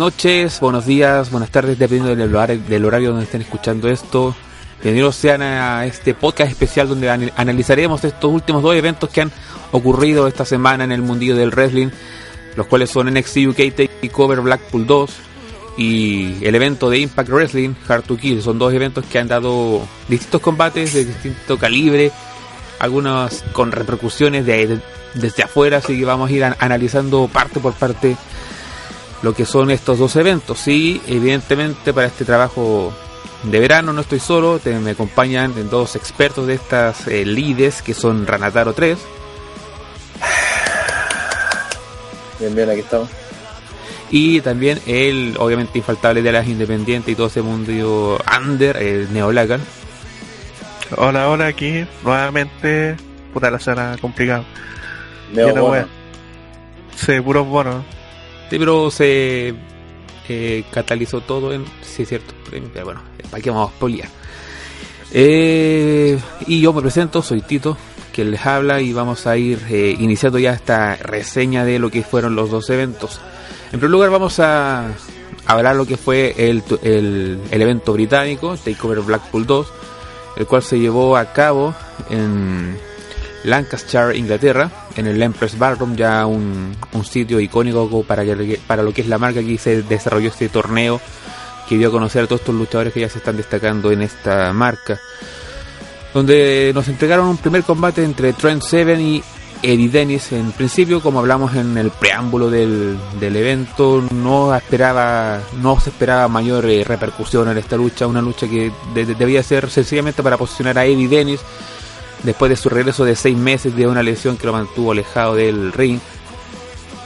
noches, buenos días, buenas tardes, dependiendo del horario, del horario donde estén escuchando esto. Bienvenidos sean a este podcast especial donde an- analizaremos estos últimos dos eventos que han ocurrido esta semana en el mundillo del wrestling, los cuales son NXT UK Takeover Blackpool 2 y el evento de Impact Wrestling Hard to Kill. Son dos eventos que han dado distintos combates de distinto calibre, algunos con repercusiones de, de- desde afuera, así que vamos a ir an- analizando parte por parte lo que son estos dos eventos. Y evidentemente para este trabajo de verano no estoy solo, te- me acompañan dos expertos de estas eh, lides que son Ranataro 3 Bien, bien, aquí estamos. y también el obviamente infaltable de las independientes y todo ese mundo under, el Neo Lagan. Hola, hola, aquí nuevamente. Puta la semana complicado. Neo Bono. Sí, puros bonos. Sí, pero se eh, catalizó todo en. Sí, es cierto. Pero bueno, ¿para qué vamos a poliar? Eh, y yo me presento, soy Tito, que les habla y vamos a ir eh, iniciando ya esta reseña de lo que fueron los dos eventos. En primer lugar, vamos a hablar lo que fue el, el, el evento británico, Takeover Blackpool 2, el cual se llevó a cabo en Lancaster, Inglaterra, en el Empress Ballroom, ya un, un sitio icónico para, que, para lo que es la marca. Aquí se desarrolló este torneo que dio a conocer a todos estos luchadores que ya se están destacando en esta marca. Donde nos entregaron un primer combate entre Trent Seven y Eddie Dennis. En principio, como hablamos en el preámbulo del, del evento, no esperaba, no se esperaba mayor eh, repercusión en esta lucha. Una lucha que de- debía ser sencillamente para posicionar a Eddie Dennis después de su regreso de seis meses de una lesión que lo mantuvo alejado del ring.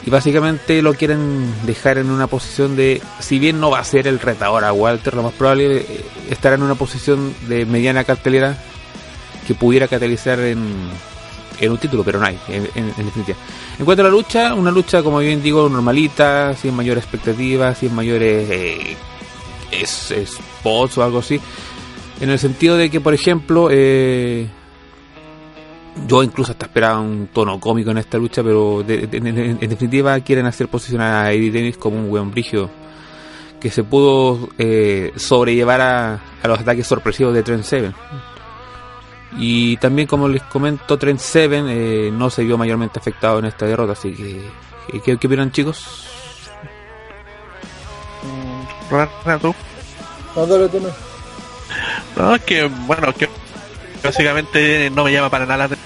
Y básicamente lo quieren dejar en una posición de, si bien no va a ser el retador a Walter, lo más probable eh, estará en una posición de mediana cartelera que pudiera catalizar en, en un título, pero no hay, en, en- en definitiva. En cuanto a la lucha, una lucha, como bien digo, normalita, sin mayor expectativa, sin mayores eh, es, spots o algo así. En el sentido de que, por ejemplo, eh, yo incluso hasta esperaba un tono cómico en esta lucha, pero de- de- de- en definitiva quieren hacer posicionar a Eddie Dennis como un buen brigio que se pudo eh, sobrellevar a, a los ataques sorpresivos de Trent Seven. Y también, como les comento, Trent Seven eh, no se vio mayormente afectado en esta derrota, así que, eh, ¿qué, qué opinan chicos? Mm, no. No, es que, bueno, que básicamente no me llama para nada la.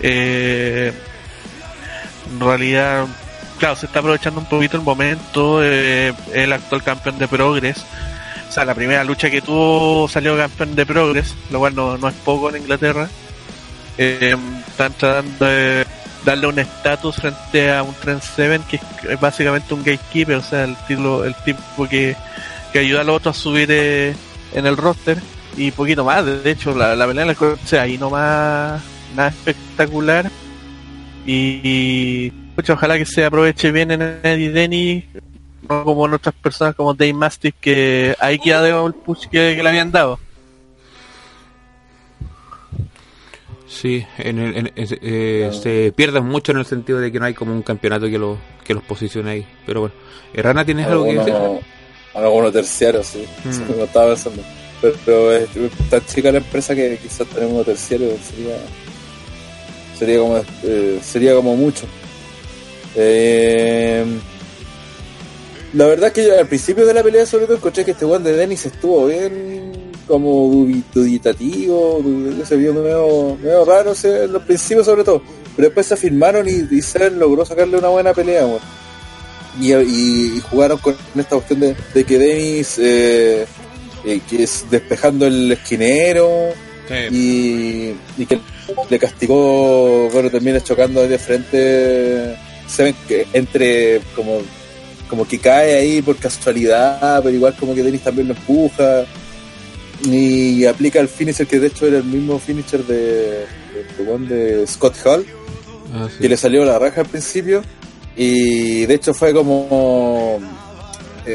Eh, en realidad, claro, se está aprovechando un poquito el momento. eh, el actual campeón de Progress. O sea, la primera lucha que tuvo salió campeón de Progress, lo cual no, no es poco en Inglaterra. Eh, están tratando de darle un estatus frente a un Trend 7 que es básicamente un gatekeeper, o sea, el título, el tipo que, que ayuda a los otros a subir eh, en el roster y poquito más. De hecho, la, la pelea en la o sea, ahí nomás nada espectacular. Y, y, pucha, ojalá que se aproveche bien en Eddie Denny, no como en otras personas como Dave Mastiff, que ahí queda de el push que, que le habían dado. Sí, en el- en- en- eh, se pierden mucho en el sentido de que no hay como un campeonato que, lo, que los posicione ahí. Pero bueno, Rana, ¿tienes algo que decir? Algunos, algunos terciarios, sí. Mm. Eso me estaba pensando. Pero, es tan chica la empresa que quizás tener uno terciario sería sería como eh, sería como mucho. Eh, la verdad es que al principio de la pelea sobre todo encontré que este one de Dennis estuvo bien como dubi- duditativo, du- se vio medio, medio raro en los principios sobre todo, pero después se afirmaron y, y Seven logró sacarle una buena pelea, weón. y, y- y jugaron con esta cuestión de, de que Dennis eh, eh, que es despejando el esquinero y, y que le castigó, bueno, también chocando ahí de frente, se ven que entre como como que cae ahí por casualidad, pero igual como que Dennis también lo empuja. Y aplica el finisher que de hecho era el mismo finisher de, de, de Scott Hall, Ah, sí. que le salió la raja al principio. Y de hecho fue como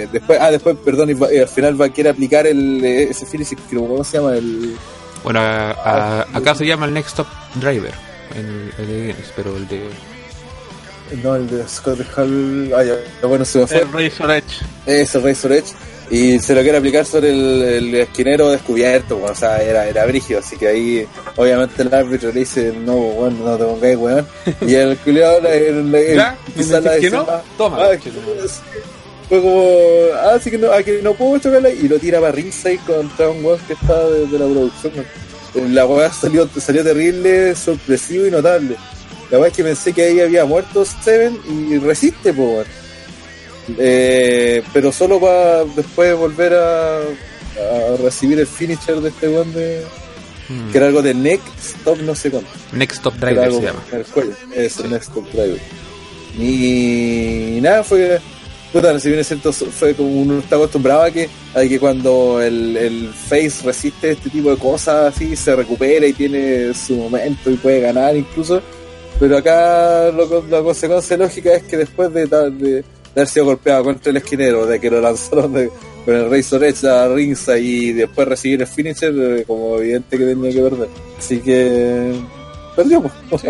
eh, después, ah, después, perdón, y, va- y al final va a querer aplicar el, eh, ese que ¿cómo se llama? El, Bueno, a- a- acá se llama el Next Top Driver, el, el de Guinness, pero el de... no, el de Scott Hall, ah, ya, bueno, se me fue. El Razor Edge. Ese Razor Edge. Y se lo quiere aplicar sobre el, el esquinero descubierto, bueno, o sea, era, era brígido, así que ahí obviamente el árbitro le dice, no, bueno, no te pongáis, weón. Y el culiado ¿Ya? ¿Me la que no? Toma, ah, fue como, ah, así que no, ah, que no puedo chocarla, y lo tira para ringside contra un weón que está de, de la producción. weón. La weá salió, salió terrible, sorpresivo y notable. La weá es que pensé que ahí había muerto Seven y resiste, weón. Eh, pero solo para después volver a, a recibir el finisher de este weón de, Mm. que era algo de neck stop no sé cuánto Next Top Era Driver se llama. el cuello es el next stop driver y, nada fue puta, si bien es cierto fue como uno está acostumbrado a que, a que cuando el, el face resiste este tipo de cosas así se recupera y tiene su momento y puede ganar incluso pero acá lo, la consecuencia lógica es que después de, de, de haber sido golpeado contra el esquinero, de que lo lanzaron con el Razor Edge a Rinsa y después recibir el finisher, eh, como evidente que tenía que perder. Así que perdió. pues.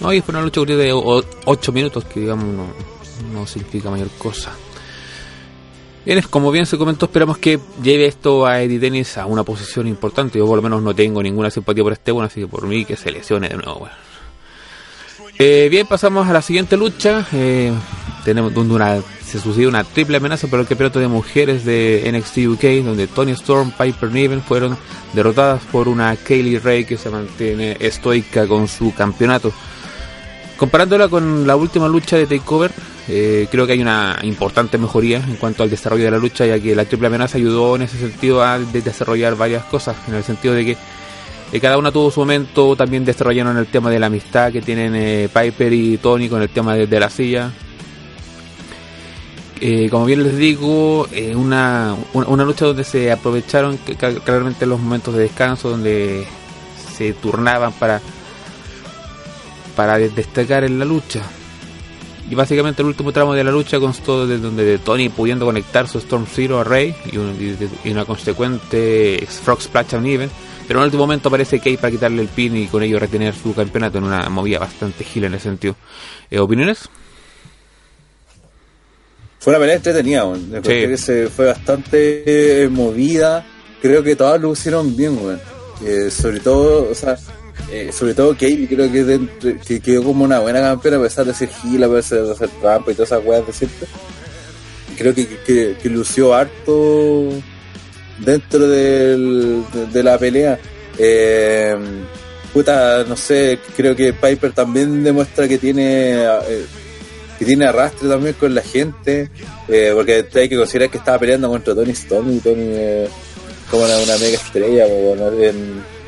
No, y fue una lucha de 8 minutos que digamos no, no significa mayor cosa. Bien, como bien se comentó, esperamos que lleve esto a Eddie Dennis a una posición importante. Yo por lo menos no tengo ninguna simpatía por este bueno, así que por mí que se lesione de nuevo. Eh, bien, pasamos a la siguiente lucha. Eh, tenemos donde una, se sucedió una triple amenaza por el campeonato de mujeres de NXT UK, donde Tony Storm, Piper Niven fueron derrotadas por una Kaylee Ray que se mantiene estoica con su campeonato. Comparándola con la última lucha de Takeover, eh, creo que hay una importante mejoría en cuanto al desarrollo de la lucha, ya que la triple amenaza ayudó en ese sentido a de- desarrollar varias cosas, en el sentido de que eh, cada una tuvo su momento, también desarrollaron el tema de la amistad que tienen eh, Piper y Tony con el tema de, la silla. Como bien les digo, una, una, una lucha donde se aprovecharon claramente los momentos de descanso, donde se turnaban para para de- destacar en la lucha. Y básicamente el último tramo de la lucha constó de donde de Tony pudiendo conectar su Storm Zero a Rey y, un- y de- y una consecuente Frog Splash a Uneven. Pero en el último momento aparece Kay para quitarle el pin y con ello retener su campeonato en una movida bastante gila en ese sentido. Eh, ¿Opiniones? Fue una pelea entretenida, Sí. que se fue bastante eh, movida. Creo que todas lo hicieron bien, weón. Eh, sobre todo, o sea, eh, sobre todo Katie, creo que, dentro- que quedó como una buena campeona a pesar de ser gila, a pesar de hacer trampa y todas esas weas de siempre. Creo que, que, lució harto dentro de, de la pelea. Eh, puta, no sé, creo que Piper también demuestra que tiene eh, que tiene arrastre también con la gente, porque hay que considerar que estaba peleando contra Tony Storm y Tony como una, mega estrella, en-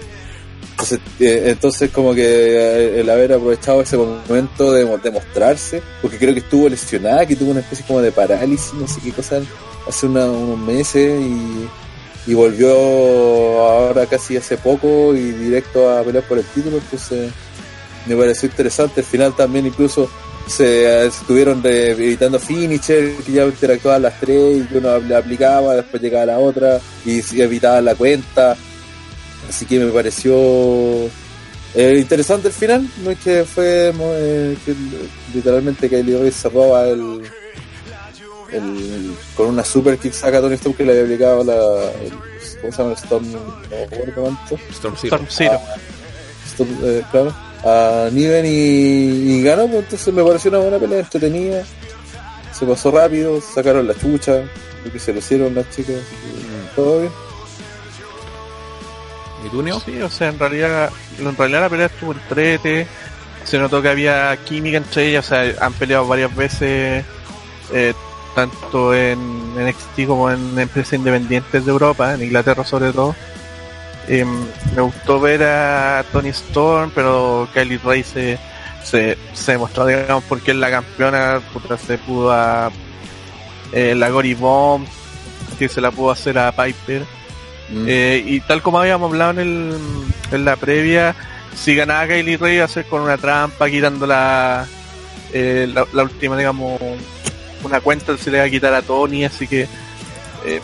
entonces, eh, entonces como que eh, el haber aprovechado ese momento de, mo- de mostrarse, porque creo que estuvo lesionada, que tuvo una especie como de parálisis, no sé qué cosa, hace unos meses y, volvió ahora casi hace poco y directo a pelear por el título, entonces me pareció interesante. Al final también incluso se, eh, estuvieron de- evitando finisher, que ya interactuaban las tres y uno le aplicaba, después llegaba la otra y evitaba la cuenta. Así que me pareció eh, interesante el final, no es que fue eh, que literalmente Kylie Ray se roba el, el- con una super kick saca a Tony Storm que le había aplicado la el, ¿cómo se llama? el Storm no cuánto Storm Zero. Storm Zero. Stop, eh, claro, a Niven y, y ganó, pues, entonces me pareció una buena pelea, entretenida, se pasó rápido, sacaron la chucha, creo que se lo hicieron las chicas, que todo bien. Sí, o sea, en realidad, en realidad la pelea estuvo entrete. Se notó que había química entre ellas, o sea, han peleado varias veces, eh, tanto en NXT como en empresas independientes de Europa, en Inglaterra sobre todo. Em, me gustó ver a Tony Storm, pero Kylie Ray se, se, se demostró, digamos, porque es la campeona, puta, se pudo a eh, la Gory Bomb, que se la pudo hacer a Piper. Mm. Eh, y tal como habíamos hablado en, en la previa, si ganaba Kylie Ray iba a ser con una trampa, quitando la, eh, la, última, digamos, una cuenta se le va a quitar a Tony, así que eh,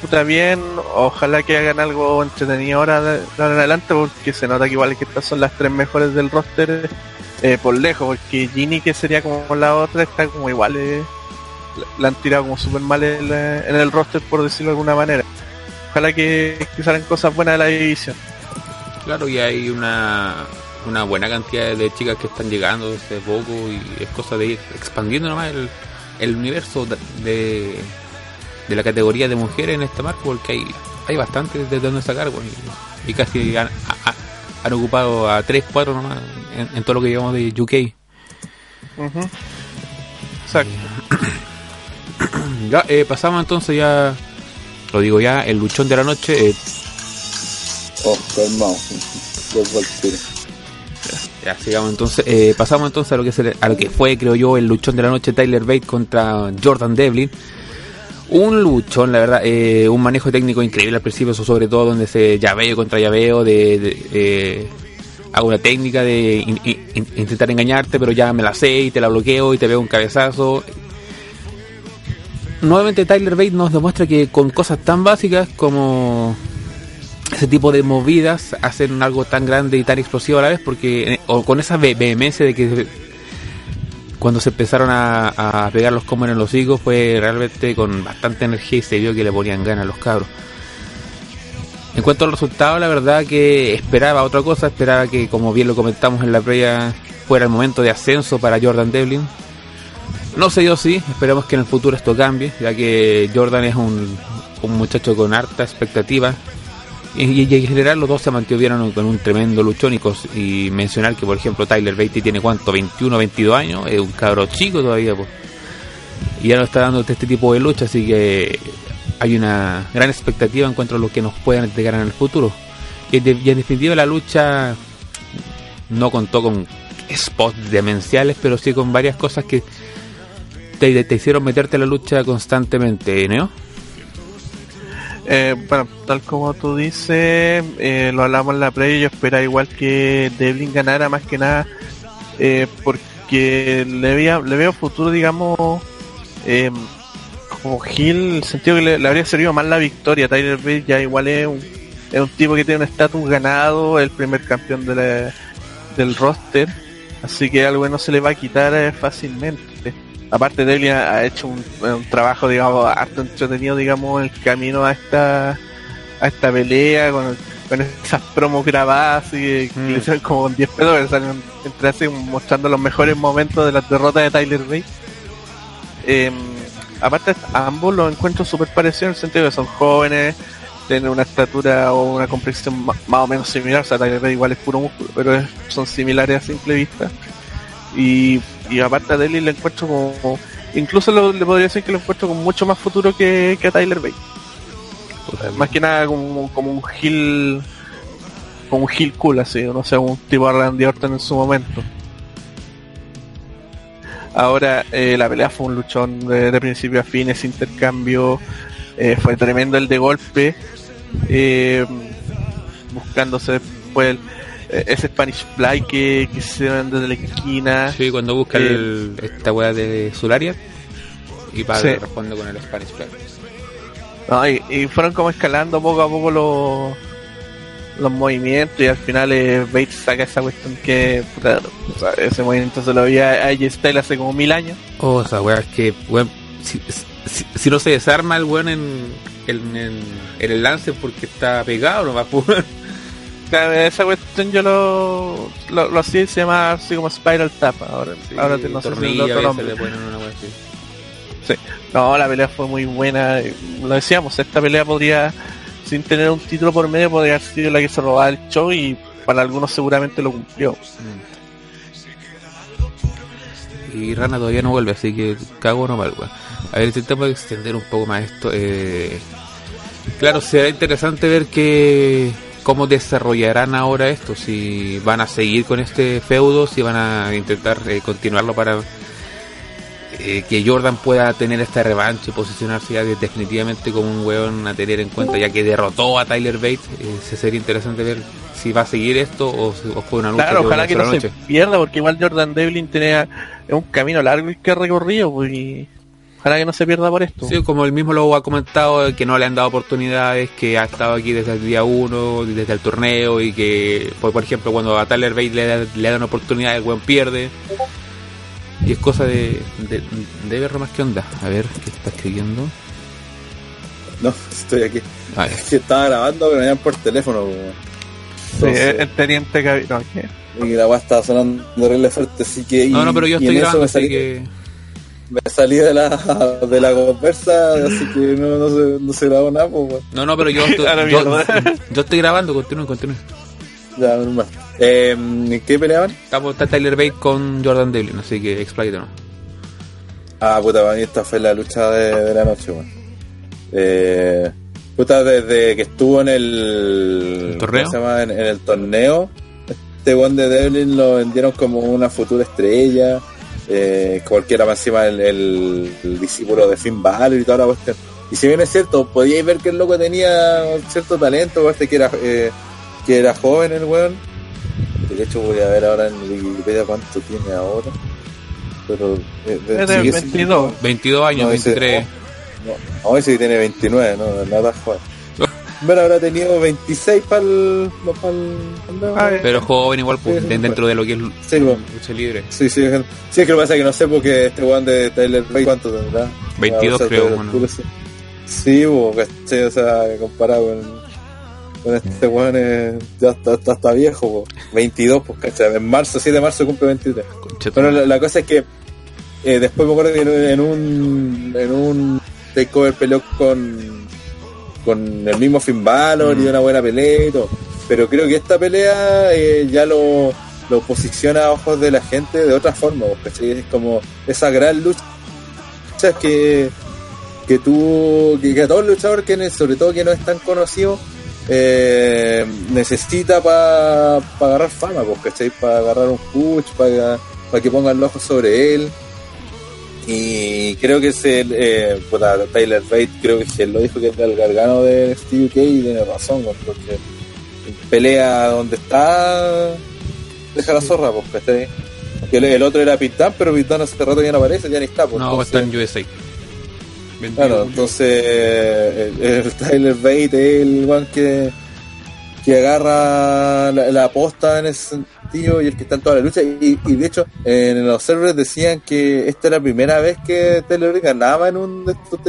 puta bien, ojalá que hagan algo entretenido ahora de, adelante, porque se nota que igual que estas son las tres mejores del roster eh, por lejos, porque Ginny que sería como la otra está como igual, la, han tirado como súper mal en el roster por decirlo de alguna manera. Ojalá que, que salgan cosas buenas de la división. Claro, y hay una, una buena cantidad de chicas que están llegando desde poco y es cosa de ir expandiendo nomás el, el universo de, de, la categoría de mujeres en esta marca porque hay, hay bastantes de donde sacar bueno, y, y casi han, a- a- han ocupado a 3, 4 nomás en, en todo lo que llevamos de UK. Exacto. Ya, eh, pasamos entonces ya, lo digo ya, el luchón de la noche. eh, Oh, calmado. Ya, sigamos entonces. eh, pasamos entonces a lo que se le- a lo que fue, creo yo, el luchón de la noche Tyler Bate contra Jordan Devlin. Un luchón, la verdad, eh, un manejo técnico increíble al principio, eso sobre todo donde se llaveo contra llaveo, de, de- eh, hago una técnica de in- in- in- intentar engañarte, pero ya me la sé y te la bloqueo y te veo un cabezazo. Nuevamente Tyler Bate nos demuestra que con cosas tan básicas como ese tipo de movidas hacen algo tan grande y tan explosivo a la vez porque eh, o con esa ve- vehemencia de que cuando se empezaron a, a pegar los combos en los higos fue realmente con bastante energía y se vio que le ponían ganas a los cabros. En cuanto al resultado la verdad que esperaba otra cosa esperaba que como bien lo comentamos en la previa fuera el momento de ascenso para Jordan Devlin no se dio así, esperamos que en el futuro esto cambie, ya que Jordan es un, un muchacho con harta expectativa. Y, en general los dos se mantuvieron con un tremendo luchón. Y, mencionar que por ejemplo Tyler Beatty tiene cuánto, 21 22 años, es un cabro chico todavía pues. y ya no está dando este tipo de lucha, así que hay una gran expectativa en cuanto a lo que nos puedan entregar en el futuro. Y en definitiva la lucha no contó con spots demenciales, pero sí con varias cosas que te, te hicieron meterte a la lucha constantemente, ¿no? Eh, bueno, tal como tú dices, eh, lo hablamos en la previa, yo esperaba igual que Devlin ganara más que nada, eh, porque le, veía, le veo futuro, digamos, eh, como en el sentido que le, habría servido más la victoria. Tyler Bate ya igual es un, es un tipo que tiene un estatus ganado, el primer campeón de del roster, así que algo no se le va a quitar fácilmente. Aparte Devlin ha hecho un, un trabajo, digamos, harto entretenido, digamos, el camino a esta a esta pelea, con, con esas promos grabadas y que, que Mm. le hicieron como 10 pedos que salen entre así mostrando los mejores momentos de las derrotas de Tyler Bate. Eh, aparte, a ambos los encuentro súper parecidos en el sentido de que son jóvenes, tienen una estatura o una complexión más o menos similar. O sea, Tyler Bate igual es puro músculo, pero es- son similares a simple vista. Y, y aparte a Deli le encuentro como. Incluso lo- le podría decir que lo encuentro con mucho más futuro que, que a Tyler Bate. Más que nada como, como un heel. Como un heel cool, así, no sé, un tipo de Randy Orton en su momento. Ahora, eh, la pelea fue un luchón de, de principio a fin, ese intercambio eh, fue tremendo el de golpe, eh, buscándose después el- ese Spanish Fly que, que se dan desde la esquina. Sí, cuando busca Eh, el- esta weá de Solaria y para Sí. responde con el Spanish Fly. No, y, y fueron como escalando poco a poco los, los movimientos y al final eh, Bates saca esa cuestión que puta, o sea, ese movimiento se lo había a AJ Styles hace como mil años. Oh, esa weá es que, weón, si, si, si no se desarma el weón en, en, en- en el lance porque está pegado, no va a poder. Claro, esa cuestión yo lo, lo, lo hacía y se llama así como Spiral Tap. Ahora, ahora te, no sé si tornillo, otro nombre. así. No, la pelea fue muy buena. eh, Lo decíamos, esta pelea podría, sin tener un título por medio, podría haber sido la que se robaba el show y para algunos seguramente lo cumplió. Mm. Y Rana todavía no vuelve, así que cago no mal. A ver, intentamos extender un poco más esto. Eh, claro, será interesante ver que, cómo desarrollarán ahora esto, si van a seguir con este feudo, si van a intentar eh, continuarlo para eh, que Jordan pueda tener esta revancha y posicionarse ya de- definitivamente como un weón a tener en cuenta, ya que derrotó a Tyler Bates. Eh, se sería interesante ver si va a seguir esto o, si- o fue una lucha Claro, una ojalá que no se pierda, porque igual Jordan Devlin tenía un camino largo y que recorrido, pues, y ojalá que no se pierda por esto. Sí, como él mismo lo ha comentado, eh, que no le han dado oportunidades, que ha estado aquí desde el día uno, desde el torneo, y que, por, por ejemplo, cuando a Tyler Bates le, le dan oportunidad, el buen pierde. Y es cosa de, de, de ver más que onda. A ver, ¿qué está escribiendo? No, estoy aquí. A ver. Es que estaba grabando, pero me llaman por teléfono, weón. Sí, el teniente Gavi- no, y la weá estaba sonando horrible fuerte, así que. No, y- no, pero yo estoy grabando, así que... me salí de la, de la conversa, así que no, no, se, no se grabó nada, pues. No, no, pero yo estoy, yo, estoy grabando, continúen, continúen. Ya, normal. Eh, ¿en ¿Qué peleaban? Estamos, está Tyler Bates con Jordan Devlin, así que expláyate no. Ah, puta, para mí esta fue la lucha de, de la noche, weón. Eh, puta, desde que estuvo en el... ¿El torneo? ¿cómo se llama? En, en el torneo, este one de Devlin lo vendieron como una futura estrella, eh, cualquiera más encima el, el- el discípulo de Finn Balor y toda la cuestión. Y si bien es cierto, podíais ver que el loco tenía cierto talento, que era, eh, que era joven el weón. De hecho voy a ver ahora en Wikipedia cuánto tiene ahora. Pero eh, Es de sigue 22. 22 años, No, ese- 23. no, no, ese tiene 29, no, nada joven. Bueno, habrá tenido 26 para el. Ah, eh. Pero joven igual, pues, Sí, dentro de lo que es Sí, pues. lucha libre. Sí, sí, es- sí, es que lo que pasa es que no sé porque este weón de Tyler Bate, ¿cuánto tendrá? 22 Ah, o sea, creo, bueno. Sí, sí pues, o sea, comparado con, con este weón, eh, ya está, está, está viejo, pues. 22, pues, ¿cachai? En marzo, 7 de marzo cumple 23. Concha tu Bueno, la cosa es que eh, después me acuerdo que en, en un en un takeover peleó con con el mismo Finn Balor y Mm. una buena pelea y todo. Pero creo que esta pelea eh, ya lo, lo posiciona a ojos de la gente de otra forma, ¿cachai? Es como esa gran lucha que que tú que, que a todo el luchador que sobre todo que no es tan conocido eh, necesita para agarrar fama, ¿cachai? Para agarrar un push, para que pongan los ojos sobre él. Y creo que es el eh, puta, Tyler Bate, creo que él lo dijo que era el gargano de Steve K y tiene razón, pues, porque pelea donde está, deja la zorra, pues, ¿cachai? Que el, el otro era Pitán, pero Pitán hace rato ya no aparece, ya ni está, pues. No, entonces- está en USA. Claro, entonces el, el Tyler Bate es el one que, que agarra la, la posta en ese sentido y el que está en toda la lucha. Y, y de hecho, en los servers decían que esta era la primera vez que Bate ganaba en un de estos.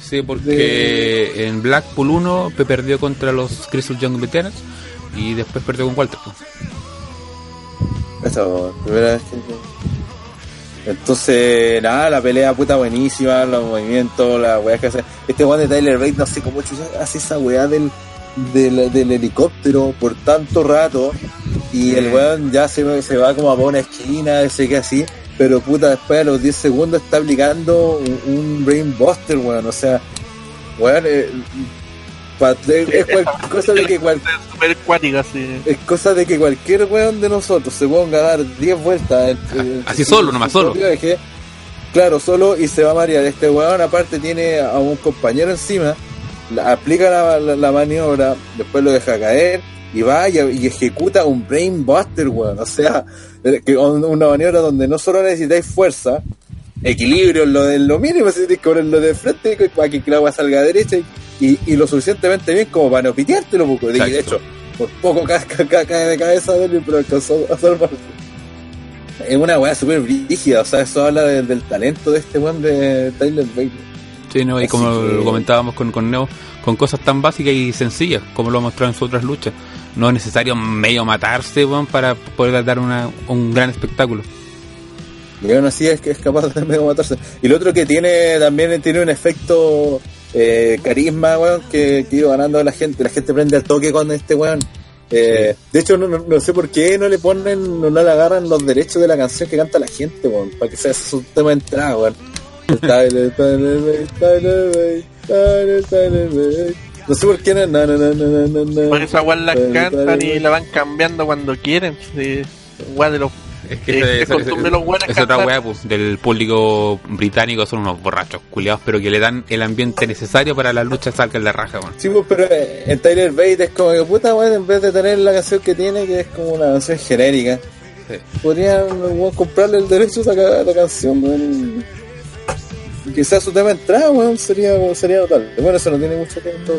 Sí, porque en Blackpool 1 pe- perdió contra los Crystal Young Veterans y después perdió con Walter. pues. Primera vez que. Entonces, nada, la pelea puta buenísima, los movimientos, la weá que hace. Este weón de Tyler Bate, no sé cómo hace esa weá del, del, del helicóptero por tanto rato. Y el weón ya se, se va como a una esquina, se queda así. Pero puta, después a los 10 segundos está aplicando un, un Brainbuster, weón. O sea, weón, eh, pa- es cualquier cosa de que es cosa de que cualquier weón de nosotros se ponga a dar 10 vueltas. en- Así solo, nomás, solo. eje. Claro, solo y se va a marear. Este weón aparte tiene a un compañero encima, la- aplica la, la- la maniobra, después lo deja caer y va y, y ejecuta un brainbuster, weón. O sea, eh, que un- una maniobra donde no solo necesitáis fuerza, equilibrio en lo, de lo mínimo, si tienes que ponerlo de frente para que la agua salga a derecha y, y, lo suficientemente bien como para no piteártelo, poco. De, hecho, por poco ca- ca- ca- cae de cabeza de él, pero alcanzó a salvarse. Es una weá súper brígida, o sea, eso habla de- del talento de este weón de Tyler Bate. Sí, ¿no? y como que- lo comentábamos con, con Neo, con cosas tan básicas y sencillas, como lo ha mostrado en sus otras luchas. No es necesario medio matarse weón, para poder dar una, un gran espectáculo. Y aún así es que es capaz de medio matarse. Y lo otro que tiene también tiene un efecto eh, carisma, weón, que, que iba ganando a la gente. La gente prende al toque con este weón. Eh, De hecho, no, no, no sé por qué no le ponen, no, no le agarran los derechos de la canción que canta la gente, weón, para que sea su tema de entrada, weón. No sé por qué no, no, no, no, no, no, no. Porque esa weá la cantan y la van cambiando cuando quieren. Sí, weá de los. Es Eh, que esa- esa- los es otra weá pues, del público británico, son unos borrachos culiados, pero que le dan el ambiente necesario para la lucha salgan la raja, weón. Sí, pues, pero eh, en Tyler Bate es como que puta weón, en vez de tener la canción que tiene, que es como una canción genérica, Sí. podrían comprarle el derecho a sacar la canción, weón. Quizás su tema de entrada, weón, sería, sería notable. Bueno, eso no tiene mucho tiempo.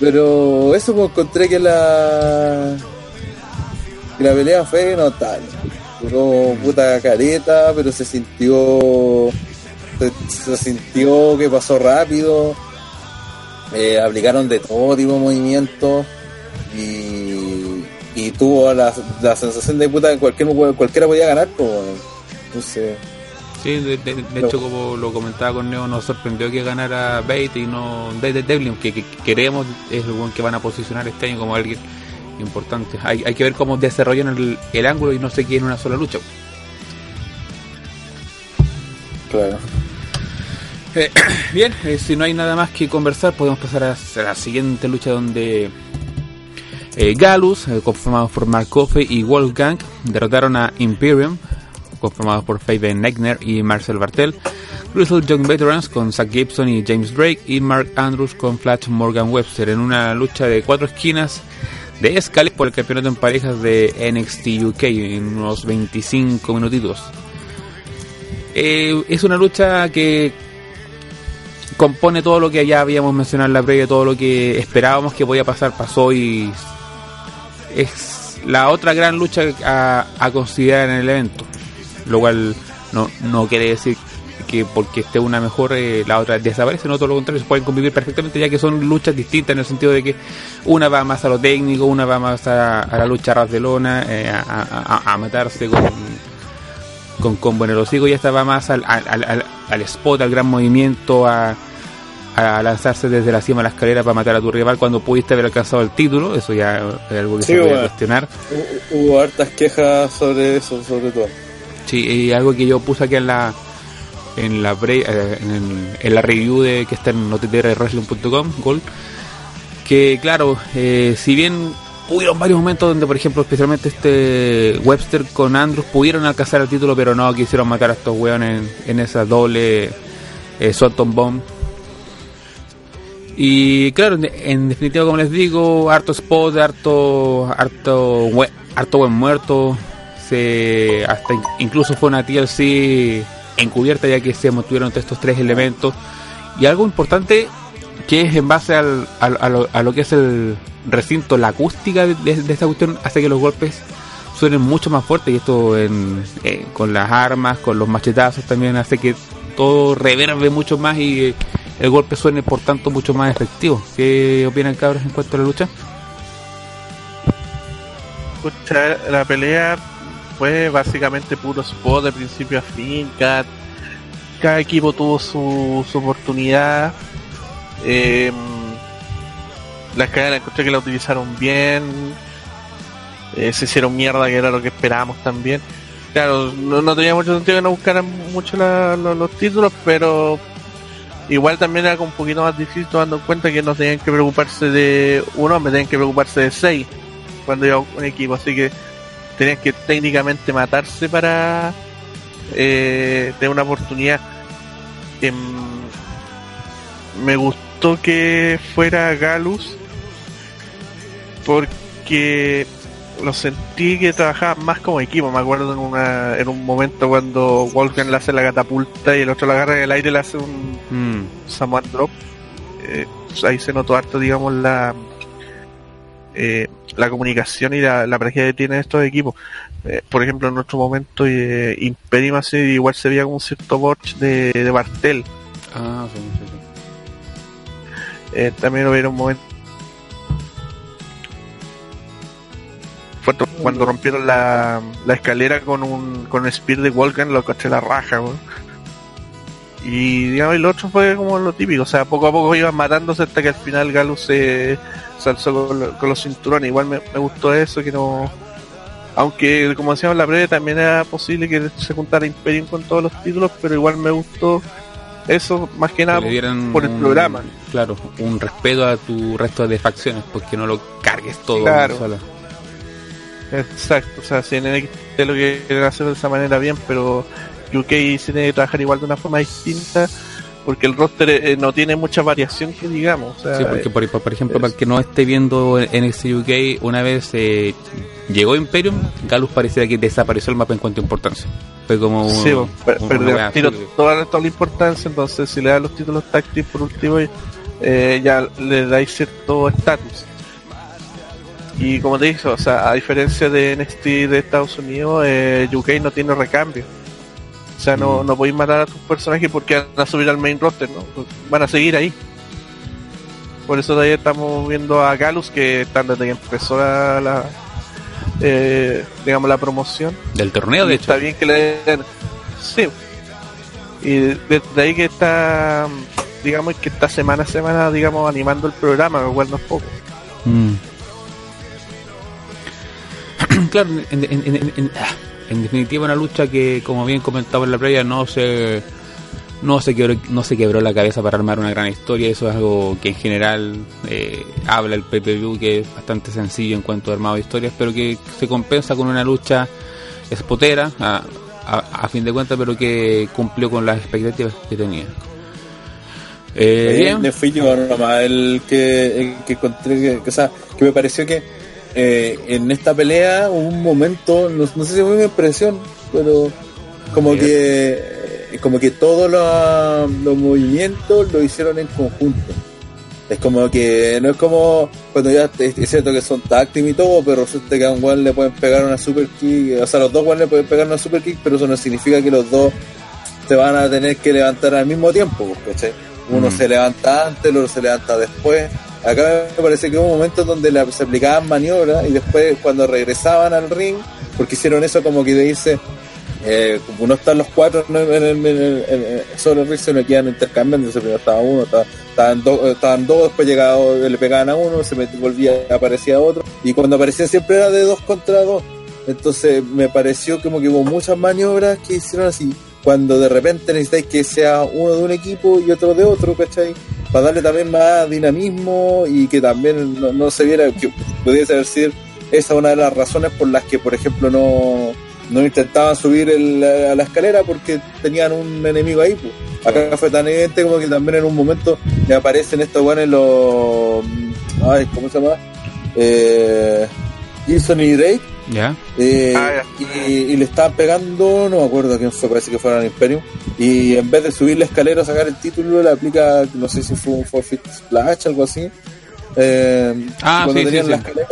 Pero eso pues encontré que la la pelea fue notable. Duró puta careta, pero se sintió se, sintió que pasó rápido. Eh, aplicaron de todo tipo de movimientos y, y tuvo la, la sensación de puta que cualquier, cualquiera podía ganar. Pues, entonces, Sí, de, de- de No. hecho, como lo comentaba con Neo, nos sorprendió que ganara Bate y no David Devlin, que, que queremos es el buen que van a posicionar este año como alguien importante. Hay, hay que ver cómo desarrollan el, el ángulo y no se quede en una sola lucha. claro. Eh, bien, eh, si no hay nada más que conversar, podemos pasar a la siguiente lucha donde eh, Galus, eh, conformados por Mark Coffey y Wolfgang, derrotaron a Imperium, conformados por Fabian Negner y Marcel Bartel, Grizzled Young Veterans con Zach Gibson y James Drake y Mark Andrews con Flash Morgan Webster en una lucha de cuatro esquinas de escala por el campeonato en parejas de NXT UK en unos 25 minutitos. Eh, es una lucha que compone todo lo que ya habíamos mencionado en la previa, todo lo que esperábamos que podía pasar, pasó y es la otra gran lucha a considerar en el evento, lo cual no, no quiere decir que porque esté una mejor eh, la otra desaparece, no todo lo contrario, se pueden convivir perfectamente ya que son luchas distintas en el sentido de que una va más a lo técnico, una va más a, a la lucha ras de lona, eh, a, a- a- matarse con con combo en el hocico y esta va más al, al, al- al- spot, al gran movimiento, a, a lanzarse desde la cima de la escalera para matar a tu rival cuando pudiste haber alcanzado el título, eso ya es algo que Sí, se puede bueno. cuestionar. Hu- Hubo hartas quejas sobre eso, sobre todo. Y algo que yo puse aquí en la en la pre- eh, en, la review de que está en noticiaswrestling.com, Gold, que claro, eh, si bien hubieron varios momentos donde, por ejemplo, especialmente este Webster con Andrews pudieron alcanzar el título, pero no quisieron matar a estos weones en, esa doble eh, Swanton Bomb. Y claro, en, definitiva, como les digo, harto spot, harto, harto, harto buen muerto. Se, hasta in- incluso fue una TLC encubierta ya que se mantuvieron estos tres elementos. Y algo importante que es en base al, a, lo, a lo que es el recinto, la acústica de, esta cuestión hace que los golpes suenen mucho más fuertes y esto eh, con las armas, con los machetazos también hace que todo reverbe mucho más y eh, el golpe suene por tanto mucho más efectivo. ¿Qué opinan cabros en cuanto a la lucha? Pucha, la pelea fue básicamente puro spot de principio a fin. Cada, cada equipo tuvo su, su oportunidad. Eh, la escalera encontré que la utilizaron bien. Eh, se hicieron mierda, que era lo que esperábamos también. Claro, no, no tenía mucho sentido que no buscaran mucho la- lo- los títulos, pero igual también era un poquito más difícil tomando en cuenta que no tenían que preocuparse de un hombre, tenían que preocuparse de seis cuando iba un equipo, así que tenían que técnicamente matarse para eh, tener una oportunidad. Em, me gustó que fuera Galus porque lo sentí que trabajaban más como equipo. Me acuerdo en, una, en un momento cuando Wolfgang le hace la catapulta y el otro la agarra en el aire y le hace un, Mm, Samuel Drop. Eh, pues ahí se notó harto, digamos, la eh, la comunicación y la, la que tienen estos equipos. Eh, por ejemplo, en otro momento, eh, Imperium así, igual se veía como un cierto botch de, de Bartel. Ah, sí, sí, sí. Eh, también hubiera un momento cuando rompieron la, la escalera con un con un spear de Volcan lo caché la raja weón. Y digamos el otro fue como lo típico o sea poco a poco iban matándose hasta que al final Galus se, se alzó con, lo- con los cinturones igual me, me gustó eso que no aunque como decíamos en la previa también era posible que se juntara Imperium con todos los títulos pero igual me gustó Eso más que nada Que por el un- programa. Claro, un respeto a tu resto de facciones, porque no lo cargues todo Claro. en sola. Exacto, o sea, si en NXT lo quieren hacer de esa manera bien, pero UK se tiene que trabajar igual de una forma distinta porque el roster eh, no tiene mucha variación que digamos. O sea, Sí, porque por, por- por ejemplo, es- para el que no esté viendo NXT UK, una vez eh, llegó Imperium, Galus parecía que desapareció el mapa en cuanto a importancia. Fue como un, Sí, pues, per- un- perdió tiro toda, toda la importancia, entonces si le dan los títulos tácticos por último, eh, ya le dais cierto estatus. Y como te dije, o sea, a diferencia de NXT de Estados Unidos, eh, UK no tiene recambio. O sea, no, Mm. no podéis matar a tus personajes porque van a subir al main roster, ¿no? Van a seguir ahí. Por eso todavía estamos viendo a Galus que está desde que empezó la, la, eh, digamos la promoción Del torneo, de hecho. Está bien que le den. Sí. Y desde ahí que está, digamos que está semana a semana, digamos, animando el programa, lo cual no es poco. Mm. claro, en- en- en- ah, en definitiva una lucha que, como bien comentaba en la playa, no se no se quebró, no se quebró la cabeza para armar una gran historia. Eso es algo que en general eh, habla el PPV, que es bastante sencillo en cuanto a armado de historias, pero que se compensa con una lucha espotera, a, a, a fin de cuentas, pero que cumplió con las expectativas que tenía. Eh, fui yo nomás el que, el que encontré que, que, o sea, que me pareció que eh, en esta pelea hubo un momento, no, no sé si fue mi impresión, pero como Bien. que eh, como que todos los, los movimientos lo hicieron en conjunto. Es como que no es como cuando ya es cierto que son team y todo, pero resulta que a un one le pueden pegar una super kick, o sea, los dos one le pueden pegar una super kick, pero eso no significa que los dos se van a tener que levantar al mismo tiempo, ¿cachai? Uno Mm. se levanta antes, el otro se levanta después. Acá me parece que hubo momentos donde se aplicaban maniobras y después cuando regresaban al ring, porque hicieron eso como que de irse, eh, como no están los cuatro en el, solo el ring, se que iban intercambiando, estaba uno, estaba- estaban, dos estaban dos, después llegaba, le pegaban a uno, se volvía, aparecía otro, y cuando aparecían siempre era de dos contra dos. Entonces me pareció como que hubo muchas maniobras que hicieron así. Cuando de repente necesitáis que sea uno de un equipo y otro de otro, ¿cachai? Para darle también más dinamismo y que también no, no se viera, que pudiese haber sido esa una de las razones por las que, por ejemplo, no, no intentaban subir el- a la escalera porque tenían un enemigo ahí. Pues. Acá fue tan evidente como que también en un momento le aparecen estos buenos los. Ay, ¿cómo se llama? Eh, Gibson y Drake. ¿Ya? Eh, Ah, y, y le estaban pegando, no me acuerdo a quién fue, parece que fueron al Imperium. Y en vez de subir la escalera a sacar el título, le aplica, no sé si fue un forfeit splash, algo así. Eh, Ah, cuando sí, tenían sí, la sí. escalera.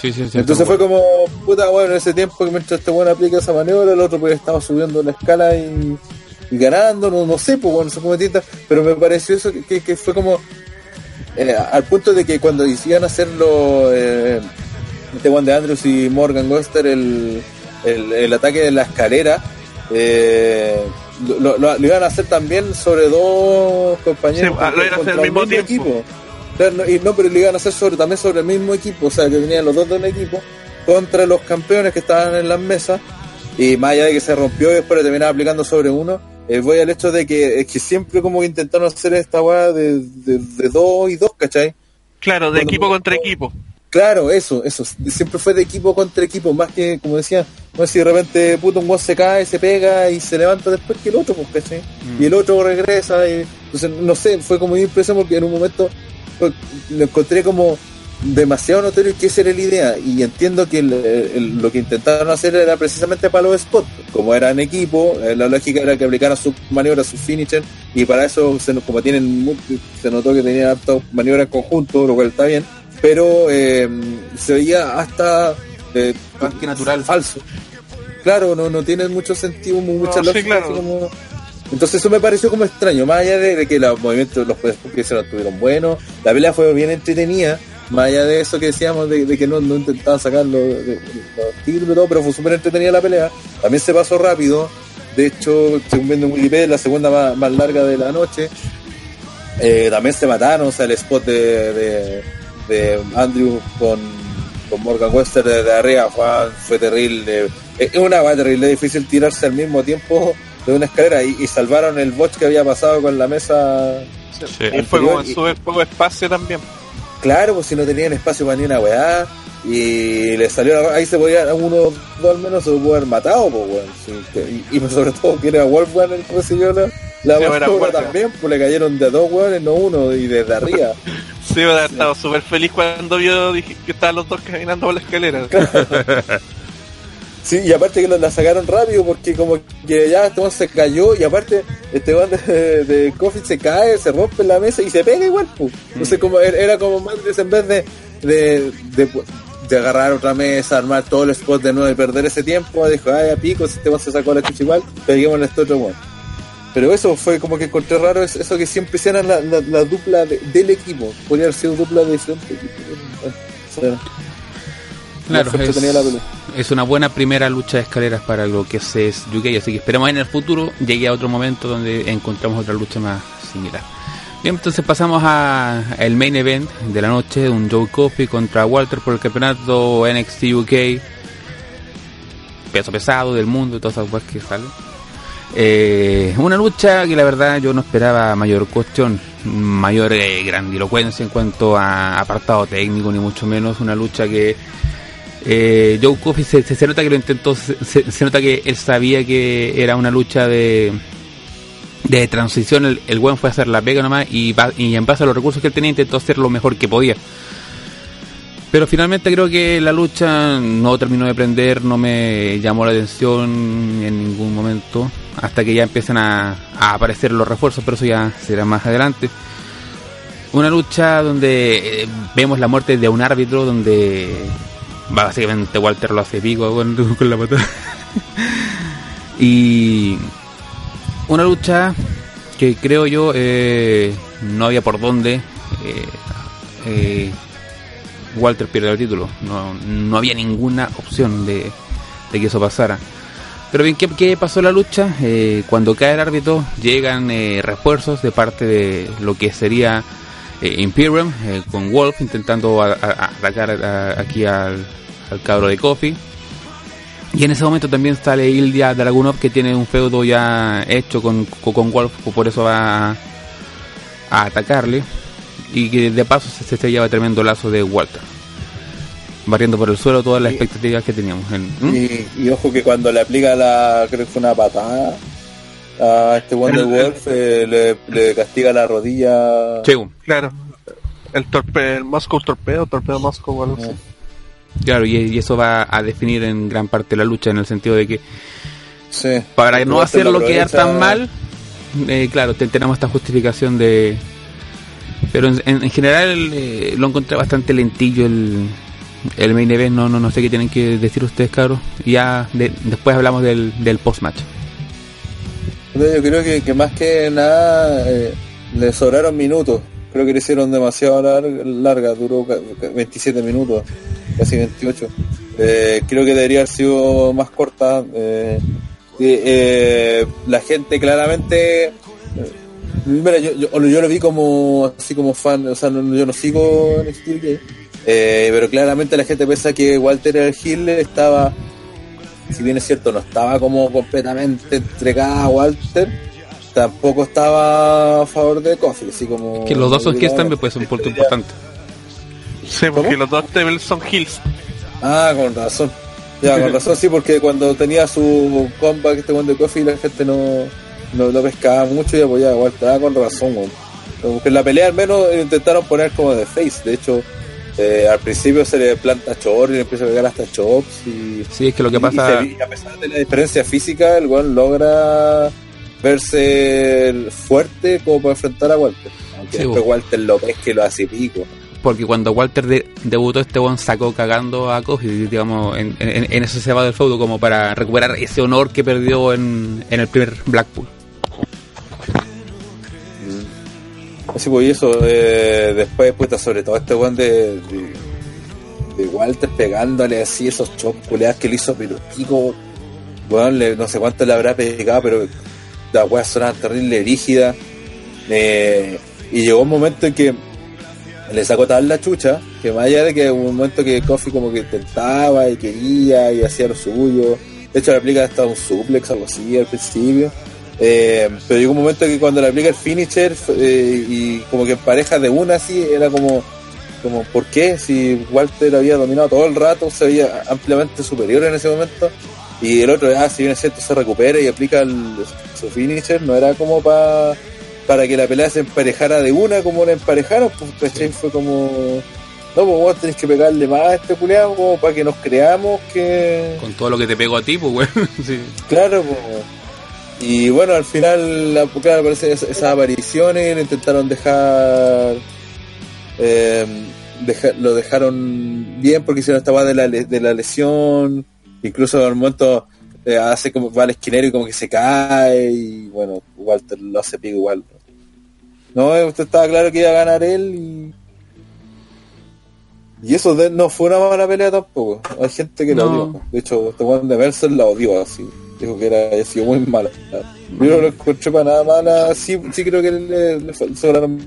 Sí, sí, sí. Entonces fue como, puta, bueno, en ese tiempo que mientras este bueno aplica esa maniobra, el otro pues estaba subiendo la escala y, y ganando, no, no sé, pues bueno, son como distintas, pero me pareció eso que, que- que fue como, eh, al punto de que cuando hicieron hacerlo, eh, este Juan de Andrews y Morgan Webster, el, el, el ataque de la escalera, eh, lo, lo- lo- lo iban a hacer también sobre dos compañeros. Sí, ah, lo iban a hacer contra al mismo. Claro, no, y no, pero lo iban a hacer sobre, también sobre el mismo equipo, o sea, que tenían los dos de un equipo contra los campeones que estaban en las mesas, y más allá de que se rompió y después terminaba aplicando sobre uno, eh, voy al hecho de que, es que siempre como que intentaron hacer esta weá de, de, de dos y dos, ¿cachai? Claro, de equipo contra equipo. Claro, eso, eso. Siempre fue de equipo contra equipo, más que, como decía, no sé si de repente puto un se cae, se pega y se levanta después que el otro, pues, ¿cachai? Mm. Y el otro regresa, y, entonces, no sé, fue como mi impresión porque en un momento fue- lo encontré como demasiado notorio que esa era la idea y entiendo que el- el- lo que intentaron hacer era precisamente para los spots como eran equipo eh, la lógica era que aplicaran sus maniobras sus finisher y para eso se, nos- como tienen se notó que tenían hartas maniobras en conjunto lo cual está bien pero eh, se veía hasta eh, Más que natural. falso claro no no tiene mucho sentido mu- mucha sí, lógica claro. como- entonces eso me pareció como extraño, más allá de, de que los movimientos, los que hicieron estuvieron buenos, la pelea fue bien entretenida, más allá de eso que decíamos de, de que no, no intentaban sacar los, de- los títulos y todo, pero fue súper entretenida la pelea, también se pasó rápido, de hecho, según viendo en Wikipedia, la segunda más, más larga de la noche, Eh, también se mataron, o sea, el spot de, de, Andrew con, con Morgan Webster desde arriba fue, fue terrible, es una va terrible, difícil tirarse al mismo tiempo de una escalera y, y salvaron el bot que había pasado con la mesa. Sí, y fue como en súper poco espacio también. Claro, pues si no tenían espacio para ni una weá. Y le salió la- ahí se podía, uno dos al menos se pudo haber matado, pues weón. Sí, y, y sobre todo que era Wolfgang el que recibió la, la Sí, también, pues le cayeron de dos weones, no uno, y desde arriba. Sí, estado súper feliz cuando vio dije, que estaban los dos caminando por la escalera. Sí, y aparte que lo- la sacaron rápido porque como que ya este se cayó y aparte este weón de, de Coffee se cae, se rompe la mesa y se pega igual, pues. Entonces como era como más en vez de, de, de, de agarrar otra mesa, armar todo el spot de nuevo y perder ese tiempo, dijo, ay, a pico, si este weón se sacó la chucha igual, peguémosle este otro weón. Pero eso fue como que encontré raro es- eso que siempre hicieran la, la, la dupla de- del equipo. Podría haber sido dupla de diferentes equipos. Bueno, o sea, Claro, es una buena primera lucha de escaleras para lo que es, es UK, así que esperemos en el futuro llegue a otro momento donde encontramos otra lucha más similar. Bien, entonces pasamos a el main event de la noche, un Joe Coffey contra Walter por el campeonato NXT UK, peso pesado del mundo y todas esas cosas que salen. Eh, una lucha que la verdad yo no esperaba mayor cuestión, mayor eh, grandilocuencia en cuanto a apartado técnico, ni mucho menos. Una lucha que eh, Joe Coffey se, nota que lo intentó, se, nota que él sabía que era una lucha de, de transición. El, el buen fue a hacer la pega nomás y, y en base a los recursos que él tenía intentó hacer lo mejor que podía. Pero finalmente creo que la lucha no terminó de prender, no me llamó la atención en ningún momento, hasta que ya empiezan a, aparecer los refuerzos, pero eso ya será más adelante. Una lucha donde eh, vemos la muerte de un árbitro, donde básicamente Walter lo hace pico con, la patada. y una lucha que creo yo eh, no había por dónde. eh, Walter pierde el título. No, no había ninguna opción de que eso pasara. Pero bien, ¿qué, qué pasó la lucha? Eh, cuando cae el árbitro, llegan eh, refuerzos de parte de lo que sería eh, Imperium, con Wolf intentando atacar aquí al, al cabro de Coffee. Y en ese momento también sale Ildia Dragunov, que tiene un feudo ya hecho con, con, Wolf, por eso va a, a atacarle y que de paso se, se lleva tremendo lazo de Walter barriendo por el suelo todas las Y- expectativas que teníamos en- ¿Mm? Y, y ojo que cuando le aplica la, creo que fue una patada a este Wonder Wolf, eh, le, le castiga la rodilla. Sí, Claro. El torpe, el Moscow torpedo, torpedo Moscow o algo así. claro y, y eso va a definir en gran parte la lucha en el sentido de que Sí. para no Walter hacerlo lo quedar tan mal eh, claro te- tenemos esta justificación de pero en general eh, lo encontré bastante lentillo el el main event no no no sé qué tienen que decir ustedes cabros ya de- después hablamos del, del post match Yo creo que, que más que nada eh, le sobraron minutos. Creo que le hicieron demasiado lar- larga, duró ca- ca- 27 minutos, casi 28. Eh, creo que debería haber sido más corta. eh, eh, la gente claramente... Mira, yo, yo, lo vi como así como fan, o sea, yo no sigo en NXT, eh, pero claramente la gente piensa que Walter el Hill estaba si bien es cierto, no estaba como completamente entregada a Walter, tampoco estaba a favor de Kofi, así como... que los dos son también pues es un punto importante Sí, porque ¿Cómo? los dos son hills. Ah, con razón. Ya, con razón, sí, porque cuando tenía su comeback este one de Kofi, la gente no, no lo pescaba mucho y apoyaba a Walter. Ah, con razón. Porque en la pelea al menos intentaron poner como de face, de hecho... eh, al principio se le planta chor y le empieza a pegar hasta chops y sí es que lo que Y- pasa Y, se- y a pesar de la diferencia física, el weón logra verse fuerte como para enfrentar a Walter. Aunque Sí, después. Walter lo y lo hace pico. porque cuando Walter de- debutó este one sacó cagando a Kofi digamos en, en, en eso se va del feudo como para recuperar ese honor que perdió en, en el primer Blackpool Así pues, eso, eh, después, puta, sobre todo este weón de, de, de Walter pegándole así esos chops culeadas que le hizo, pero pico, weón, no sé cuánto le habrá pegado, pero la weá sonaba terrible, rígida. Eh, y llegó un momento en que le sacó tal la chucha, que más allá de que hubo un momento que Kofi como que intentaba y quería y hacía lo suyo, de hecho le aplica hasta un suplex algo así al principio, Eh, pero llegó un momento que cuando le aplica el finisher eh, y como que pareja de una así, era como, como, ¿por qué? Si Walter había dominado todo el rato, se veía ampliamente superior en ese momento. Y el otro, ah, si bien es cierto, se recupera y aplica el- su finisher, no era como pa- para que la pelea se emparejara de una como la emparejaron, pues ¿cachai? fue como, no, pues vos tenés que pegarle más a este culiado como para que nos creamos que... Con todo lo que te pegó a ti, pues, weón. Sí. Claro, po. Y bueno, al final, la- claro, aparece es- esas apariciones, intentaron dejar, eh, deja- lo dejaron bien porque hicieron esta de la, de la lesión, incluso al momento eh, hace como va al esquinero y como que se cae, y bueno, Walter lo hace pico igual. No, eh, usted estaba claro que iba a ganar él y... Y eso de- no fue una mala pelea tampoco. Hay gente que lo No. odió. De hecho, este de Mercer la odió así. Dijo que era, había sido muy mala. Yo no lo encontré para nada mala. Sí, sí creo que le, le sobraron.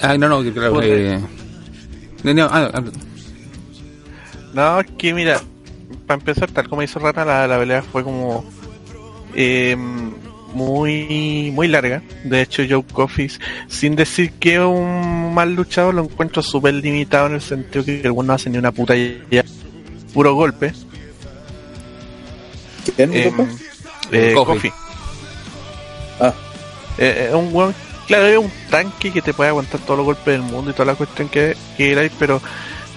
Ah, no, no, que claro. Eh, no, no, ah, ah, No, es que mira, para empezar, tal como hizo Rana, la, la pelea fue como eh, muy muy larga. De hecho, Joe Coffey, sin decir que es un mal luchador, lo encuentro súper limitado en el sentido que el bueno no hace ni una puta ya, puro golpe. ¿Quién? Eh, disculpa? eh, Coffey. Coffey. ah, Eh, es un weón, claro, es un tanque que te puede aguantar todos los golpes del mundo y toda la cuestión que, que queráis, pero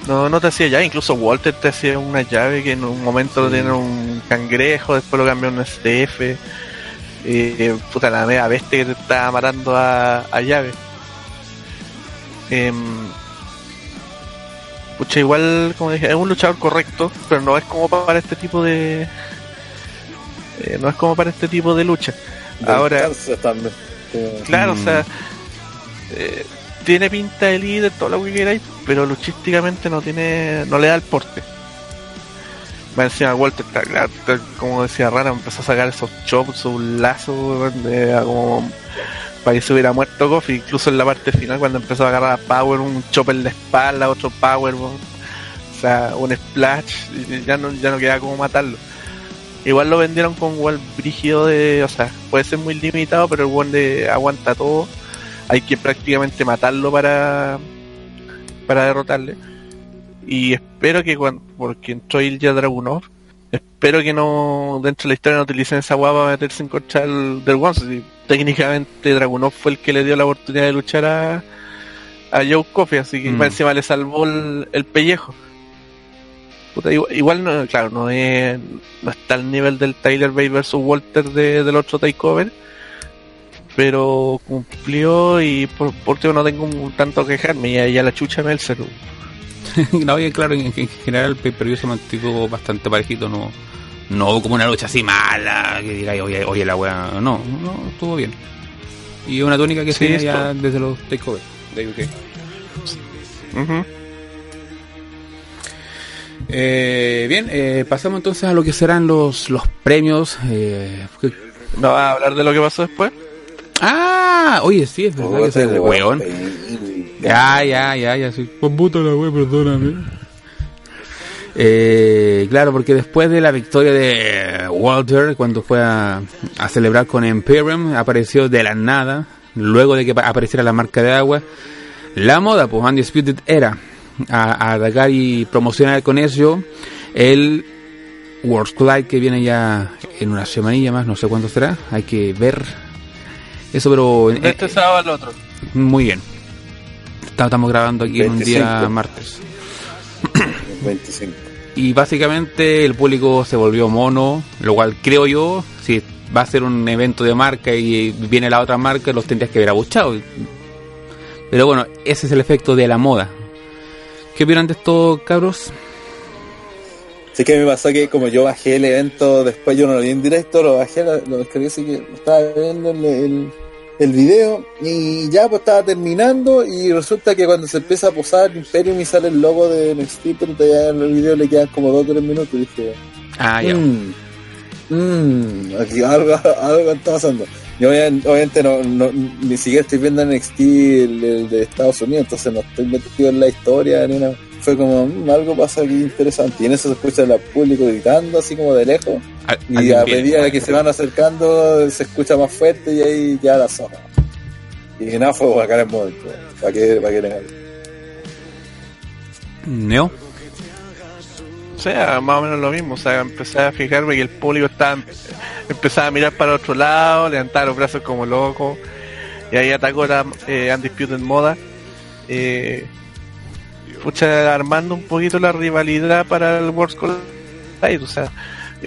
no, no te hacía llave. Incluso Walter te hacía una llave que en un momento lo tiene un cangrejo, después lo cambió a un STF. Eh, puta, la mega bestia que te estaba matando a, a llave. Em, pucha, igual, como dije, es un luchador correcto, pero no es como para este tipo de. Eh, no es como para este tipo de lucha. ahora- también. Claro, Mm. o sea, eh, tiene pinta de líder, todo lo que queráis, pero luchísticamente no tiene, no le da el porte. Más encima Walter, está, claro, está, como decía Rara, empezó a sacar esos chops, sus lazos, de, a como para que se hubiera muerto Kofi, incluso en la parte final cuando empezó a agarrar a Power, un chop en la espalda, otro Power, o sea, un splash, y ya no, ya no queda como matarlo. Igual lo vendieron con igual brígido de, o sea, puede ser muy limitado, pero el one de aguanta todo. Hay que prácticamente matarlo para para derrotarle. Y espero que cuando, porque entró Ilya Dragunov, espero que no dentro de la historia no utilicen esa guapa para meterse en contra del, del One. Si técnicamente Dragunov fue el que le dio la oportunidad de luchar a, a Joe Coffey, así que Mm. encima le salvó el, el pellejo. Puta, igual, no, claro, no es, no está al nivel del Tyler Bay versus Walter de, del otro takeover, pero cumplió y por, por último no tengo un tanto que quejarme, ya, ya la chucha Melzer. no, bien claro, en, en general el pay-per-view se mantuvo bastante parejito, no no como una lucha así mala, que digáis, oye, oye, la weá, no, no, estuvo bien. Y una tónica que Sí, se ya desde los takeovers de UK. Ujú. Eh, bien, eh, pasamos entonces a lo que serán los, los premios. Eh, que- ¿No vas a hablar de lo que pasó después? ah, oye, sí, es verdad que puta, soy el weón. Ya, ya, ya, ya, sí. Pues puta la wea, perdóname. Eh, claro, porque después de la victoria de Walter, cuando fue a, a celebrar con Imperium, apareció de la nada, luego de que pa- apareciera la marca de agua, la moda, pues Undisputed era a, a atacar y promocionar con eso el World Collide que viene ya en una semanilla más, no sé cuándo será, hay que ver eso, pero este sábado al otro. muy bien. Estamos grabando aquí en un día 25. martes. 25. Y básicamente el público se volvió mono, lo cual creo yo, si va a ser un evento de marca y viene la otra marca, los tendrías que haber abuchado. Pero bueno, ese es el efecto de la moda. ¿Qué opinan de esto, cabros? Así que me pasó que como yo bajé el evento, después yo no lo vi en directo, lo bajé, lo descargué, así que estaba viendo el, el, el video y ya pues estaba terminando y resulta que cuando se empieza a posar Imperium y sale el logo de NXT, pero todavía en el video le quedan como 2 o 3 minutos y dije, Ah, ya. mmm, mmm, aquí algo, algo está pasando. Yo obviamente, no, no, ni siquiera estoy viendo NXT el, el de Estados Unidos, entonces no estoy metido en la historia ni nada. fue como, "Mm, algo pasa aquí interesante. Y en eso se escucha el público gritando así como de lejos. Y a medida que se van acercando se escucha más fuerte y ahí ya la zona. Y nada, fue bacán el momento. ¿Para qué, para qué? Neo. O sea, más o menos lo mismo. O sea, empecé a fijarme que el público estaba empezaba a mirar para otro lado, levantaba los brazos como loco. Y ahí atacó la eh, Undisputed Moda. Eh, armando un poquito la rivalidad para el World Collide. O sea,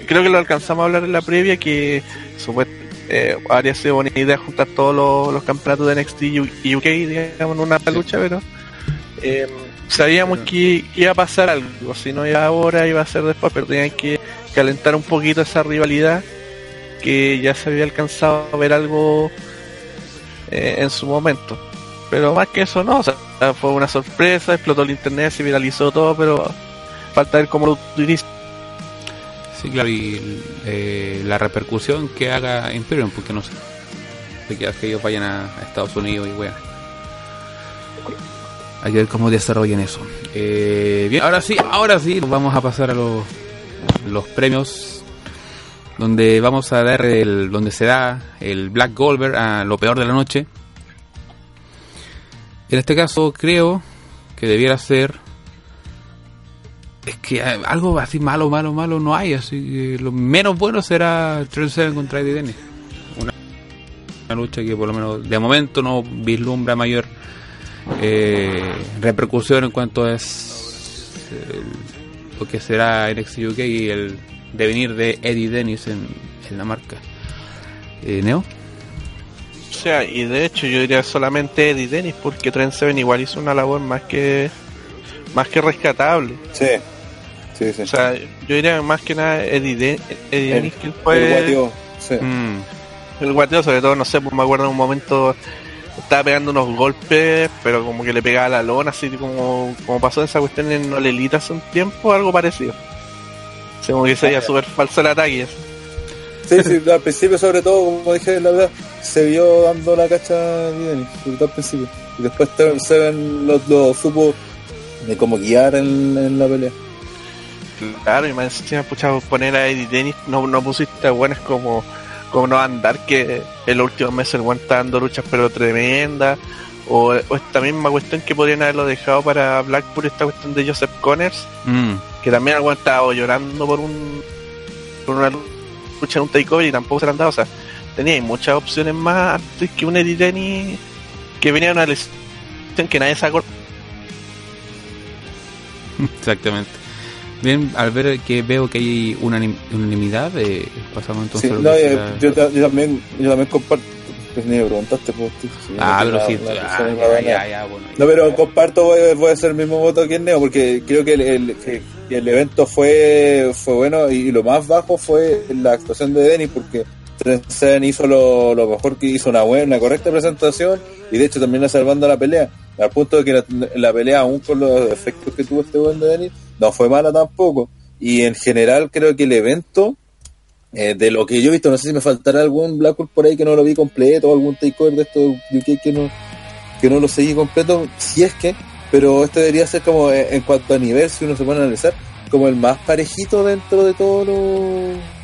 creo que lo alcanzamos a hablar en la previa que supuest- eh, habría sido buena idea juntar todos los, los campeonatos de NXT y UK, digamos, en una lucha, pero eh, sabíamos que iba a pasar algo, si no iba ahora, iba a ser después, pero tenían que calentar un poquito esa rivalidad que ya se había alcanzado a ver algo eh, en su momento. Pero más que eso, no, o sea, fue una sorpresa, explotó el internet, se viralizó todo, pero falta ver cómo lo utiliza. Sí, claro, y eh, la repercusión que haga Imperium, porque no sé. De que, ellos vayan a, Estados Unidos y weón. Hay ver cómo desarrollan eso. Eh, bien, ahora sí, ahora sí, vamos a pasar a los, los premios. Donde vamos a dar el. donde se da el Black Goldberg a lo peor de la noche. En este caso, creo que debiera ser es que eh, algo así malo, malo, malo no hay, así que lo menos bueno será Trent Seven contra Eddie Dennis. Una, una lucha que por lo menos de momento no vislumbra mayor eh, repercusión en cuanto es el- lo que será NXT UK y el devenir de Eddie Dennis en, en la marca. Eh, Neo, O sea, y de hecho yo diría solamente Eddie Dennis, porque Trent Seven igual hizo una labor más que más que rescatable. Sí, sí, sí. O sea, yo diría más que nada Eddie, De- Eddie El- Dennis, que él el fue guateo, sí. Mm, el guateo, sobre todo, no sé, pues me acuerdo en un momento estaba pegando unos golpes, pero como que le pegaba a la lona, así como, como pasó esa cuestión en Olelita hace un tiempo, algo parecido. O sea, como que se veía súper falso el ataque. así. Sí, sí, al principio sobre todo, como dije, la verdad, se vio dando la cacha a Dennis, sobre todo al principio. Y después Seven lo, lo supo de cómo guiar en, en la pelea. Claro, y más encima, pucha, poner a Eddie Dennis, no, no pusiste a buenas como, como no andar, que en los últimos meses el weón está dando luchas pero tremendas. O, o esta misma cuestión que podrían haberlo dejado para Blackpool, esta cuestión de Joseph Connors, mm. que también el weón estaba llorando por un por una lucha en un takeover y tampoco se le han dado. O sea, tenía muchas opciones más antes que un Eddie Dennis que venía de una lesión que nadie se acordó. Exactamente. Bien, al ver que veo que hay unanim- unanimidad, eh, pasamos entonces Sí, no, eh, yo, ta- yo también, yo también comparto. Pues ni me preguntaste, pues, tú, si Ah, pero sí, ah. No, pero comparto, voy, a- voy a hacer el mismo voto que el Neo, porque creo que el, el- que- que el evento fue, fue bueno y lo más bajo fue la actuación de Dennis, porque Trent Seven hizo lo, lo mejor que hizo, una buena, una correcta presentación y de hecho también salvando la pelea, al punto de que la, pelea, aún con los efectos que tuvo este buen de no fue mala tampoco. Y en general creo que el evento, eh, de lo que yo he visto, no sé si me faltará algún Blackpool por ahí que no lo vi completo, o algún takeover de esto UK que no, que no lo seguí completo, si es que, pero este debería ser como eh, en cuanto a nivel, si uno se pone a analizar, como el más parejito dentro de todo lo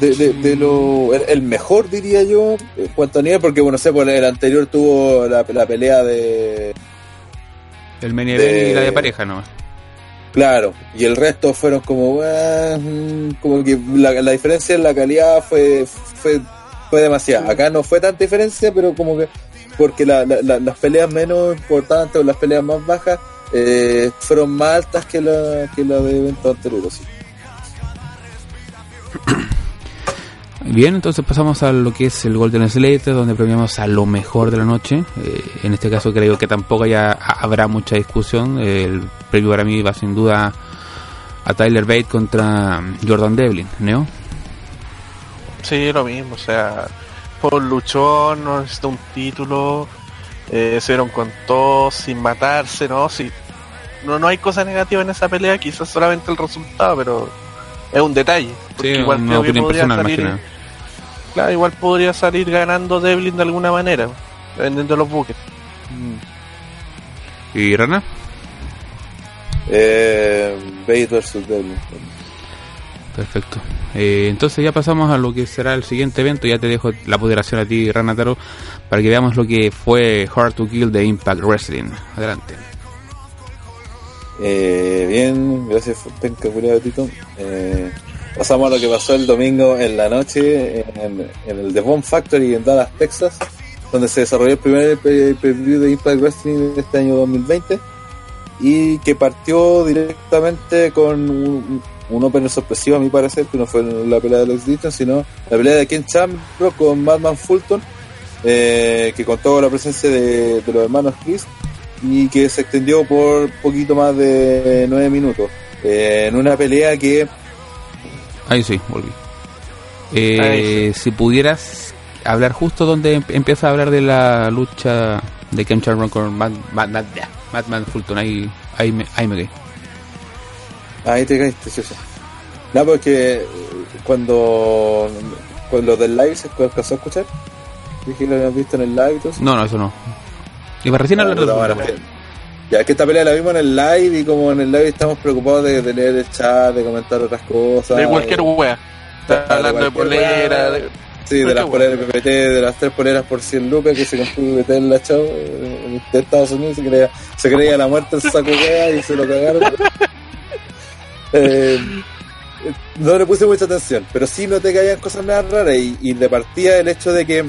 de, de, de lo el, el mejor diría yo en cuanto a nivel porque bueno sé pues el anterior tuvo la, la pelea de El main event de- y la de pareja, ¿no? claro y el resto fueron como mm, como que la, la diferencia en la calidad fue fue fue demasiada acá no fue tanta diferencia pero como que porque la- las peleas menos importantes o las peleas más bajas eh, fueron más altas que la que la de eventos anteriores sí. Bien, entonces pasamos a lo que es el Golden Slate, donde premiamos a lo mejor de la noche. Eh, en este caso creo que tampoco ya habrá mucha discusión. El premio para mí va sin duda a Tyler Bate contra Jordan Devlin, ¿no? Sí, lo mismo, o sea, un luchón, no necesita un título, eh, se dieron con todo, sin matarse, ¿no? Sí, no, no hay cosa negativa en esa pelea, quizás solamente el resultado, pero es un detalle. Porque Sí, igual una creo que podría salir. Claro, igual podría salir ganando Devlin de alguna manera, vendiendo los buques. ¿Y Rana? Eh, Bate vs. Devlin. Perfecto. Eh, entonces ya pasamos a lo que será el siguiente evento. Ya te dejo la apoderación a ti, Ranataro, para que veamos lo que fue Hard to Kill de Impact Wrestling. Adelante. Eh, bien, gracias Penca culiao, Tito. Eh, pasamos a lo que pasó el domingo en la noche en, el The Bomb Factory en Dallas, Texas, donde se desarrolló el primer pay-per-view de Impact Wrestling de este año 2020 y que partió directamente con un, un opener sorpresivo a mi parecer, que no fue la pelea de los Dixon, sino la pelea de Ken Chambro con Madman Fulton, eh, que contó con la presencia de, de los hermanos Chris y que se extendió por poquito más de nueve minutos. Eh, en una pelea que Ahí sí, volví. Eh, Ahí Si pudieras hablar justo donde em- empieza a hablar de la lucha de Ken Shamrock con Madman Fulton, ahí, ahí, me, ahí me quedé. Ahí te caíste, sí, sí. No, porque eh, cuando, cuando del live se alcanzó a escuchar, dije que lo habías visto en el live y todo eso. No, no, eso no. Iba recién a hablar de la Ya que esta pelea la vimos en el live y como en el live estamos preocupados de, de leer el chat, de comentar otras cosas. De cualquier wea. Está hablando de polera. de- Sí, de las poleras PPT, de las tres poleras por 100 lucas que se compró PPT en la eh, de Estados Unidos, se creía, se creía la muerte el saco wea y se lo cagaron. Eh, no le puse mucha atención, pero sí noté que había cosas más raras y, y de partida el hecho de que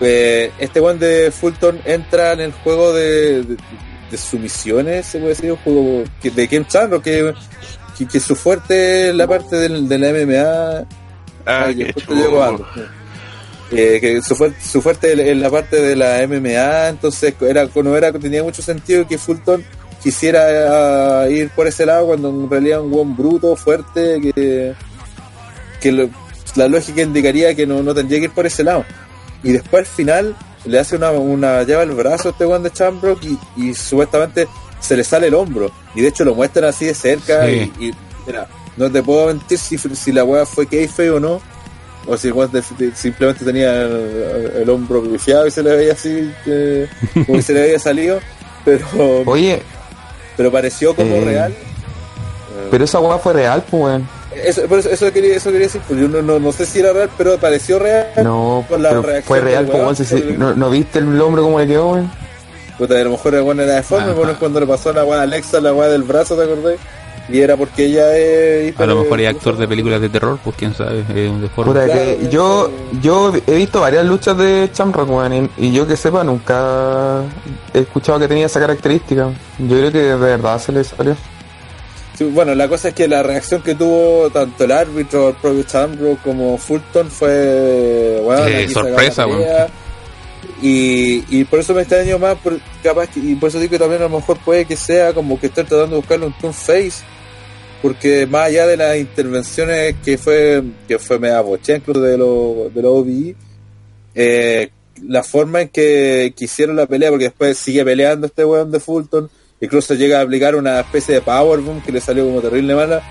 eh, este one de Fulton entra en el juego de, de, de sumisiones, se puede decir, un juego que- de Ken Chandro, que, que, que su fuerte es la parte del, de la MMA Ah, Ay, qué chulo. Eh, que su, fuerte, su fuerte en- la parte de la MMA, entonces era, no era, tenía mucho sentido que Fulton quisiera ah, ir por ese lado cuando en realidad un buen bruto, fuerte, que, que lo- la lógica indicaría que no, no tendría que ir por ese lado. Y después al final le hace una, una llave al brazo a este one de Chambrock y, y supuestamente se le sale el hombro. Y de hecho lo muestran así de cerca Sí. y, y, mira, no te puedo mentir si, si la weá fue kayfabe o no. O si el weón simplemente tenía el, el hombro bifiado y se le veía así, como que se le había salido. Pero, Oye, pero pareció como Eh, real. pero esa weá fue real, pues, weón. Eso, por eso, eso quería, eso quería decir, pues yo no, no, no sé si era real, pero pareció real. No, Por la pero reacción fue real, pues, weón, weón. si- ¿no, ¿No viste el hombre cómo le quedó, weón? Puta, a lo mejor el weón era deforme, Ajá. bueno, cuando le pasó a la weá a Alexa, la weá del brazo, ¿te acordás? Y era porque ella es... A lo mejor es hiper- actor de películas de terror, pues quién sabe, es un deforme. Puta, que claro. yo, yo he visto varias luchas de Chamrock, weón, y, y yo que sepa, nunca he escuchado que tenía esa característica. Yo creo que de verdad se le salió. Sí, bueno, la cosa es que la reacción que tuvo tanto el árbitro, el propio Chambro como Fulton fue, bueno, Sí, sorpresa, pelea. Y, y por eso me extraño más, por- capaz que, y por eso digo que también a lo mejor puede que sea como que estén tratando de buscarle un turn face, porque más allá de las intervenciones que fue, que fue media bocha incluso de los de los OBI, eh, la forma en que, que hicieron la pelea, porque después sigue peleando este weón de Fulton, incluso llega a aplicar una especie de powerbomb que le salió como terrible mala,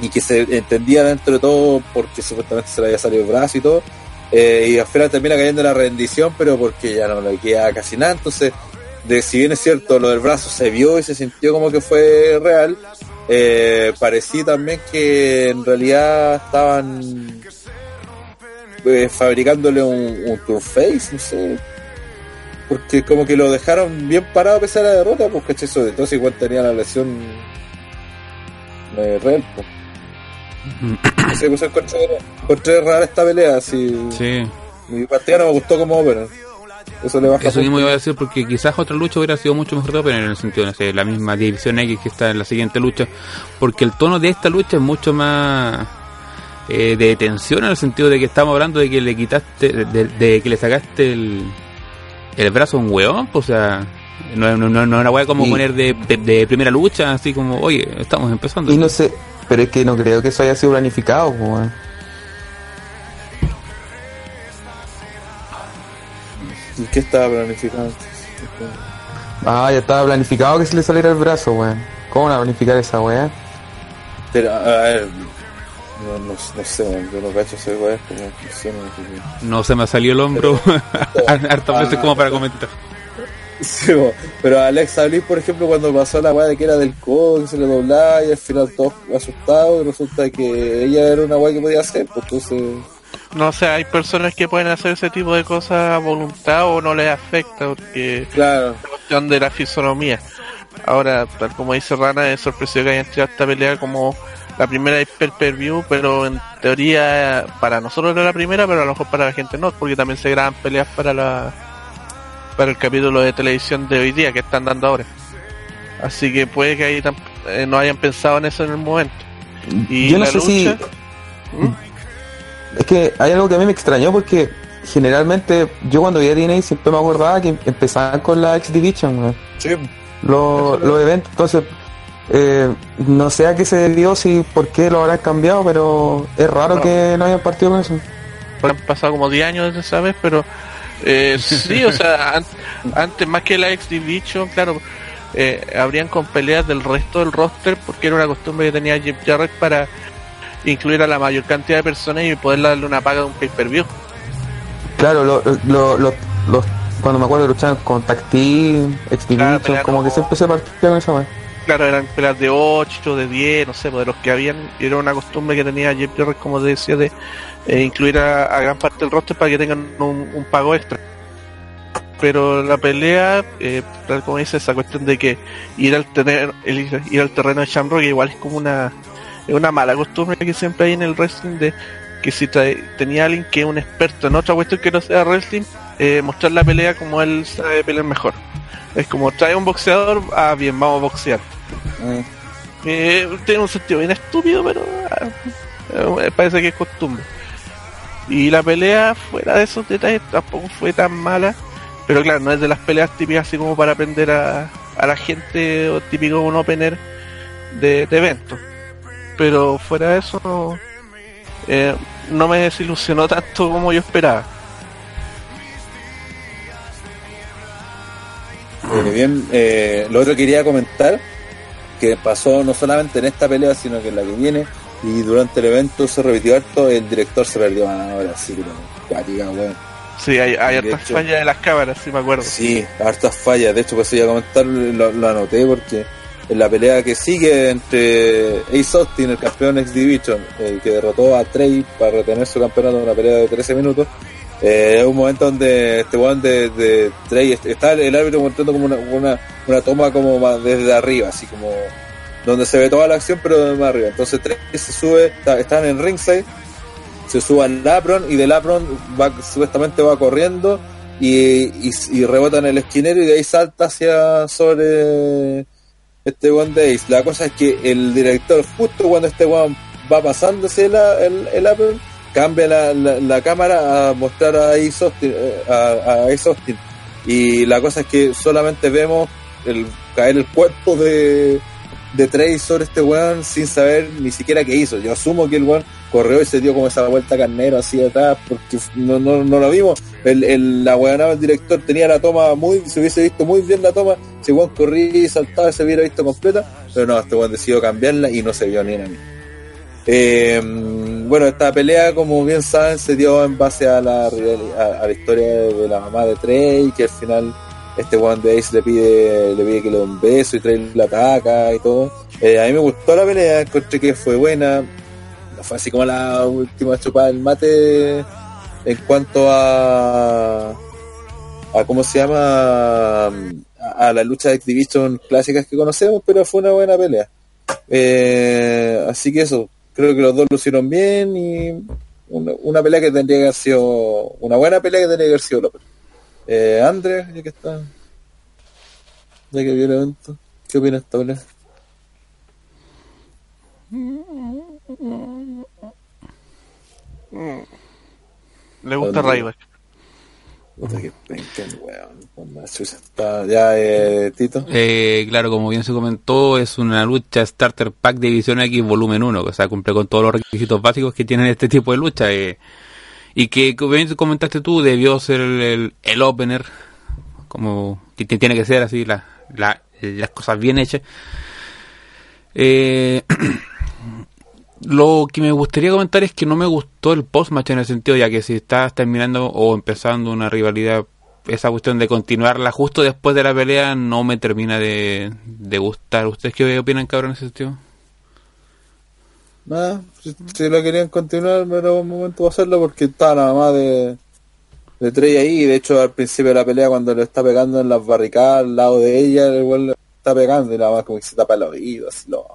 y que se entendía dentro de todo porque supuestamente se le había salido el brazo y todo, eh, y al final termina cayendo la rendición, pero porque ya no le queda casi nada, entonces, de, si bien es cierto, lo del brazo se vio y se sintió como que fue real, eh, parecía también que en realidad estaban eh, fabricándole un, un tour face, no sé. Porque como que lo dejaron bien parado a pesar de la derrota, pues caché sobre todo si igual tenía la lesión eh, real, pues. Sé, pues encontré, rara esta pelea, así. Sí, Mi partida no me gustó como opener. Eso le baja eso mismo iba a decir porque quizás otra lucha hubiera sido mucho mejor de Opener en el sentido, no sé, la misma División X que está en la siguiente lucha, porque el tono de esta lucha es mucho más eh, de tensión en el sentido de que estamos hablando de que le quitaste, de, de que le sacaste el, el brazo un weón, o sea, no, no, no, no era weá como Y- poner de, de, de primera lucha, así como, oye, estamos empezando. Y no sé, pero es que no creo que eso haya sido planificado, pues, weón. ¿Y qué estaba planificando? Ah, ya estaba planificado que se le saliera el brazo, weón. ¿Cómo van a planificar esa weá? Pero, a ver, no, no, no sé, yo no cacho ese weá, como funciona. No se me salió el hombro hartas veces como para comentar. Sí, pero Alexa Bliss, por ejemplo, cuando pasó la weá de que era del codo, que se le doblaba y al final todos asustados, y resulta que ella era una weá que podía hacer, pues entonces. No sé, hay personas que pueden hacer ese tipo de cosas a voluntad o no les afecta porque Claro, es cuestión de la fisonomía. Ahora, tal como dice Rana, es sorpresivo que hayan tirado esta pelea como la primera de per per view, pero en teoría para nosotros era la primera, pero a lo mejor para la gente no, porque también se graban peleas para la para el capítulo de televisión de hoy día que están dando ahora. Así que puede que ahí eh, no hayan pensado en eso en el momento. Y Yo no la sé si. ¿Mm? Es que hay algo que a mí me extrañó porque generalmente yo cuando veía TNA siempre me acordaba que empezaban con la X Division, sí. los, los eventos. Entonces, eh, no sé a qué se debió, si por qué lo habrán cambiado, pero es raro No. que no hayan partido con eso. han pasado como 10 años desde esa vez, pero eh, sí, o sea, an- antes más que la X Division, claro, eh, habrían con peleas del resto del roster porque era una costumbre que tenía Jeff Jarrett para incluir a la mayor cantidad de personas y poder darle una paga de un pay-per-view. Claro, lo, lo- lo- los- cuando me acuerdo luchaban con Tag Team, X Claro, como que siempre se partía con esa weá. Claro, eran peleas de 8, de 10, no sé, pues de los que habían, era una costumbre que tenía Jeff Jarrett, como te decía, de eh, incluir a, gran parte del roster para que tengan un, pago extra. Pero la pelea, eh, tal como dice, esa cuestión de que ir al tener, el, ir al terreno de Shamrock igual es como una, es una mala costumbre que siempre hay en el wrestling de que si trae- tenía alguien que es un experto en otra cuestión que no sea wrestling, eh, mostrar la pelea como él sabe pelear mejor. Es como trae un boxeador, ah bien, vamos a boxear. Ah, Eh, tiene un sentido bien estúpido, pero ah, eh, parece que es costumbre. Y la pelea, fuera de esos detalles, tampoco fue tan mala. Pero claro, no es de las peleas típicas así como para aprender a, a la gente o típico un opener de, de evento. Pero fuera de eso, no, eh, no me desilusionó tanto como yo esperaba. Eh, bien, eh, lo otro que quería comentar, que pasó no solamente en esta pelea, sino que en la que viene, y durante el evento se repitió harto, el director se perdió ahora, sí, pero cuática, weón. Sí, hay, hay hartas hecho- fallas de las cámaras, sí me acuerdo. Sí, hartas fallas, de hecho pues iba a comentar, lo, lo anoté porque en la pelea que sigue entre Ace Austin, el campeón X Division, el que derrotó a Trey para retener su campeonato en una pelea de 13 minutos, eh, es un momento donde este weón de, de Trey est- está el árbitro mostrando como una, una, toma como desde arriba, así como donde se ve toda la acción pero de más arriba. Entonces Trey se sube, está- están en ringside, se sube al apron y del apron va, supuestamente va corriendo y, y, y rebota en el esquinero y de ahí salta hacia sobre este One Days. La cosa es que el director, justo cuando este One va pasándose la- el, el apron, cambia la, la, la cámara a mostrar a Ace Austin, eh, a, a. Y la cosa es que solamente vemos el caer el cuerpo de, de Trey sobre este weón sin saber ni siquiera qué hizo. Yo asumo que el weón corrió y se dio como esa vuelta carnero así atrás porque no, no, no lo vimos. El, el, la weonada, el director tenía la toma muy, se hubiese visto muy bien la toma, si weón corría y saltaba se hubiera visto completa, pero no, este weón decidió cambiarla y no se vio ni en a mí. Eh, bueno, esta pelea, como bien saben, se dio en base a la, historia de la mamá de Trey, que al final este One de Ace le pide, le pide que le dé un beso y Trey la ataca y todo. Eh, a mí me gustó la pelea, encontré que fue buena. No fue así como la última chupada del mate en cuanto a, a ¿cómo se llama? A, a la lucha de Activision clásicas que conocemos, pero fue una buena pelea. Eh, así que eso, creo que los dos lo hicieron bien y una, una pelea que tendría que haber sido, una buena pelea que tendría que haber sido López. Eh, Andrés, ya que está, ya que vio el evento, ¿qué opinas esta pelea? Le gusta Ryback. Puta que weón, Ya, eh, Tito. Eh, claro, como bien se comentó, es una lucha Starter Pack División X Volumen 1, o sea, cumple con todos los requisitos básicos que tienen este tipo de lucha. eh, y que, como bien comentaste tú, debió ser el, el, el opener, como que tiene que ser así, la, la- las cosas bien hechas. Eh, lo que me gustaría comentar es que no me gustó el post-match en el sentido, ya que si estás terminando o empezando una rivalidad esa cuestión de continuarla justo después de la pelea no me termina de, de gustar. ¿Ustedes qué opinan, cabrón, en ese sentido? Nada, si, la querían continuar, no era un momento para hacerlo porque estaba la mamá de, de Trey ahí. De hecho, al principio de la pelea, cuando le está pegando en las barricadas al lado de ella, el igual le está pegando y la mamá como que se tapa el oído, así lo.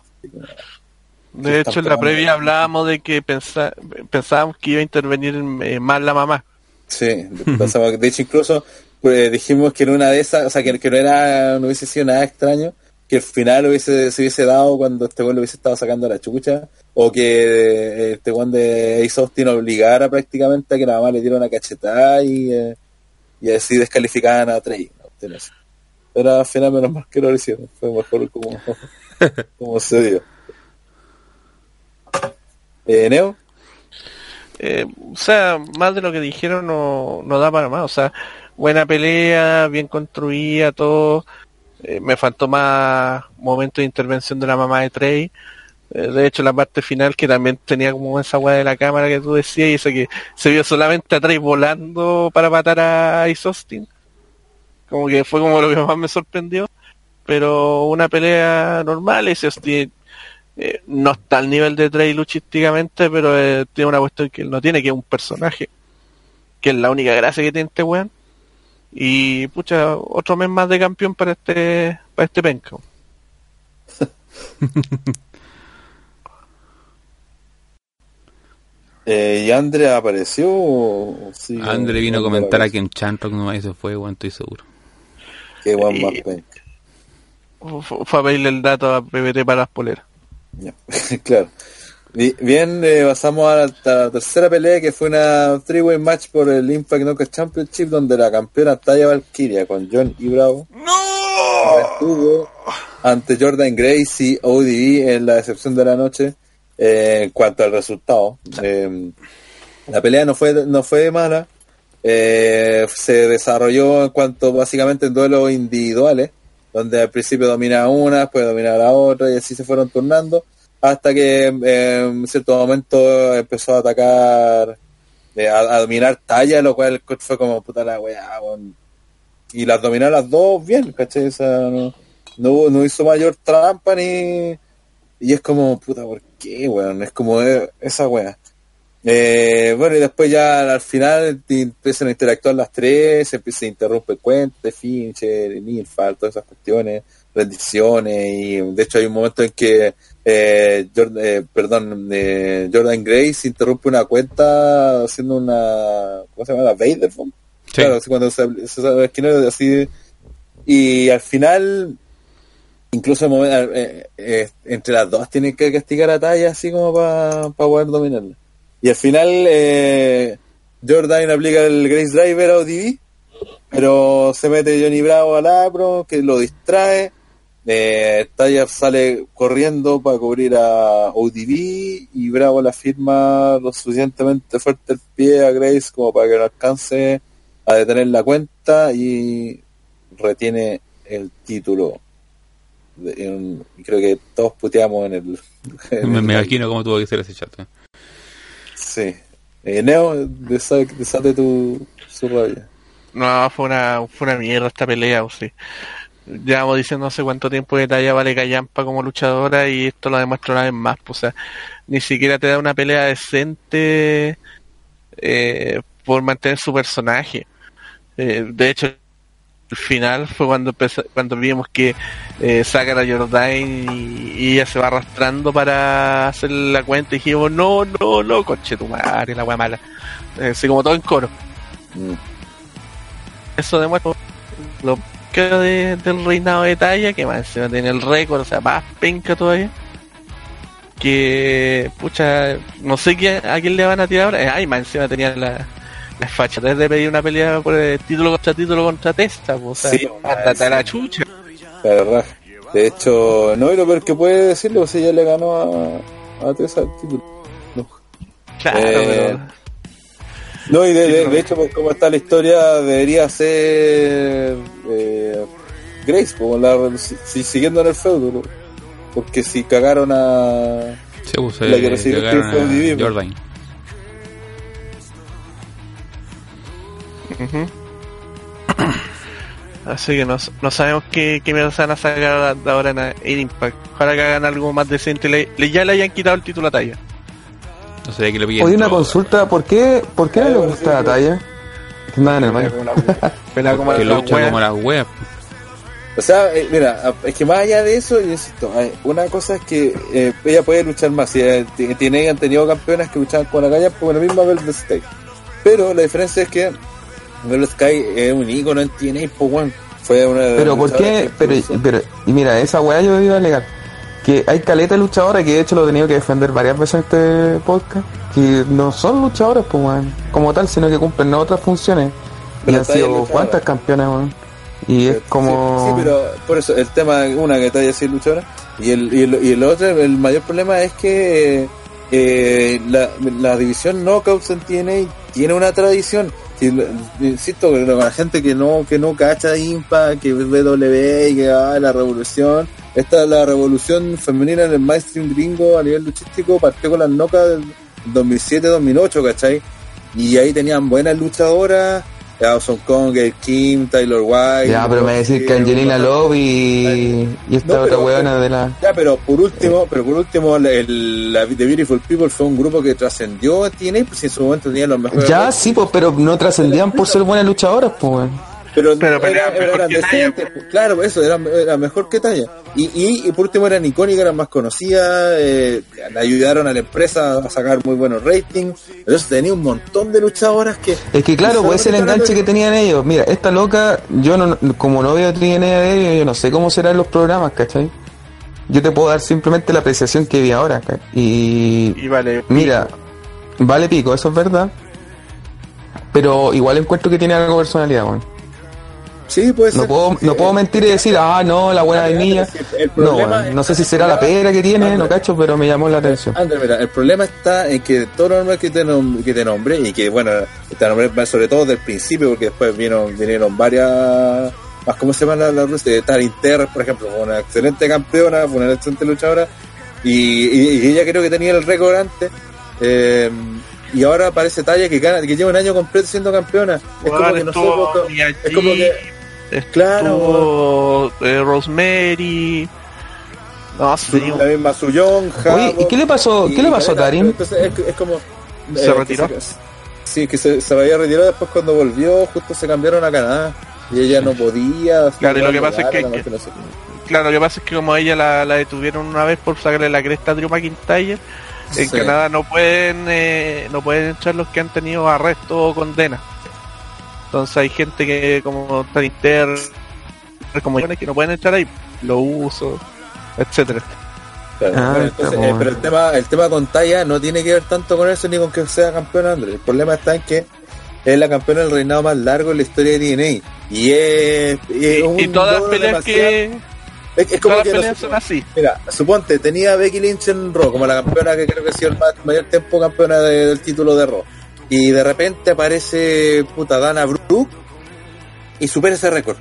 De hecho, en la previa hablábamos de que pensa- pensábamos que iba a intervenir eh, más la mamá. Sí, pensaba que- de hecho incluso pues, dijimos que en una de esas, o sea, que, que no era, no hubiese sido nada extraño, que el final hubiese, se hubiese dado cuando este weón le hubiese estado sacando la chucha, o que eh, este weón de Ace Austin obligara prácticamente a que la mamá le diera una cachetada y, eh, y así descalificaban a Trey. Pero al final menos mal que no lo hicieron, fue mejor como, como se dio. Eh, Neo, Eh, o sea, más de lo que dijeron no, no da para más. O sea, buena pelea, bien construida, todo. Eh, me faltó más momento de intervención de la mamá de Trey. De hecho, la parte final que también tenía como esa weá de la cámara que tú decías y esa que se vio solamente a Trey volando para matar a Ice Austin. Como que fue como lo que más me sorprendió. Pero una pelea normal, Ice Austin eh, no está al nivel de Trey luchísticamente, pero eh, tiene una cuestión que él no tiene, que es un personaje. Que es la única gracia que tiene este weón. Y pucha, otro mes más de campeón para este, para este penca. eh, ¿y Andre apareció? o Andre vino a comentar aquí en Chanrock nomás y se fue, weón, estoy seguro. Que weón más penca. Fu- Fue a pedirle el dato a PBT para las poleras. Ya, claro. Bi- Bien, eh, pasamos a la, tercera pelea que fue una three-way match por el Impact Knockout Championship donde la campeona Taya Valkyria con John y Bravo estuvo ante Jordan Grace y ODB en la decepción de la noche eh, en cuanto al resultado. Eh, la pelea no fue no fue mala. Eh, se desarrolló en cuanto básicamente en duelos individuales, donde al principio domina una, después domina la otra y así se fueron turnando, hasta que eh, en cierto momento empezó a atacar, eh, a, dominar talla, lo cual fue como puta la weá, weón. y las dominó las dos bien, ¿cachai? O sea, no, no hizo mayor trampa ni... Y es como, puta, ¿por qué, weón? Es como eh, esa weá. Eh, bueno, y después ya al final empiezan a interactuar las tres, se empieza a interrumpir el cuento de Fincher, Nilfal, todas esas cuestiones, rendiciones, y de hecho hay un momento en que eh, Jordan, eh, perdón, eh, Jordan Grace interrumpe una cuenta haciendo una, ¿cómo se llama? La Vader. Sí. Claro, así cuando se, se sale el esquinero, así, y al final, incluso el eh, eh, entre las dos tienen que castigar a Talla así como para poder dominarla. Y al final eh, Jordan aplica el Grace Driver a ODB, pero se mete Johnny Bravo al Apro, que lo distrae. Eh, sale corriendo para cubrir a ODB y Bravo la firma lo suficientemente fuerte el pie a Grace como para que no alcance a detener la cuenta y retiene el título. En- creo que todos puteamos en el. en Me, el- me imagino cómo tuvo que ser ese chat. ¿eh? Sí. Eh, Neo, desa- desate tu su rabia. No, fue una, fue una mierda esta pelea, o sí. Llevamos diciendo sé cuánto tiempo que Taya vale callampa como luchadora y esto lo demuestra una vez más. pues, ni siquiera te da una pelea decente eh, por mantener su personaje. Eh, de hecho, el final fue cuando empezó, cuando vimos que eh, sacan a Jordan y, y ella se va arrastrando para hacer la cuenta y dijimos, no, no, no, coche tu madre, la wea mala. Eh, así como todo en coro. Mm. Eso demuestra lo que de- del reinado de talla, que más encima tiene el récord, o sea, más penca todavía. Que, pucha, no sé qué, a quién le van a tirar ahora. Eh, Ay, más encima tenía la, la fachatez de pedir una pelea por el título contra título contra testa, pues, o sea, Sí, ándate a la sí. chucha. La verdad. De hecho, no, y lo peor que puede decirlo, pues ella le ganó a, a Tessa el título. No. Claro, Eh, pero- No, y de, Sí, de- de hecho, pues, como está la historia, debería ser eh, Grace, como la, si, si- siguiendo en el feudo. ¿no? Porque si cagaron a. Se puso La que recibió el a Jordan. Así que no, no sabemos qué, qué mierda se van a sacar de ahora en, en Impact. Ojalá que hagan algo más decente. Le, le- ya le hayan quitado el título a Talla. No sé que lo Oye, una consulta, ¿por qué, por qué no le gusta sí. talla? Que nada en el baño. Pelea como lucha como las weas. O sea, eh, mira, es que más allá de eso, yo insisto, una cosa es que eh, ella puede luchar más. Si eh, tiene, han tenido campeonas que luchaban con la calle, pues la misma Velvet Sky. Pero la diferencia es que Velvet Sky es un ícono en TNA, pues bueno, fue una de Pero ¿por qué? Pero, pero, y mira, esa weá yo iba a alegar. Que hay caleta de luchadoras que de hecho lo he tenido que defender varias veces en este podcast. Que no son luchadoras, pues como tal, sino que cumplen otras funciones. Y han sido cuántas campeonas, weón. Y es como. Sí, pero por eso, el tema, una que talla así luchadora, y el, y el, y el otro, el mayor problema es que eh, la, la división Knockouts en TNA tiene una tradición. Si insisto, la gente que no, que no cacha Impact, que ve W y que va la revolución, esta la revolución femenina en el mainstream gringo a nivel luchístico partió con las Knockouts del 2007-2008, ¿cachai? Y ahí tenían buenas luchadoras, Kong, Gail Kim, Tyler White. Ya, pero me decir que Angelina Love y, y esta No, otra weona de la. Ya, pero por último, pero por último, el, la The Beautiful People fue un grupo que trascendió a TNA, pues en su momento tenía los mejores. Ya, sí, pues, pero no trascendían por ser buenas luchadoras, pues. Pero, pero era- eran decentes, pues, claro, eso, era, era mejor que talla. Y, y, y por último eran icónicas, eran más conocidas, eh, le ayudaron a la empresa a sacar muy buenos ratings. Entonces tenía un montón de luchadoras que. Es que claro, pues es el enganche que tenían ellos. Mira, esta loca, yo no, como no veo TNA de ellos, yo no sé cómo serán los programas, ¿cachai? Yo te puedo dar simplemente la apreciación que vi ahora, ¿cachai? Y Y vale. mira, vale pico, eso es verdad. Pero igual encuentro que tiene algo de personalidad, weón. Sí, puede ser. No puedo, no puedo mentir y decir, ah, no, la buena de niña. El No, no sé si será la pera que tiene, no cacho, pero me llamó la atención. André, mira, el problema está en que todo lo normal que te, nom- que te nombré, y que bueno, te nombré sobre todo del principio, porque después vinieron, vinieron varias, más cómo se llama la, la rusa, Tarin Terra, por ejemplo, fue una excelente campeona, fue una excelente luchadora, y, y- y ella creo que tenía el récord antes, eh, y ahora aparece Talla que gana, que lleva un año completo siendo campeona. Es como que nosotros, Mia es como que, Estuvo Claro. eh, Rosemary. No, sí, la misma Suyón, Oye, ¿y qué le pasó, qué le pasó a Tarim? Entonces es, es como. ¿Se eh, retiró? que se- sí, que se, se había retirado después cuando volvió, justo se cambiaron a Canadá. Y ella no podía. Claro, y lo que pasa es que- legal, que- no sé qué. claro, lo que pasa es que como a ella la, la detuvieron una vez por sacarle la cresta a Drew McIntyre, en Sí. Canadá no pueden eh, no pueden echar los que han tenido arresto o condena. Entonces hay gente que como está interna, como yo, que no pueden echar ahí, lo uso, etcétera. Claro, Ah, bueno, entonces, eh, pero el tema, el tema con Taya no tiene que ver tanto con eso ni con que sea campeona Andrés. El problema está en que es la campeona del reinado más largo en la historia de TNA. Y es. Y, es un y todas las peleas demasiado- que Es, es como que son así. Mira, suponte, tenía Becky Lynch en Raw como la campeona que creo que ha sido el más- mayor tiempo campeona de- del título de Raw. Y de repente aparece puta Dana Brooke y supera ese récord.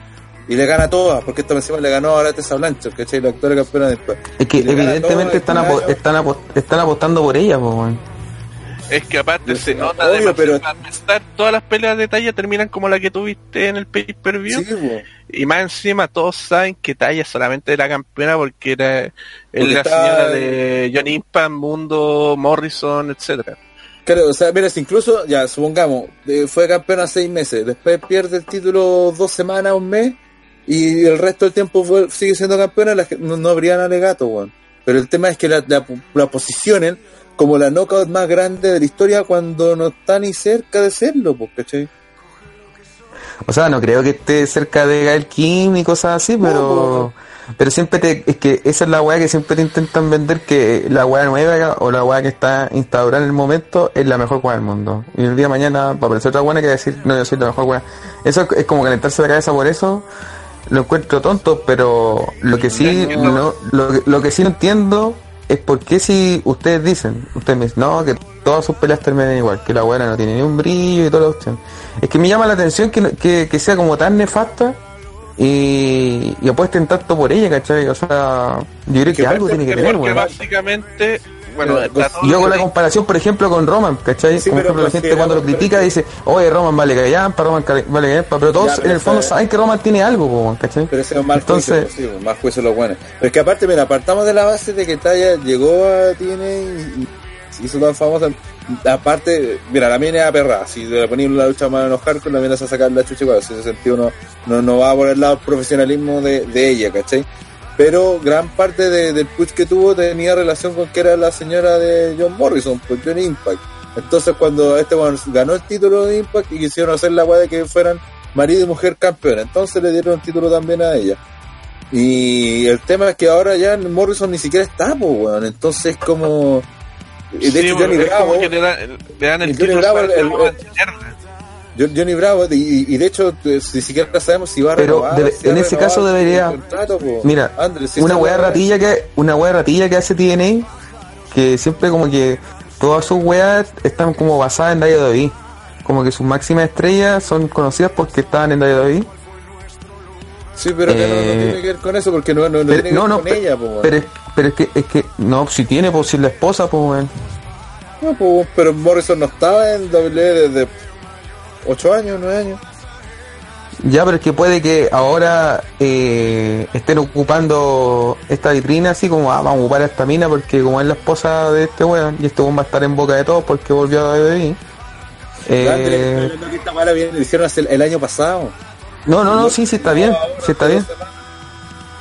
Y le gana a todas, porque esta encima le ganó a Tessa Blanchard, ¿cachai? La actora campeona después. Es que evidentemente están, apo- están, apo- están apostando por ella, weón. Es que aparte se nota obvio, pero- todas las peleas de talla terminan como la que tuviste en el pay-per-view. Sí, po. Y más encima todos saben que Talla solamente era campeona porque era Porque la señora de Johnny Impact, Mundo, Morrison, etcétera. Claro, o sea, mira, si incluso, ya, supongamos, eh, fue campeona seis meses, después pierde el título dos semanas, un mes, y el resto del tiempo fue- sigue siendo campeona, no, no habrían alegato, weón. Pero el tema es que la, la, la posicionen como la knockout más grande de la historia cuando no está ni cerca de serlo, pues, ¿cachai? O sea, no creo que esté cerca de Gael Kim y cosas así, pero pero siempre te, es que esa es la weá que siempre te intentan vender que la weá nueva o la weá que está instaurada en el momento es la mejor weá del mundo. Y el día de mañana va a aparecer otra weá que decir, no, yo soy la mejor weá. Eso es como calentarse la cabeza por eso. Lo encuentro tonto, pero lo que sí, no, lo, que- lo que sí no entiendo es por qué si ustedes dicen, ustedes me dicen, no, que todas sus peleas terminan igual, que la buena no tiene ni un brillo y toda la cuestión. Es que me llama la atención que, que, que sea como tan nefasta y, y apuesten tanto por ella, ¿cachai? O sea, yo creo que, Que algo tiene que que tener, Porque weón. básicamente bueno, Y yo hago la comparación, por ejemplo, con Roman, ¿cachai? Sí, por ejemplo, la pues gente cuando lo critica dice, oye, Roman vale callampa, Roman vale callampa, pero todos Ya, pero en el fondo saben que Roman tiene algo, ¿cachai? Pero ese es un mal Entonces- juicio, pues, sí, más juicio los buenos. Pero es que aparte, mira, apartamos de la base de que Taya llegó a y, y se hizo tan famosa. Aparte, mira, la mina era perra. Si le ponían la lucha más enojar con la mina a sacar la chucha igual. Si ese sentido no, no, no va por el lado profesionalismo de, de ella, ¿cachai? Pero gran parte de- del push que tuvo tenía relación con que era la señora de John Morrison, pues John Impact. Entonces cuando este bueno, ganó el título de Impact y quisieron hacer la weá de que fueran marido y mujer campeón, entonces le dieron el título también a ella. Y el tema es que ahora ya Morrison ni siquiera está, pues weón, entonces como... y De Sí, hecho Johnny Bravo, que le, da- le dan y el Johnny Bravo, el- Johnny Bravo, y, y de hecho ni siquiera sabemos si va a Pero renovar. debe- si en ese renovar caso debería- contrato. Mira, Andrés, si una weá- ratilla que una wea ratilla que hace TNA que siempre como que todas sus weas están como basadas en WWE como que sus máximas estrellas son conocidas porque estaban en WWE Sí, pero que no, no Eh, tiene que ver con eso, porque no, no, no pero, tiene que no ver con ella, po, pero, pero es que es que no si tiene pues si es la esposa pues. No, po, pero Morrison no estaba en WWE desde 8 años, 9 años. ya pero es que puede que ahora eh, estén ocupando esta vitrina así como ah, vamos a ocupar a esta mina porque como es la esposa de este weón y este weón va a estar en boca de todos porque volvió a WWE eh, hablando que esta bien- la hicieron el, el año pasado. No no no sí sí está bien sí está bien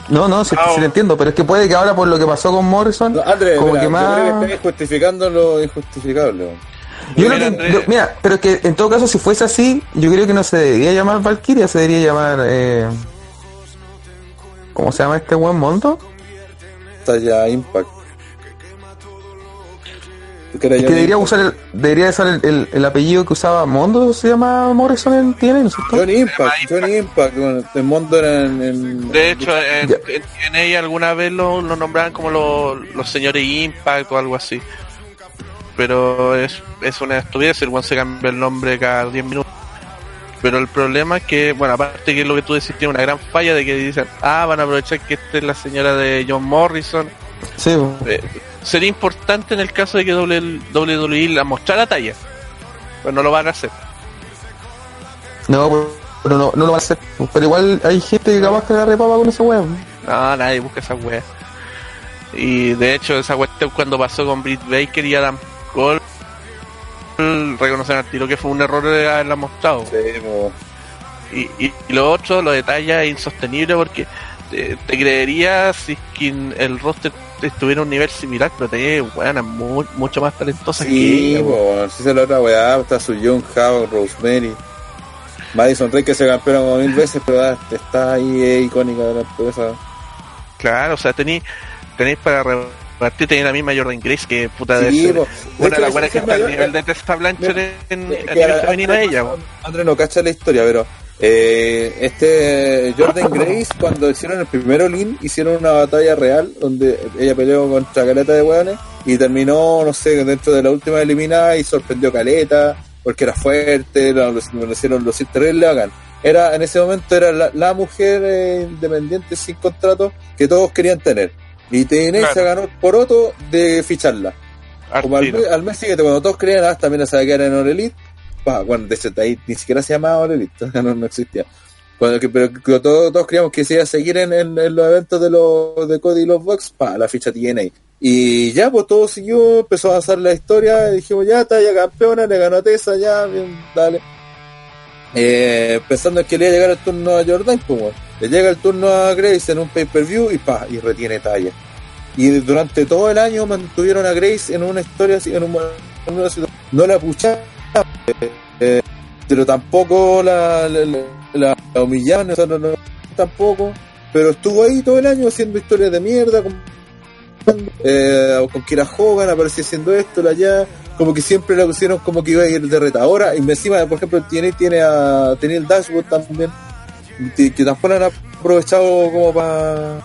No, no, sí, Ah, sí lo entiendo, pero es que puede que ahora por lo que pasó con Morrison, No, como mira, que yo creo más... que estáis justificando lo injustificable. Yo Mira, creo que, yo- mira, pero es que en todo caso, si fuese así, yo creo que no se debería llamar Valkyria, se debería llamar. Eh, ¿Cómo se llama este buen mundo? Está ya Impact. Que debería usar el, debería usar el, el- el apellido que usaba Mondo, se llama Morrison en TNA, ¿no es cierto? Johnny Impact, Johnny Impact, bueno, el mundo era en, en- De hecho, en, en TNA alguna vez lo, lo nombraban como lo- los señores Impact o algo así. Pero es, es una estupidez, el one se cambia el nombre cada 10 minutos. Pero el problema es que, bueno, aparte que lo que tú decís tiene una gran falla de que dicen, ah, van a aprovechar que esta es la señora de John Morrison. Sí, Eh, sería importante en el caso de que WWE la mostrara talla. Pero no lo van a hacer. no, pero- pero no, no lo va a hacer. Pero igual hay gente que capaz que agarre papa con esa wea. No, nadie busca esa wea. Y de hecho, esa cuestión cuando pasó con Britt Baker y Adam Cole, reconocen al tiro que fue un error de haberla mostrado. Sí, po. Y, y, y lo otro, lo de talla es insostenible porque te, te creerías si es que el roster estuviera a un nivel similar, pero tenía weonas mu- mucho más talentosas que Sí, ella. po, weón. si es la otra weá, está su Young Howard, Rosemary. Madison Rey que se campeona como mil veces, pero ah, está ahí, icónica de la empresa. Claro, o sea, tenéis tenéis para repartir, tenéis la misma Jordan Grace que puta de Sí, po. De hecho, esa- buenas que está al nivel de Tessa Blanchard Mira, en, que a nivel ahora- femenino de ella. André no cacha la historia, pero eh, este Jordan Grace, cuando hicieron el primero Lin, hicieron una batalla real donde ella peleó contra Caleta de hueones y terminó, no sé, dentro de la última eliminada y sorprendió Caleta porque era fuerte, lo, hicieron los terrible bacán. Era, en ese momento era la, la mujer eh, independiente sin contrato que todos querían tener. Y TNA Claro. se ganó por otro de ficharla. Como al, mes- al mes siguiente, cuando todos creían, ah, también se va a quedar en All Pa, bueno, de ahí ni siquiera se llamaba All Elite, no, no existía. Cuando, que, pero todos, todos creíamos que se iba a seguir en, en- los eventos de los de Cody y los Bucks, pa, la ficha TNA. Y ya, pues todo siguió, empezó a avanzar la historia, y dijimos, ya está, ya campeona, le ganó a Tessa, ya, bien, dale. Eh, pensando en que le iba a llegar el turno a Jordan, pues bueno, le llega el turno a Grace en un pay-per-view y pa, y retiene talla. Y durante todo el año mantuvieron a Grace en una historia así, en, un- en. No la puchaban, eh, pero tampoco la, la, la- tampoco. Pero estuvo ahí todo el año haciendo historias de mierda, con, eh, con Kira Hogan, aparecía haciendo esto, la allá. Como que siempre la pusieron como que iba a ir de retadora. Y encima, por ejemplo, tiene, tiene, a, tenía el Dashboard también, que, que tampoco han aprovechado como para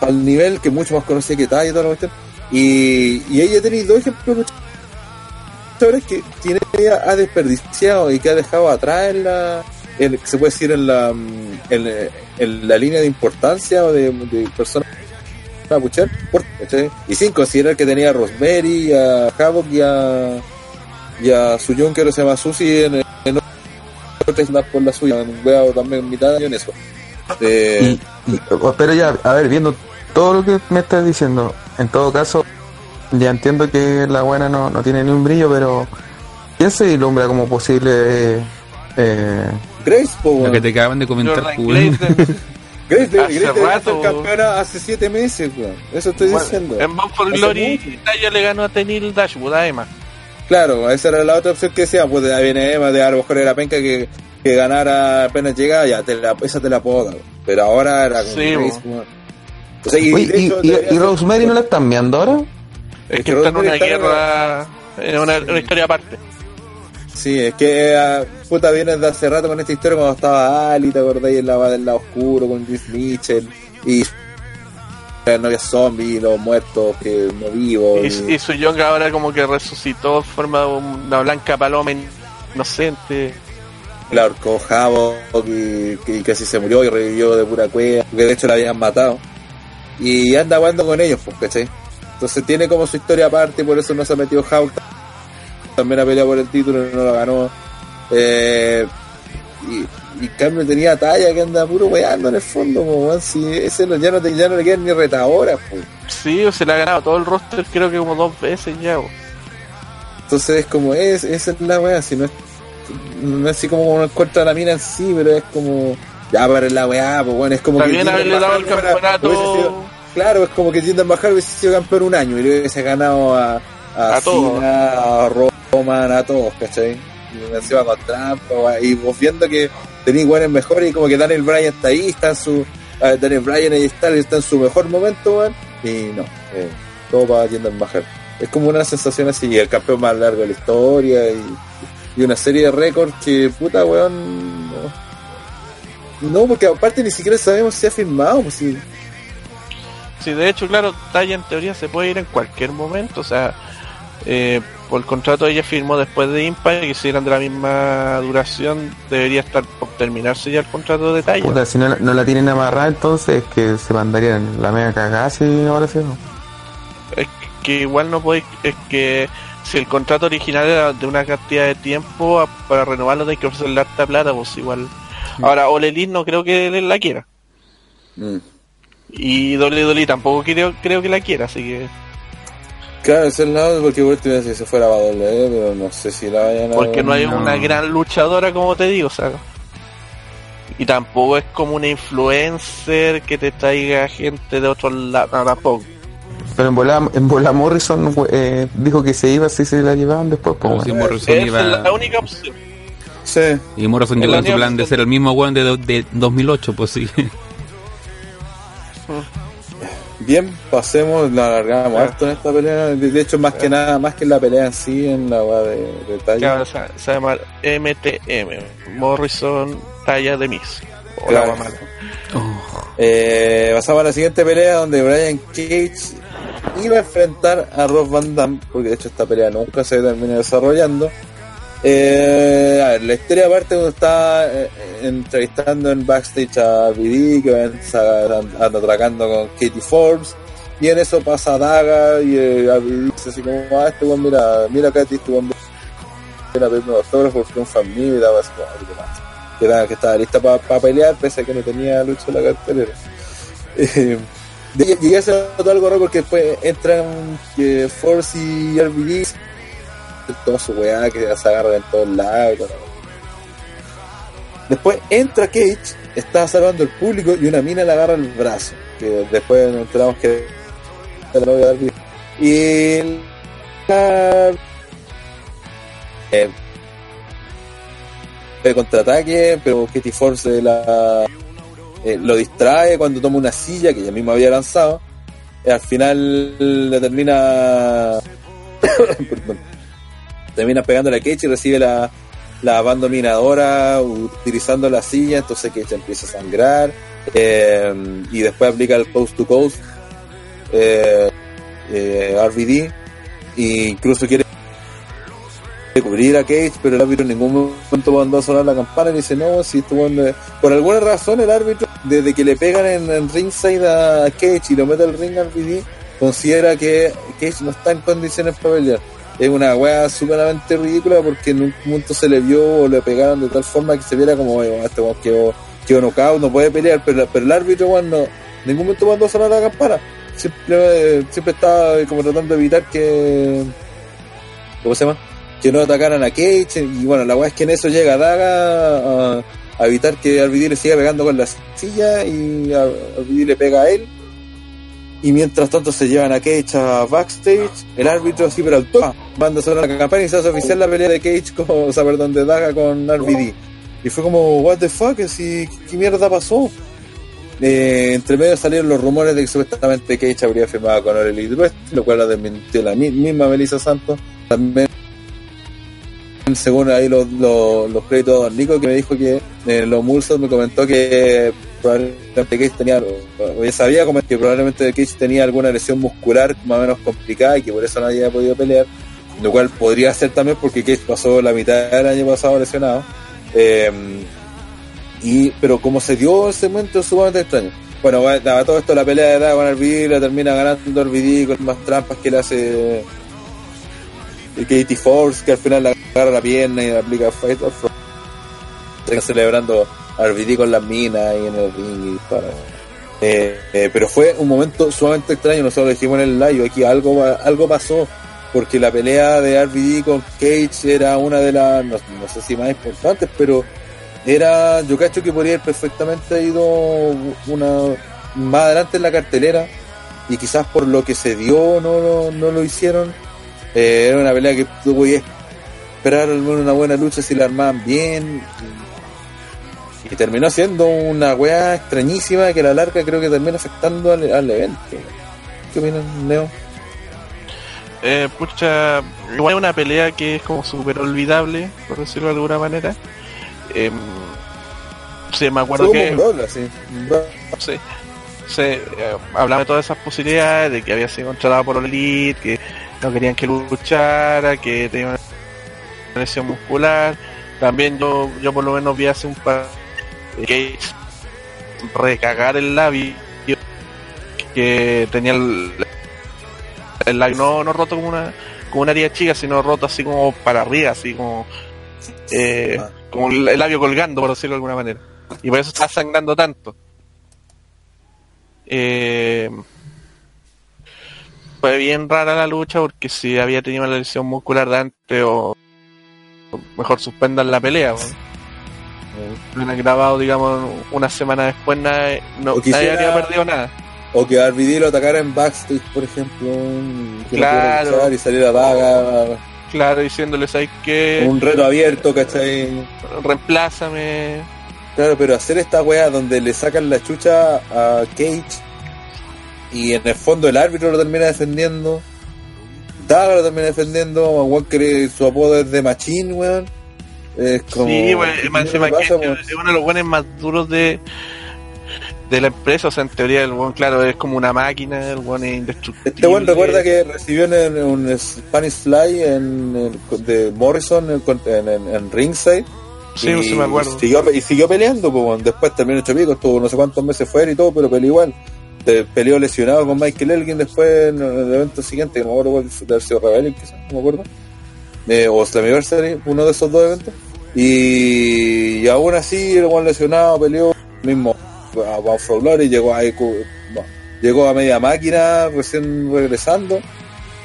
al nivel que mucho más conocía que Taya y toda la cuestión. Y, y ella tenido dos ejemplos luchadores que tiene ha desperdiciado y que ha dejado atrás en la en- se puede decir en la mm, en, en la línea de importancia o de, de personas a puchar, por, ¿cachai? Y sin considerar que tenía a Rosemary, a Havoc y a, y a Suyon, que ahora se llama Susi, en, en otro snap por la suya. Veo también mitad de año en eso. Eh, Y- y- pero ya, a ver, viendo todo lo que me estás diciendo, en todo caso, ya entiendo que la buena no, no tiene ni un brillo, pero ¿quién se vislumbra como posible eh, Grace, po, Lo que te acaban de comentar, Grace, de- Hace Grace debería rato, campeona hace siete meses, weón. Eso estoy bueno, diciendo. en Bound for Glory. Taya le ganó a Tenil Dashwood, además. Claro, esa era la otra opción que decía, pues ahí viene Emma, de a lo mejor era penca que, que ganara apenas llegaba, ya te la, esa te la puedo dar. Pero ahora era como Sí, Grace, weón. O sea, y, de y, y- y Rosemary no la están viendo ahora? Es que está en una guerra, en una, una historia aparte. Sí, es que eh, puta viene de hace rato con esta historia cuando estaba Ali, ¿te acordáis? En la del lado oscuro con Chris Mitchell y la novia zombie, los muertos que no vivos. Y, y su Young ahora como que resucitó en forma de una blanca paloma inocente. la ahorcó Javo y, que casi se murió y revivió de pura cueva, que de hecho la habían matado. Y anda jugando con ellos, pues, ¿cachai? Entonces tiene como su historia aparte, por eso no se ha metido Havoc. También ha peleado por el título y no lo ganó. Eh, y, y en cambio tenía talla que anda puro weando en el fondo, weón. Si ese no- ya, no te, ya no le quedan ni retadoras, pues. Sí, se le ha ganado todo el roster creo que como dos veces ya. Entonces es como, es, esa es la weá, si no es, no es así como uno encuentra la mina en sí, pero es como, ya para la weá, pues bueno, es como También haberle dado el campeonato claro, es como que Jinder Mahal hubiese sido campeón un año y le hubiese ganado a, a, A todos. Cena, a Roman, a todos, ¿cachai? Y encima con trampa, y vos viendo que tenéis buenos mejores y como que Daniel Bryan está ahí, está en su, Daniel Bryan ahí está, está en su mejor momento, weón, y no, eh, todo para Jinder Mahal. Es como una sensación así, el campeón más largo de la historia y, y una serie de récords que, puta, weón. No, No, porque aparte ni siquiera sabemos si ha firmado. Pues, si, Sí, de hecho, claro, Taya en teoría se puede ir en cualquier momento. O sea, eh, por el contrato ella firmó después de Impact y si eran de la misma duración, debería estar por terminarse ya el contrato de Taya. Puta, si no, la- no la tienen amarrada, entonces es que se mandarían la mega cagada si ahora sí. ¿no? Es que igual no podéis. Es que si el contrato original era de una cantidad de tiempo, a- para renovarlo hay que ofrecerle harta plata, pues igual. Ahora, Ole no creo que él la quiera. Mm. Y WWE tampoco creo, creo que la quiera, así que. Claro, ese es el lado porque por último si se fuera a WWE, pero no sé si la vayan a. Porque no hay No. una gran luchadora, como te digo, o sea. Y tampoco es como una influencer que te traiga gente de otros lados, no, tampoco. Pero en bola, en bola Morrison eh, dijo que se iba si se la llevaban después. Pues, Pero si bueno. Morrison iba- es la única opción. Sí. Y Morrison El llegó en su plan de ser el mismo weón de, de 2008, pues sí. Bien, pasemos, la alargamos harto en esta pelea. De hecho, más que nada, más que en la pelea en sí, en la weá de, talla. ahora se, se llama MTM, Morrison Talla de Mix. O Claro. Oh, Eh, pasamos a la siguiente pelea donde Brian Cage iba a enfrentar a Rob Van Damme, porque de hecho esta pelea nunca se termina desarrollando. Eh, a la historia aparte cuando está eh, entrevistando en backstage a BD, que ven, anda, anda atracando con Katie Forbes, y en eso pasa Daga y eh, a así como, ah, este weón, mira, mira Katie, este weón viene a pedirme autógrafos porque un mío y daba así "Ah, que, era- que estaba lista para pelear, pese a que no tenía lucha en la cartelera. Eh, llegué a hacer algo raro porque después entran que Force y RBD, toda su weá que se agarran en todos lados. Después entra Cage, está salvando el público y una mina le agarra el brazo. Que después nos enteramos que la novia de RBD. Y la- eh, de contraataque, pero Katie Force la, eh, lo distrae cuando toma una silla que ella misma había lanzado. Al final le termina. termina pegándole a Cage y recibe la, la banda dominadora utilizando la silla. Entonces Cage empieza a sangrar. eh, y después aplica el post to coast. Eh, eh, RVD. E incluso quiere cubrir a Cage, pero el árbitro en ningún momento mandó a sonar la campana y dice, no, si estuvo por alguna razón el árbitro, desde que le pegan en, ringside a Cage y lo mete al ring BD, considera que Cage no está en condiciones para pelear. Es una weá superamente ridícula porque en un punto se le vio o le pegaron de tal forma que se viera como, "Oye, este weón quedó, quedó knockout, no puede pelear, pero, pero el árbitro weón, no, en ningún momento mandó a sonar la campana. Siempre, siempre estaba como tratando de evitar que, ¿cómo se llama? Que no atacaran a Cage y bueno, la weá es que en eso llega Daga a, evitar que RVD le siga pegando con la silla y a- RVD le pega a él. Y mientras tanto se llevan a Cage a backstage, el árbitro así pero toque manda sonar la campana y se hace oficial la pelea de Cage con, o sea, perdón, de Daga con RVD. Y fue como, what the fuck, ¿Así, ¿qué mierda pasó? Eh, entre medio salieron los rumores de que supuestamente Cage habría firmado con Elite West, lo cual la desmintió la mi- misma Melissa Santos. Según ahí los, los, los créditos Nico, que me dijo que eh, los Mulsos me comentó que probablemente Cage tenía, sabía como que probablemente Cage tenía alguna lesión muscular más o menos complicada y que por eso nadie había podido pelear, lo cual podría ser también porque Cage pasó la mitad del año pasado lesionado. Eh, y pero como se dio ese momento es sumamente extraño bueno daba todo esto la pelea de Daga con RVD la termina ganando RVD con más trampas que le hace el Katie Force que al final le agarra la pierna y le aplica Fight of. Están celebrando a RVD con las minas y en el ring y para eh, eh, pero fue un momento sumamente extraño nosotros dijimos en el live aquí algo algo pasó porque la pelea de RVD con Cage era una de las no, no sé si más importantes pero era yo cacho que podría haber perfectamente ido una más adelante en la cartelera y quizás por lo que se dio no, lo- no lo hicieron Eh, era una pelea que tú podías esperar una buena lucha si la armaban bien y, terminó siendo una weá extrañísima que a la larga creo que termina afectando al, al evento ¿qué opinas Neo? Eh, pucha, igual es una pelea que es como súper olvidable, por decirlo de alguna manera. Eh, sí, me acuerdo que sí, eh, hablaba de todas esas posibilidades, de que había sido contratado por Elite, que no querían que luchara, que tenía una lesión muscular. También yo, yo por lo menos vi hace un par de que recagar el labio que tenía el, el labio no, no roto como una como una herida chica, sino roto así como para arriba, así como eh, Ah. como el el labio colgando, por decirlo de alguna manera. Y por eso está sangrando tanto. Eh, fue bien rara la lucha porque si había tenido una lesión muscular de antes o o mejor suspendan la pelea. hubieran grabado, digamos, una semana después, nadie, no, nadie quisiera- habría perdido nada. O que RVD lo atacara en backstage, por ejemplo, que Claro. y saliera daga, Claro, diciéndoles, hay que un reto abierto, ¿cachai? reemplázame. Claro, pero hacer esta weá donde le sacan la chucha a Cage y en el fondo el árbitro lo termina defendiendo, Daga lo termina defendiendo, a weón que su apodo es de Machine, weón. Es como. sí, weón, es uno de los buenos más duros de de la empresa, o sea, en teoría el buen, claro, es como una máquina, el buen es indestructible. Este weón recuerda que recibió en, un Spanish Fly en, el- de Morrison en, en, en- en Ringside. Sí, y, sí me acuerdo. Siguió, y siguió peleando, pues, después terminó hecho pico, estuvo no sé cuántos meses fuera y todo, pero peleó igual. Te- peleó lesionado con Michael Elgin después en el evento siguiente, que no me acuerdo de haber sido Rebellion, quizás, no me acuerdo. Eh, o Slammiversary, uno de esos dos eventos. Y, aún así, el weón lesionado peleó mismo a Bound Glory, llegó a, no, llegó a media máquina recién regresando.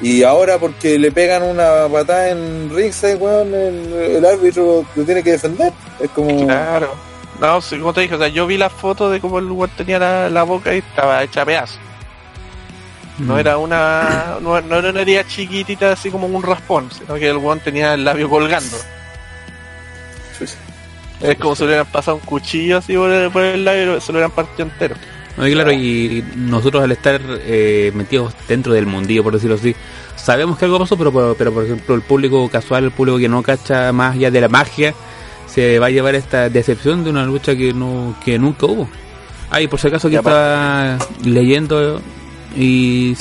Y ahora porque le pegan una patada en ringside, weón, el, el árbitro lo tiene que defender. Es como... Claro. No, sí, como te dije, o sea, yo vi la foto de cómo el weón tenía la, la boca y estaba hecha a pedazos. No Mm. era una no, no era una herida chiquitita así como un raspón, sino que el weón tenía el labio colgando. Es como si le hubieran pasado un cuchillo así por el, por el labio y se lo hubieran partido entero. No, y claro, y nosotros al estar eh, metidos dentro del mundillo, por decirlo así, sabemos que algo pasó, pero, pero, pero, por ejemplo el público casual, el público que no cacha más allá de la magia, se va a llevar esta decepción de una lucha que no que nunca hubo. Ah, y por si acaso que estaba leyendo y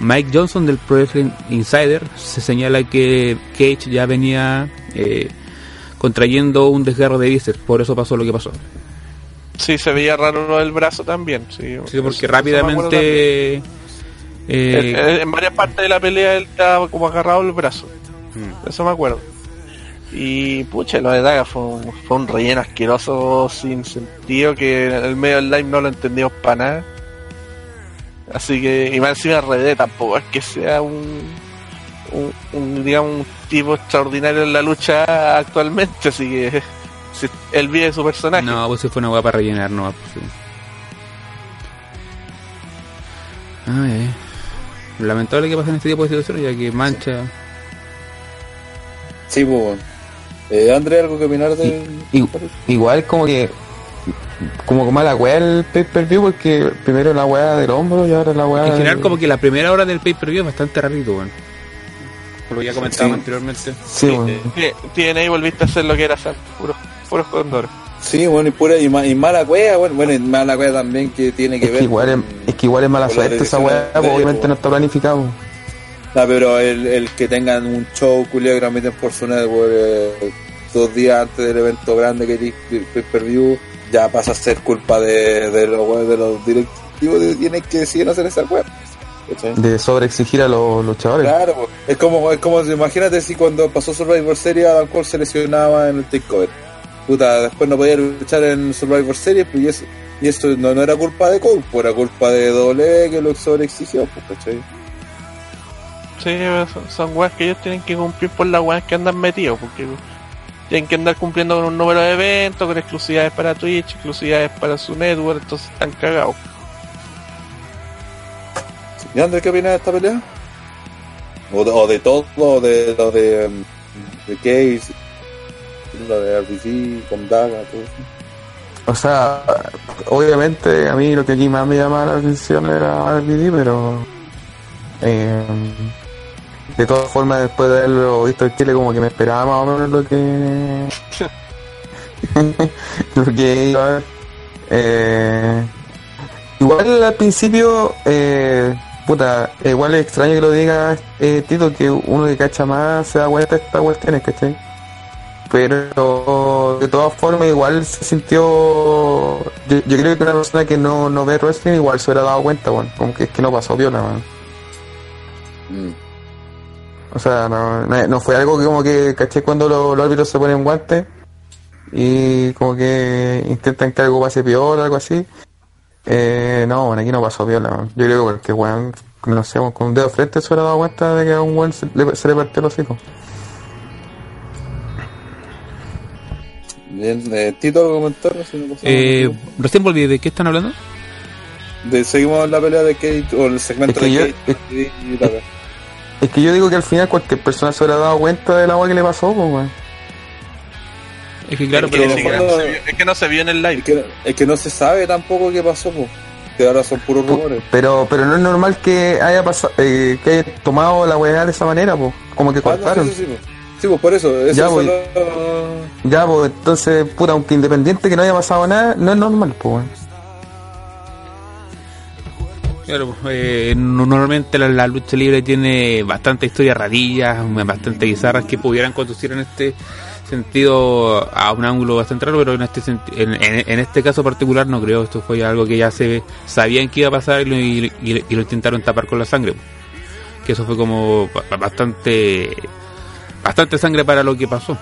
Mike Johnson del Pro Wrestling Insider se señala que Cage ya venía eh, contrayendo un desgarro de bíceps, por eso pasó lo que pasó. Sí, se veía raro lo del brazo también. Sí, Sí, porque rápidamente... En, eh, en varias partes de la pelea él estaba como agarrado el brazo. mm. Eso me acuerdo. Y pucha, lo de Daga fue un, fue un relleno asqueroso sin sentido que en el medio del live no lo entendimos para nada. Así que, y más encima RD tampoco es que sea un, un, un, digamos, un tipo extraordinario en la lucha actualmente, así que si- él vive su personaje. No, pues si fue una hueá para rellenar, no. Pues, sí. Ay, ay. Lamentable que pasen este tipo de situaciones, ya que mancha. Sí, pues. Bueno. Eh, André, ¿algo que opinar de...? I- igual como que como mala weá el pay per view porque primero la weá del hombro y ahora la weá En general, del- como que la primera hora del pay-per-view es bastante rarito, weón. Por lo que ya comentábamos Sí. anteriormente. sí. Eh, TNA volviste a hacer lo que era hacer, puros, puros condores. Sí, bueno, y pura y, ma- y mala cueva, bueno, bueno, y mala cueva también que tiene que es ver. que igual es, con- es que igual es mala suerte esa weá pues, obviamente no está planificado Ah, pero el, el que tengan un show culiado que transmiten por su network eh, dos días antes del evento grande que es el pay-per-view, ya pasa a ser culpa de, de, los, de los directivos que tienen que decidir hacer esa web. ¿cachai? de sobreexigir a los luchadores Claro, pues. es como, es como, imagínate si cuando pasó Survivor Series Adam Cole se lesionaba en el takeover. Puta, después no podía luchar en Survivor Series, pues y eso, y eso no, no era culpa de Cole, pues era culpa de doble que lo sobreexigió, pues, ¿cachai? Sí, son, son weas que ellos tienen que cumplir por las weas que andan metidos, porque tienen que andar cumpliendo con un número de eventos, con exclusividades para Twitch, exclusividades para su network, entonces están cagados. ¿Y André qué opinas de esta pelea? O de, o de todo, o de lo de, um, de Case, lo de RBC, con Daga, todo eso. o sea obviamente a mí lo que aquí más me llamaba la atención era RVD pero eh, de todas formas después de haberlo visto en Chile como que me esperaba más o menos lo que lo que iba a ver Eh, igual al principio eh, puta igual es extraño que lo diga eh, Tito que uno que cacha más se da cuenta de estas cuestiones ¿cachai? pero de todas formas igual se sintió yo, yo creo que una persona que no, no ve wrestling igual se hubiera dado cuenta bueno, como que es que no pasó viola man. O sea, no, no, no fue algo que como que caché cuando los, los árbitros se ponen guantes y como que intentan que algo pase peor o algo así. Eh, no, bueno, aquí no pasó viola. man. Yo creo que weón, no sé, con un dedo de frente se hubiera dado cuenta de que a un weón se le, se le partió el hocico. Bien, eh, Tito, ¿algo que comentar? Si no pasamos Eh, recién volví, ¿de qué están hablando? de, seguimos la pelea de Kate, o el segmento Es que de yo- Kate y, y. Es que yo digo que al final cualquier persona se hubiera dado cuenta de la agua que le pasó, pues weón. Es que claro, es, que pero... ni siquiera cuando- no se vio- es que no se vio en el Es live. que, es que no se sabe tampoco qué pasó, pues. Que ahora son puros rumores. Pero, pero no es normal que haya pasado, eh, que haya tomado la weá de esa manera, pues. Como que Ah, no, cortaron. sí, sí, sí, pues. Sí, pues por eso. eso Ya, voy. solo- Ya, pues entonces, puta, aunque independiente que no haya pasado nada, no es normal, pues, weón. Claro, eh, no- normalmente la, lucha libre tiene bastante historias rarillas, bastante bizarras que pudieran conducir en este sentido a un ángulo bastante pero en este en, en- este caso particular no creo, esto fue algo que ya se sabían que iba a pasar y lo, y- lo intentaron tapar con la sangre. Que eso fue como ba- bastante bastante sangre para lo que pasó.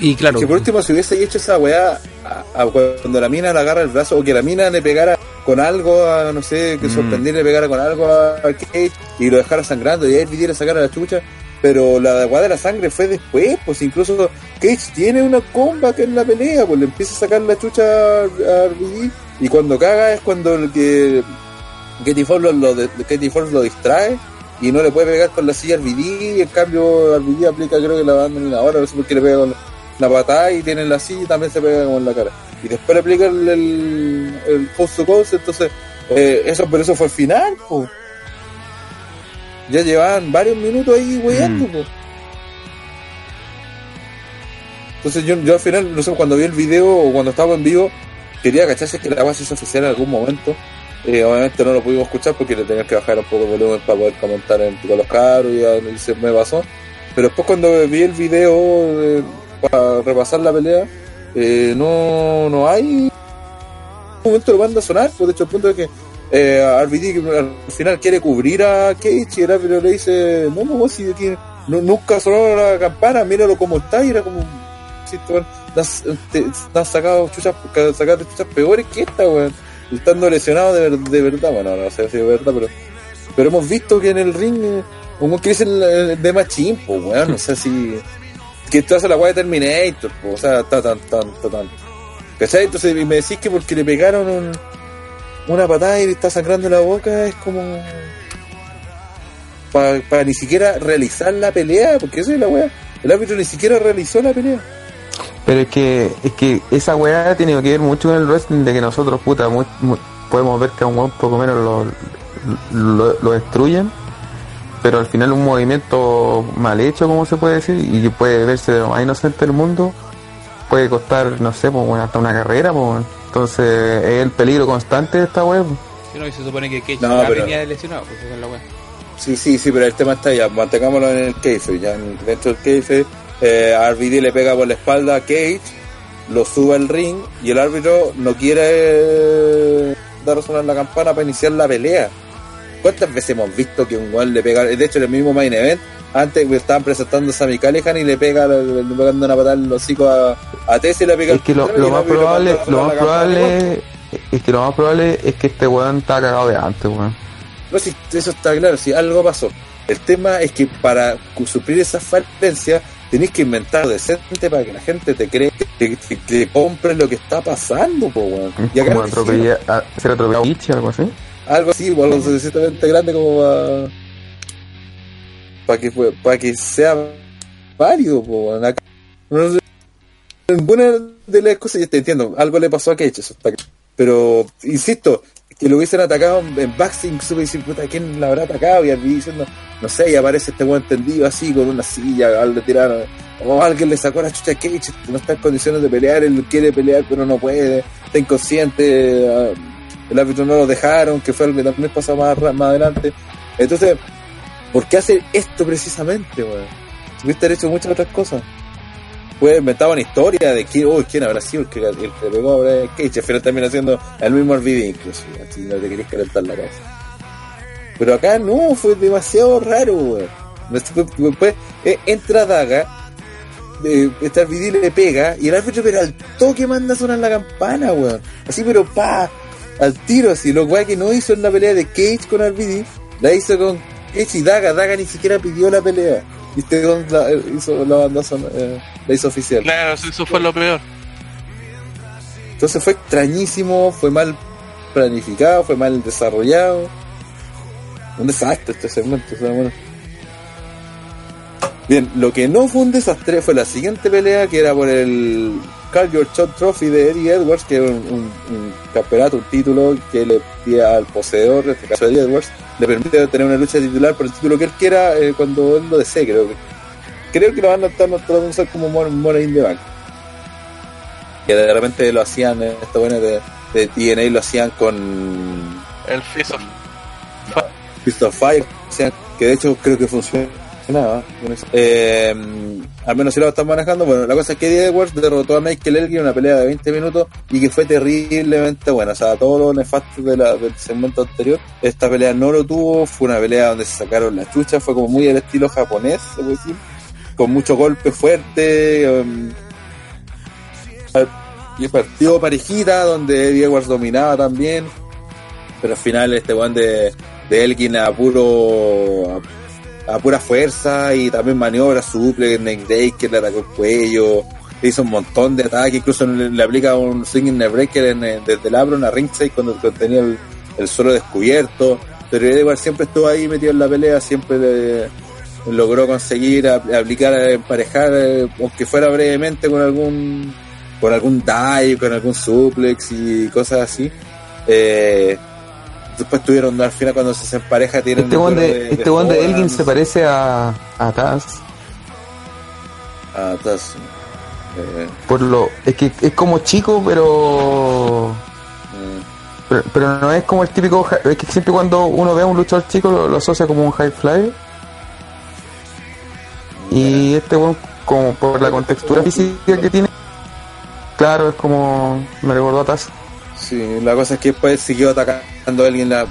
Y claro, Que por último, si hubiese hecho esa weá a- a cuando la mina le agarra el brazo, o que la mina le pegara con algo, a, no sé, que Mm. sorprendiera, le pegara con algo a, Kate y lo dejara sangrando y él pidiera sacar a la chucha. Pero la weá de la sangre fue después, pues incluso Cage tiene una comba que en la pelea, pues le empieza a sacar la chucha a, RVD y cuando caga es cuando el que Katie Forbes lo, lo, Katie lo distrae y no le puede pegar con la silla al y en cambio RVD aplica creo que la banda ahora no sé por qué le pega con la patada y tiene la silla y también se pega con la cara y después le aplica el, el, el post to entonces eh, eso pero eso fue el final po. ya llevaban varios minutos ahí weyando Mm. entonces yo, yo al final no sé cuando vi el video o cuando estaba en vivo quería cacharse que la base se oficial en algún momento Eh, obviamente no lo pudimos escuchar porque le tenías que bajar un poco el volumen para poder comentar en, con los caros y, y se me pasó. Pero después cuando vi el video de- para repasar la pelea, eh, no, no hay un momento lo manda a sonar, pues de hecho el punto es que eh, al final quiere cubrir a Cage y el árbitro le dice, no, no, si aquí no- nunca sonó la campana, míralo como está y era como, si te, has- sacado chuchas, sacaste chuchas peores que esta, weón. Estando lesionado de, de verdad, bueno, no sé si es verdad, pero pero hemos visto que en el ring eh, como que es el, el de Machín, pues weón, no sé si que esto hace la weá de Terminator, o sea, está tan, tan, está tan. ¿Cachai? Entonces y me decís que porque le pegaron un- una patada y le está sangrando la boca es como para ni siquiera realizar la pelea, porque eso es la weá. El árbitro ni siquiera realizó la pelea. Pero es que, es que esa weá tiene que ver mucho con el wrestling de que nosotros, puta, mu- mu- podemos ver que a un weón poco menos lo, lo, lo destruyen, pero al final un movimiento mal hecho, como se puede decir, y puede verse de lo más inocente del mundo, puede costar, no sé, pues, bueno, hasta una carrera, pues, bueno. entonces es el peligro constante de esta pues. Sí, no, y se supone que Cage No, pero- venía lesionado, pues esa es la weá. Sí, sí, sí, pero el tema está ya, mantengámoslo en el case, ya en- dentro del case, eh, RVD le pega por la espalda a Cage, lo sube al ring y el árbitro no quiere dar a sonar la campana para iniciar la pelea. ¿Cuántas veces hemos visto que un guan le pega, de hecho en el mismo main event, antes estaban presentando a Sammy Callihan y le pega, le, le pegando una patada en los hocico a, a Tess y le pega Es que lo, el más probable, lo más probable es que lo más probable es que este weón está cagado de antes, weón. No, si eso está claro, si algo pasó. El tema es que para suplir esas falencias tenés que inventar decente para que la gente te cree, que te, te compre lo que está pasando, po, weón. Y acá Como no hicieron atropellar, a- ser atropellado a Ichi, algo así. Algo así, por lo suficientemente grande como para que para que sea válido, weón. Acá, sé, ninguna de las cosas, yo te entiendo, algo le pasó a Cage. Pero, insisto, que lo hubiesen atacado en boxing, supe decir, puta, ¿quién la habrá atacado? Y al diciendo, no sé, y aparece este weón tendido así, con una silla, al le tiraron, o alguien le sacó la chucha a Cage, no está en condiciones de pelear, él quiere pelear, pero no puede, está inconsciente, ah, el árbitro no lo dejaron, que fue algo que también pasó más, más adelante. Entonces, ¿por qué hacer esto precisamente, weón? Tuviste hecho muchas otras cosas. Puede inventar una historia de quién, uy, quién habrá sido el que, el que pegó a Brian Cage, final termina siendo el mismo Arvide incluso, si no te querés calentar la cabeza. Pero acá no, fue demasiado raro, weón. Después, eh, entra Daga, eh, este Arvide le pega, y el árbitro pero al toque manda a sonar la campana, weón. Así pero pa, al tiro así, lo cual que no hizo en la pelea de Cage con RVD, la hizo con Cage y Daga, Daga ni siquiera pidió la pelea. Y este la, eh, hizo la banda son- eh, la hizo oficial. Claro, eso eso fue lo peor. Entonces fue extrañísimo, fue mal planificado, fue mal desarrollado. Un desastre este segmento, o sea, bueno. Bien, lo que no fue un desastre fue la siguiente pelea que era por el Call Your Shot Trophy de Eddie Edwards, que era un, un- un campeonato, un título que le pide al poseedor, en este caso Eddie Edwards, le permite tener una lucha titular por el título que él quiera eh, cuando él lo desee, creo que. Creo que lo van a estar tratando de usar como Mon- Money in the Bank. Que de repente lo hacían, eh, esta buena de, de TNA lo hacían con El Fist of Fist of Fire, que de hecho creo que funcionaba. Eh, al menos si lo están manejando. Bueno, la cosa es que Eddie Edwards derrotó a Michael Elgin en una pelea de 20 minutos y que fue terriblemente buena. O sea, todo lo nefasto del segmento anterior. Esta pelea no lo tuvo. Fue una pelea donde se sacaron la chucha. Fue como muy al estilo japonés, se puede decir. Con mucho golpe fuerte. um, y partido parejita donde Eddie Edwards dominaba también. Pero al final este weón de, de Elgin a puro a pura fuerza y también maniobra suple, neck breaker, le atacó el cuello, hizo un montón de ataques, incluso le, le aplica un swinging neck breaker en, desde el apron a ringside cuando, tenía el, el suelo descubierto. Pero Edwards siempre estuvo ahí metido en la pelea, siempre logró conseguir a- aplicar, eh, emparejar, eh, aunque fuera brevemente con algún con algún dive, con algún suplex y cosas así. Eh, después tuvieron al final cuando se empareja tienen Este one duelo de, este one de Hogan, Elgin se parece a, a Taz. a Taz. Eh, Por lo, es que es como chico, pero mm. Pero, pero no es como el típico. Es que siempre cuando uno ve a un luchador chico lo, lo asocia como un high flyer. Y este weón, como por la contextura física que tiene, claro, es como. Me recordó a Taz. Sí, la cosa es que después siguió atacando a alguien la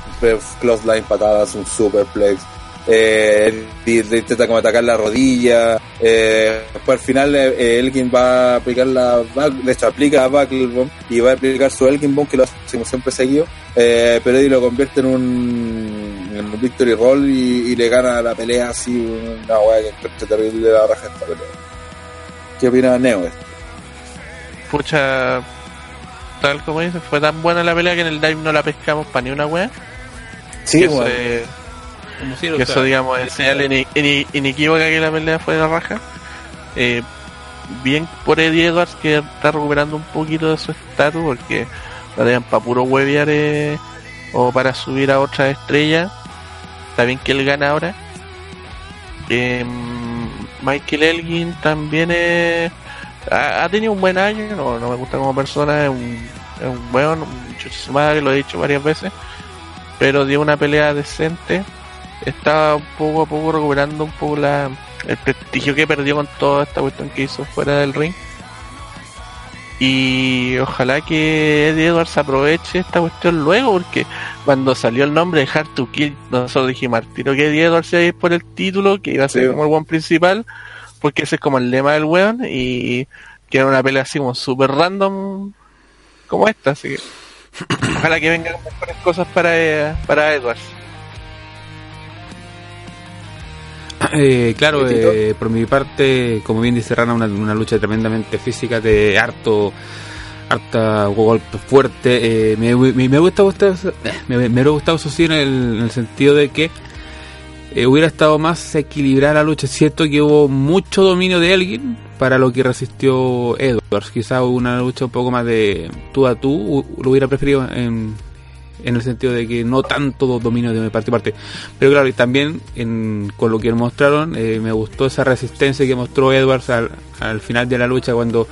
close line patadas, un superplex. Eh, intenta como atacar la rodilla. Eh, después al final eh, Elgin va a aplicar la de hecho aplica la Buckle Bomb y va a aplicar su Elgin Bomb que lo hace como siempre seguido. Eh, pero Eddie lo convierte en un, Victory Roll y, le gana la pelea así, una weá que encuentra terrible la raja esta. ¿Qué opina Neo? esto? Pucha, tal como dices, fue tan buena la pelea que en el dive no la pescamos para ni una wea. Sí, que eso, si que eso, digamos, es señal ine- ine- inequívoca que la pelea fue de raja. Eh, bien por Eddie Edwards que está recuperando un poquito de su estatus porque la dejan para puro huevear eh, o para subir a otra estrella. Está bien que él gana ahora. Eh, Michael Elgin también es- ha, ha tenido un buen año, no, no me gusta como persona, es un, es un su madre, lo he dicho varias veces, pero dio una pelea decente está poco a poco recuperando un poco la, el prestigio que perdió con toda esta cuestión que hizo fuera del ring. Y ojalá que Eddie Edwards aproveche esta cuestión luego, porque cuando salió el nombre de Hard to Kill, nosotros dijimos al tiro que Eddie Edwards iba a ir por el título, que iba a ser Sí. como el one principal, porque ese es como el lema del weón, y que era una pelea así como super random como esta, así que ojalá que vengan mejores cosas para, eh, para Edwards. Eh, claro, eh, por mi parte, como bien dice Rana, una, una lucha tremendamente física de harto, harta golpe fuerte. Eh, me, me, me gusta gustado, eh, me, me hubiera gustado eso sí en el, en el sentido de que eh, hubiera estado más equilibrada la lucha. Es cierto que hubo mucho dominio de alguien para lo que resistió Edwards. Quizá una lucha un poco más de tú a tú, lo hubiera preferido en, en el sentido de que no tanto dominio de parte y parte. Pero claro, y también en- con lo que mostraron, eh, me gustó esa resistencia que mostró Edwards al, al final de la lucha cuando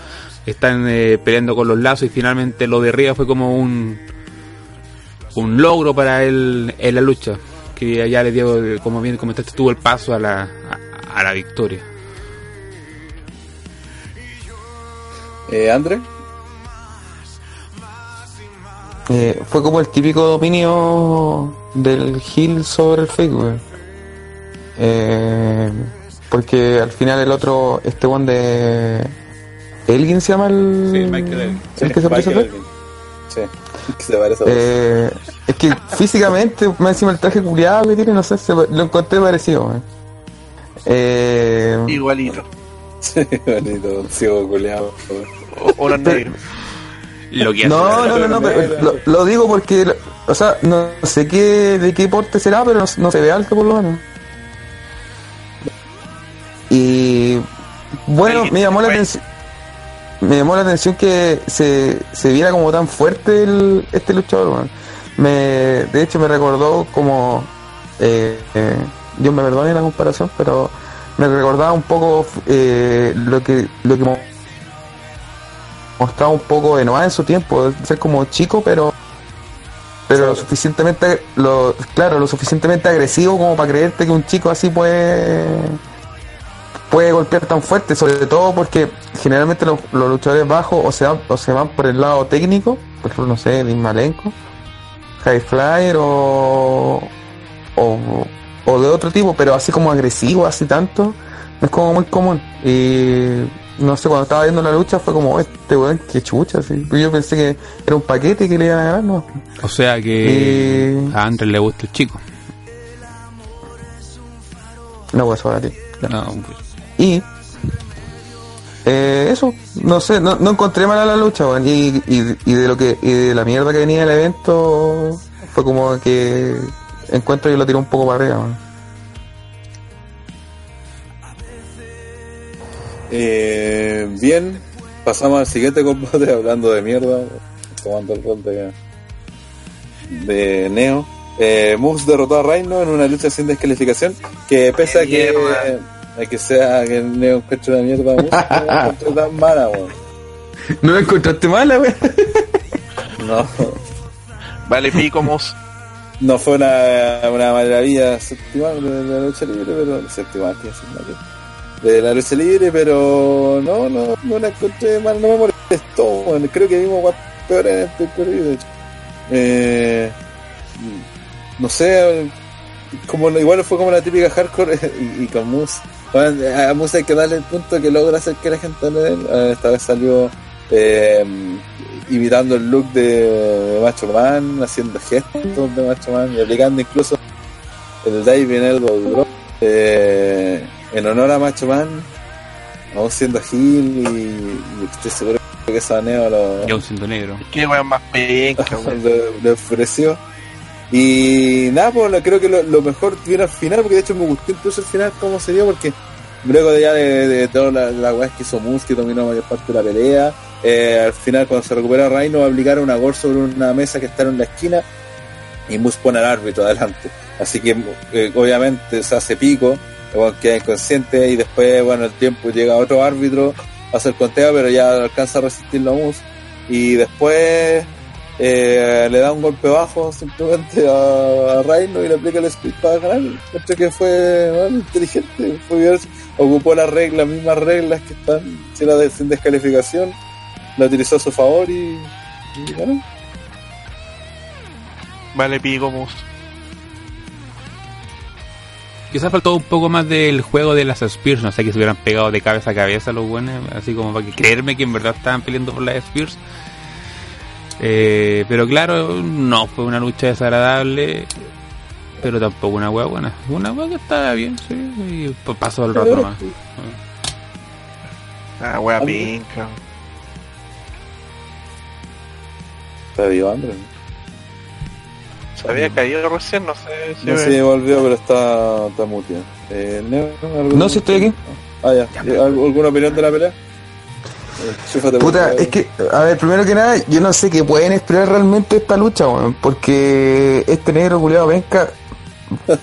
están eh, peleando con los lazos y finalmente lo de fue como un un logro para él en la lucha que ya le dio como bien comentaste tuvo el paso a la a, a la victoria Eh, André, Eh, fue como el típico dominio del heel sobre el fake. Eh, porque al final el otro, este one de. ¿Elgin se llama el. Sí, Michael Elgin. ¿El que se parece a Michael Flair? Elgin. Sí, que se parece a vos. Eh, es que físicamente, más encima el traje culiado que tiene, no sé, se- lo encontré parecido, weón. Eh, Igualito. Bonito, ciego culeado. O, lo que no, no, no, no, pero lo, lo digo porque, o sea, no sé qué, de qué porte será, pero no, no se ve alto por lo menos. Y bueno, me llamó la atención. Me llamó la atención que se, se viera como tan fuerte el, este luchador. Me, de hecho, me recordó como. Eh, eh, Dios me perdone la comparación, pero me recordaba un poco eh, lo que lo que mo- mostraba un poco de Noah en su tiempo, de ser como chico, pero pero lo suficientemente lo claro, lo suficientemente agresivo como para creerte que un chico así puede puede golpear tan fuerte, sobre todo porque generalmente los, los luchadores bajos o se van o se van por el lado técnico, por ejemplo, no sé, Dean Malenko, High Flyer o, o o de otro tipo, pero así como agresivo, así tanto, no es como muy común. Y no sé, cuando estaba viendo la lucha fue como, este weón, que chucha, así. Yo pensé que era un paquete que le iban a ganar, ¿no? o sea que Eh. a Andrés le gusta el chico No, pues a ti. No, pues, Y eh, eso, no sé, no, no encontré mala la lucha, weón. Y, y, y de lo que, y de la mierda que venía del evento, fue como que encuentro que lo tiró un poco para arriba, weón. Eh, bien, pasamos al siguiente combate hablando de mierda, tomando el rol de, de Neo. Eh, Moose derrotó a Reino en una lucha sin descalificación, que pese a que, a que sea que el Neo encuentre una mierda, Moose, no la encontré tan mala, weón. ¿No la encontraste mala, weón? No, Vale pico, Mus. No fue una, una maravilla séptima de la lucha libre, pero séptima que es una que- de la lucha libre, pero no, no, no la encontré mal, no me molestó, bueno, creo que vimos peores en el pay-per-view, de hecho. Eh, no sé, como igual fue como la típica hardcore y, y con Moose. Bueno, a Moose hay que darle el punto que logra hacer que la gente hable de él. Eh, Esta vez salió eh, imitando el look de, Macho Man, haciendo gestos de Macho Man y aplicando incluso el Diving Elbow Drop eh, en honor a Macho Man, aún siendo Gil y, y estoy seguro que esa neo lo, Ya un cinto negro. Qué weón más penca, weón. le, le ofreció. Y nada, pues creo que lo, mejor viene al final, porque de hecho me gustó incluso el final cómo se dio, porque luego de ya de, de todas las la weas que hizo Moose, que dominó mayor parte de la pelea, eh, al final cuando se recupera Reino aplicaron una gol sobre una mesa que está en la esquina y Moose pone al árbitro adelante. Así que eh, obviamente se hace pico, queda inconsciente y después, bueno, el tiempo llega otro árbitro, hace el conteo, pero ya alcanza a resistirlo a Moose. Y después eh, le da un golpe bajo simplemente a, a y le aplica el split para ganar. Creo que fue bueno, inteligente, fue bien, ocupó las reglas, las mismas reglas que están, si era de, sin descalificación, la utilizó a su favor y, y ganó. Vale pico, Mus. Quizás faltó un poco más del juego de las Spears, no sé que se hubieran pegado de cabeza a cabeza los buenos, así como para que creerme que en verdad estaban peleando por las Spears. Eh, pero claro, no fue una lucha desagradable, pero tampoco una hueá buena. Una hueá que estaba bien, sí, y pa- pasó el rato más. Ah, Algo. pinca. Se había caído recién, no sé si No ve- si volvió, pero está, está muteado. Eh, Neo, ¿algún- No, sí estoy aquí. Ah, ya. ¿Al- ¿Alguna opinión de la pelea? Chúfate, Puta, es que, a ver, primero que nada, yo no sé qué pueden esperar realmente esta lucha, weón, porque este negro culiado venca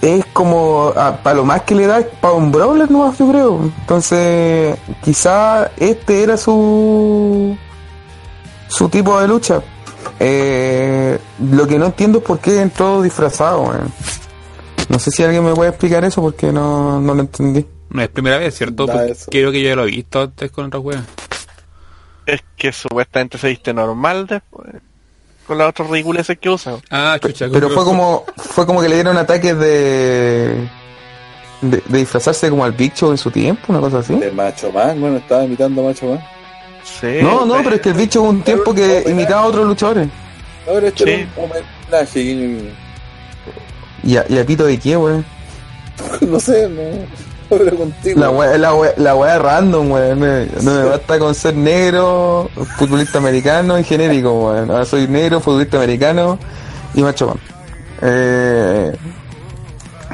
es como, para lo más que le da, es para un brawler nomás, yo creo. Entonces, quizá este era su, su tipo de lucha. Eh, lo que no entiendo es por qué entró disfrazado, weón. No sé si alguien me puede explicar eso porque no, no lo entendí. No es primera vez, ¿cierto? Creo que yo ya lo he visto antes con otras weas. Es que supuestamente se viste normal después. Con las otras ridiculeces que usa. Ah, chucha. Pero fue como fue como que le dieron ataques de, de de disfrazarse como al bicho en su tiempo, una cosa así. De Macho Man, bueno, estaba imitando a Macho Man. Sí. No, no, pero es que el bicho hubo un tiempo que imitaba a otros luchadores. Ahora esto Sí. era un homenaje. ¿Y a, y a pito de qué, weón? No sé, no. Contigo. La wea, la wea, la wea random, weón. Me- No me basta con ser negro, futbolista americano y genérico, weón. Ahora soy negro, futbolista americano y macho man. Eh,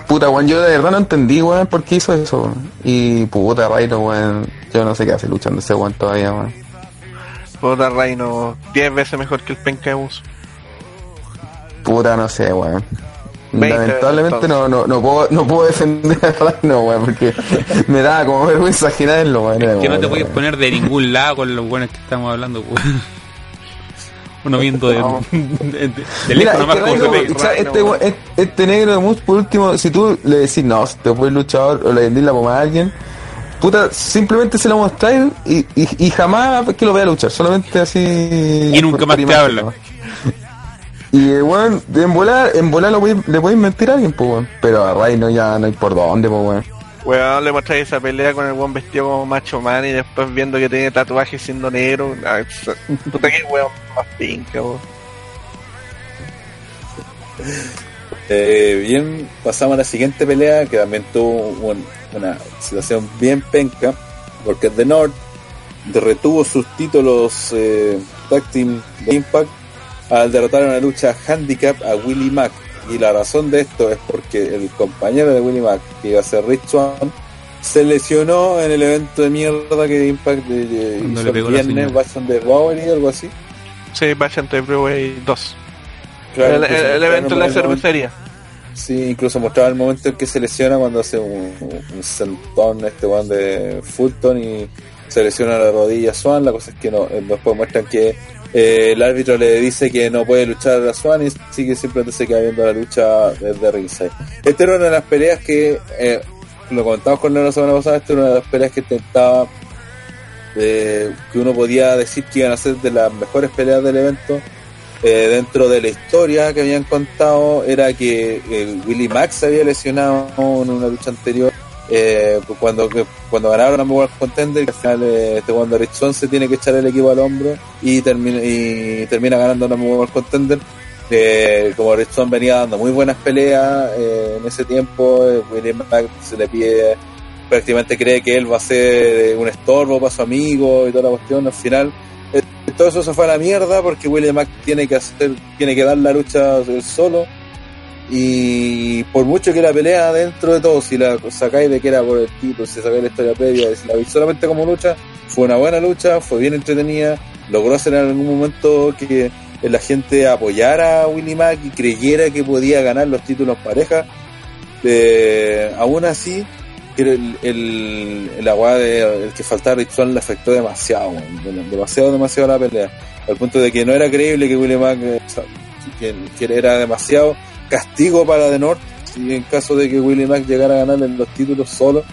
puta, weón, yo de verdad no entendí, weón, por qué hizo eso, weón. Y puta, Rairo, weón. Yo no sé qué hace luchando ese weón todavía, weón. Puta Reino, 10 veces mejor que el penca de Mus. Puta, no sé, weón. 20 Lamentablemente no, no, no, puedo, no puedo defender a Reino, weón, porque me da como vergüenza verlo, weón. Que no te weón. puedes poner de ningún lado con los buenos que estamos hablando, pues. Uno viendo de, No. de, de- de Mira, lejos nomás este, como se Reino, ve. o sea, Reino, este, weón. weón- este, este negro de Mus, por último, si tú le decís, no, si te puedes luchador o le vendís la pomada a alguien, puta, simplemente se lo mostráis y, y, y jamás que lo vea luchar, solamente así. Y nunca más te habla. ¿No? Y weón, en volar, en volar lo podéis- le podéis mentir a alguien, pues weón. Pero a Reino ya no hay por dónde, pues weón. Weón, le mostráis esa pelea con el buen vestido como macho man y después viendo que tiene tatuajes siendo negro. Ah, Puta que weón más pinca, weón. Eh, bien, pasamos a la siguiente pelea que también tuvo un- una situación bien penca, porque The North retuvo sus títulos eh, Tag Team de Impact al derrotar en una lucha handicap a Willie Mack. Y la razón de esto es porque el compañero de Willie Mack, que iba a ser Rich Swann, se lesionó en el evento de mierda que Impact de, de- hizo el viernes. Basham de Bowery o algo así. Sí, Brewery 2. Claro, el, el- incluso el evento en la cervecería. Sí, incluso mostraba el momento en que se lesiona cuando hace un, un sentón este one de Fulton y se lesiona la rodilla Swan. La cosa es que no, eh, después muestran que Eh, el árbitro le dice que no puede luchar a Swan y sigue simplemente se queda viendo la lucha desde ringside. Esta era una de las peleas que, eh, lo comentamos con él la semana pasada, esta era una de las peleas que intentaba, que uno podía decir que iban a ser de las mejores peleas del evento. Eh, dentro de la historia que habían contado era que Willie Max se había lesionado en una lucha anterior eh, cuando cuando ganaron a World Contender al final eh, este cuando Rich Swann se tiene que echar el equipo al hombro y termina y termina ganando a World Contender eh, como Rich Swann venía dando muy buenas peleas eh, en ese tiempo eh, Willie Max se le pide prácticamente cree que él va a ser un estorbo para su amigo y toda la cuestión al final todo eso se fue a la mierda porque William Mack tiene que hacer, tiene que dar la lucha solo. Y por mucho que la pelea dentro de todo, si la sacáis de que era por el título, si sacáis la historia previa, si la veis solamente como lucha, fue una buena lucha, fue bien entretenida, logró hacer en algún momento que la gente apoyara a Willie Mack y creyera que podía ganar los títulos pareja. Eh, aún así, el, el, el agua de el que faltaba Rich Swann le afectó demasiado, demasiado, demasiado la pelea. Al punto de que no era creíble que William Mack eh, que era demasiado castigo para The North y en caso de que Willie Mack llegara a ganar los títulos solo.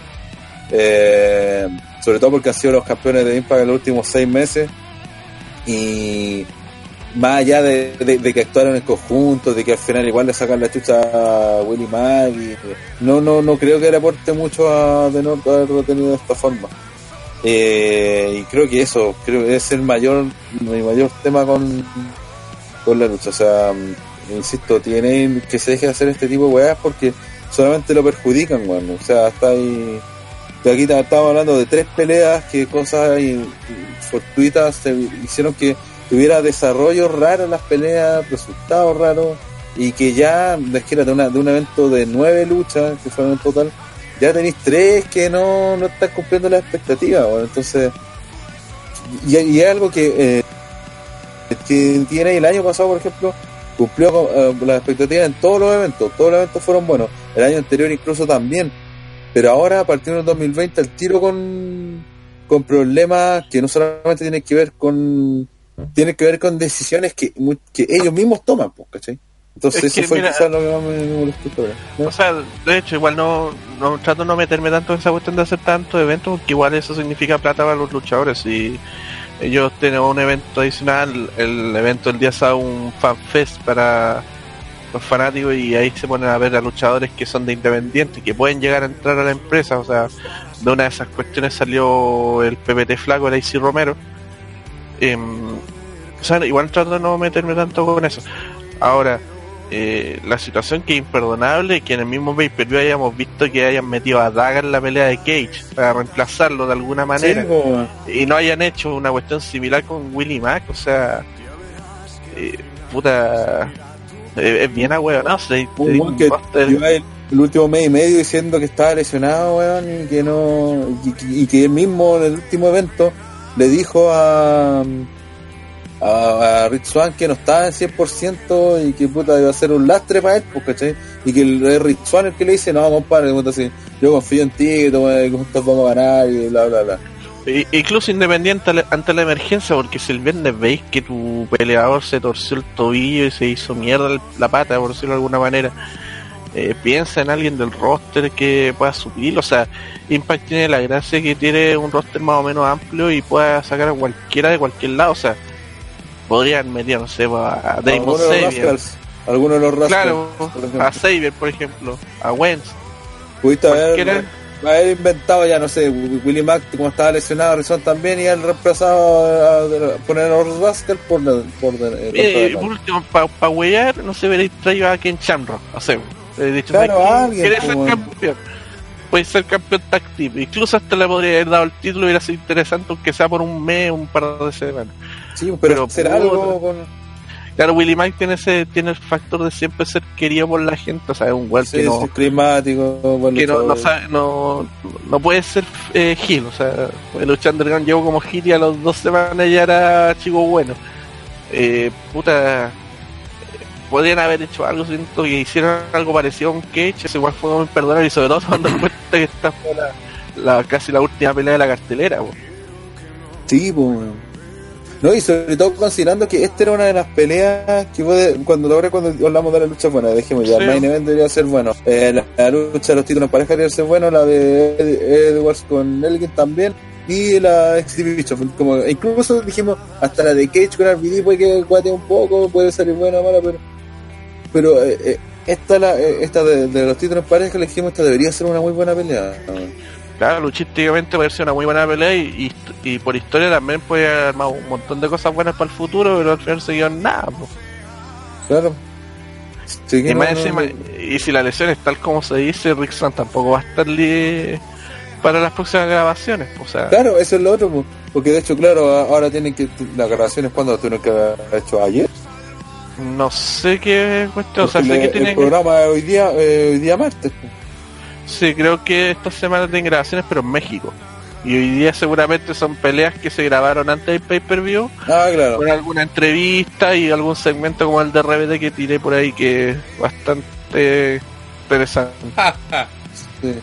Eh, sobre todo porque han sido los campeones de Impact en los últimos seis meses. Y más allá de, de- de que actuaron en conjunto, de que al final igual le sacan la chucha a Willie Mack, y, no, no, no creo que le aporte mucho a The North haberlo tenido de esta forma. Eh, y creo que eso, creo que es el mayor, mi mayor tema con, con la lucha. O sea, insisto, tienen que se deje de hacer este tipo de weas porque solamente lo perjudican, weón. O sea, está ahí. De aquí ta- estamos hablando de tres peleas que cosas fortuitas se hicieron que tuviera desarrollo raro en las peleas, resultados raros, y que ya, es que era de, una, de un evento de nueve luchas, que fueron en total, ya tenéis tres que no, no están cumpliendo las expectativas, weón. entonces, y, y algo que, eh, que tiene el año pasado, por ejemplo, cumplió con, eh, las expectativas en todos los eventos, todos los eventos fueron buenos, el año anterior incluso también, pero ahora a partir del 2020 el tiro con, con problemas que no solamente tienen que ver con tienen que ver con decisiones que, que ellos mismos toman, pues, ¿cachai? Entonces Es que, eso fue mira, quizás lo que más me me molestó. pero, ¿no? O sea, de hecho, igual no, no trato de no meterme tanto en esa cuestión de hacer tantos eventos, porque igual eso significa plata para los luchadores. Y ellos tienen un evento adicional, el evento del día sábado, un fanfest para los fanáticos, y ahí se ponen a ver a luchadores que son de independientes, que pueden llegar a entrar a la empresa. O sea, de una de esas cuestiones salió el PPT Flaco, el AC Romero. Em, o sea, igual trato de no meterme tanto con eso. Ahora, eh, la situación que es imperdonable que en el mismo pay per view hayamos visto que hayan metido a Daga en la pelea de Cage para reemplazarlo de alguna manera. Sí, y no hayan hecho una cuestión similar con Willy Mack, o sea, eh, puta, eh, es bien ahueonado, lleva el, el último mes y medio diciendo que estaba lesionado, weón, y que no, y, y que él mismo en el último evento le dijo a, a, a Rich Swan que no estaba en 100% y que puta iba a ser un lastre para él, pues, ¿cachai? Y que el, Rich Swan el que le dice, no, compadre, así, yo confío en ti, que juntos vamos a ganar y bla, bla, bla. I- incluso independiente ante la emergencia, porque si el viernes veis que tu peleador se torció el tobillo y se hizo mierda la pata, por decirlo de alguna manera, eh, piensa en alguien del roster que pueda suplirlo. O sea, Impact tiene la gracia que tiene un roster más o menos amplio y pueda sacar a cualquiera de cualquier lado. O sea, podrían meter, no sé, a Damon Algunos. Rascals, algunos de los Rascals, Claro, a Xavier, por ejemplo, a Wentz. Pudiste haber, Cualquiera. haber inventado ya, no sé, Willie Mack, como estaba lesionado, Rizón también, y haber reemplazado a, a- poner a los Rascal por, por, eh, Eh, por- último, para pa huear, no se veréis traído a Ken Shamrock. O sea, he dicho, Claro, ¿Quieres ser como- campeón? Puedes ser campeón team. Incluso hasta le podría haber dado el título hubiera sido interesante, aunque sea por un mes, un par de semanas. Sí, pero, pero hacer puta. algo con. Claro, Willie Mike tiene ese tiene el factor de siempre ser querido por la gente. O sea, es un weón Sí, que no, sí, climático, que no, no, sabe- no, no puede ser eh. O sea, el Lucha Underground llegó como heel y a los dos semanas ya era chico bueno. Eh, puta. Podrían haber hecho algo, siento que hicieron algo parecido con Cage, ese igual fue muy perdonable y sobre todo cuando cuenta que esta fue la, la- casi la última pelea de la cartelera. po. Sí, pues. No, y sobre todo considerando que esta era una de las peleas que puede, cuando ahora cuando hablamos de la lucha buena, dejemos ya, Sí. el main event debería ser bueno. Eh, la, la lucha de los títulos en pareja debería ser bueno, la de Ed- Edwards con Elgin también, y la Exhibition, como, incluso dijimos, hasta la de Cage con RVD puede que guate un poco, puede salir buena o mala, pero, pero eh, eh, esta, la, esta de, de los títulos en pareja, le dijimos, esta debería ser una muy buena pelea. Claro, luchísticamente puede ser una muy buena pelea y, y, y por historia también puede haber armado un montón de cosas buenas para el futuro, pero al final se quedó en nada. po. Claro. Sí, Y, no- más no- encima, y si la lesión es tal como se dice, Rick Swan tampoco va a estar para las próximas grabaciones. O sea, Claro, eso es lo otro, po. porque de hecho, claro, ahora tienen que. Las grabaciones cuando las tuvieron que haber hecho ayer. no sé qué cuestión. O sea, sé que el tienen. programa es hoy día, eh, hoy día martes. po. Sí, creo que esta semana tienen grabaciones, pero en México. Y hoy día seguramente son peleas que se grabaron antes del pay-per-view, Ah, claro. con alguna entrevista y algún segmento como el de RBD que tiré por ahí que es bastante interesante. Sí,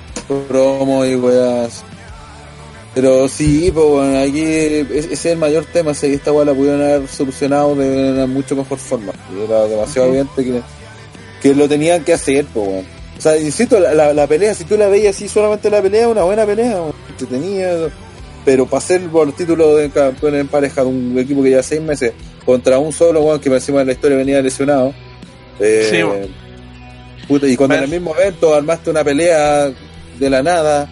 promo y weas. Pero sí, pues bueno, aquí es- ese es el mayor tema. Si esta wea la pudieron haber solucionado de una mucho mejor forma. Era demasiado Ujú. evidente que, que lo tenían que hacer, pues bueno. O sea, insisto, la, la, la pelea, si tú la veías así solamente la pelea, una buena pelea, entretenida. Pero para ser por el título de campeón en pareja de un equipo que ya seis meses contra un solo weón que encima de la historia venía lesionado. eh, Sí, weón. puta, y cuando en el mismo evento armaste una pelea de la nada.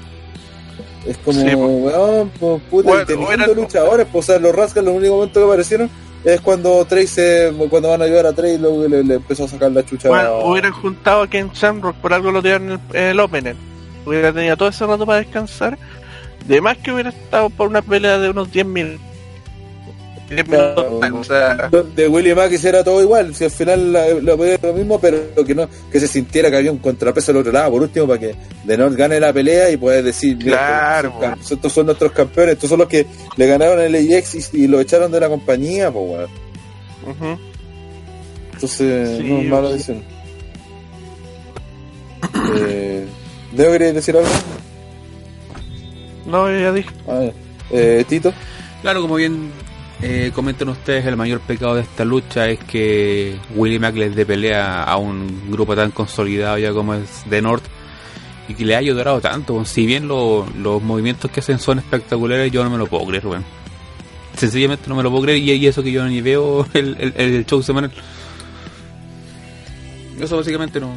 Es como, Sí, weón, pues, puta, teniendo luchadores, pues, o sea, los Rascals, los únicos momentos que aparecieron es cuando Trey cuando van a ayudar a Trey, luego le, empezó a sacar la chucha. Bueno, hubieran juntado a Ken Shamrock, por algo lo tiraron en el, el opener. Hubiera tenido todo ese rato para descansar. De más que hubiera estado por una pelea de unos 10 mil. 10 minutos, Claro. o sea, de Willie Mack era todo igual, si al final lo podía lo mismo, pero que no, que se sintiera que había un contrapeso al otro lado, por último, para que De North gane la pelea y puedas decir, mira, Claro, estos, son cam- estos son nuestros campeones, estos son los que le ganaron el AX y, y lo echaron de la compañía, pues weón. ujú. Entonces, Sí, no es mala decisión. eh, ¿Debo querer decir algo? no, ya dije. Eh, Tito. Claro, como bien eh, comentan ustedes, el mayor pecado de esta lucha es que Willie Mack les dé pelea a un grupo tan consolidado ya como es The North y que le haya durado tanto. Si bien lo- los movimientos que hacen son espectaculares, yo no me lo puedo creer, weón. Sencillamente no me lo puedo creer y, y eso que yo ni veo el, el- el show semanal. Eso básicamente no.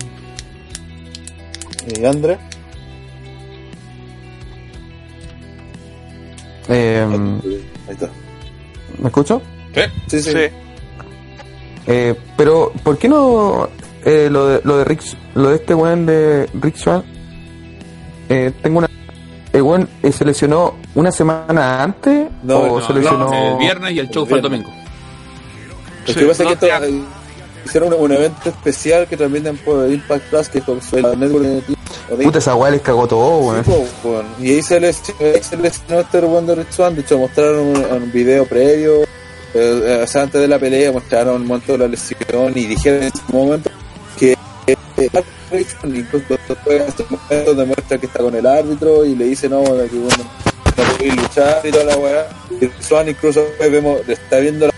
Eh, André. Eh, Ahí está. ¿Me escucho? Sí, sí. Sí. Eh, pero, ¿por qué no eh, lo, de, lo de Rick, lo de este weón de Rick Swan? Eh, tengo una. El weón eh, se lesionó una semana antes No, o no, se no, lesionó. el viernes y el show el fue el domingo. Lo Sí, que pasa es no que esto, eh, hicieron un, un evento especial que transmiten por Impact Plus, que es con la network de Puta, esa weá les cagó todo, weón. Sí, weón. Y ahí se les se lesionó este Wonder Rich Swan. De hecho, mostraron un, un video previo. eh, eh, o sea, antes de la pelea, mostraron un momento de la lesión y dijeron en ese momento que eh, incluso después de este momento demuestra que está con el árbitro y le dice no, de que bueno, no puede luchar y toda la weá. Y Swan incluso después vemos, está viendo la,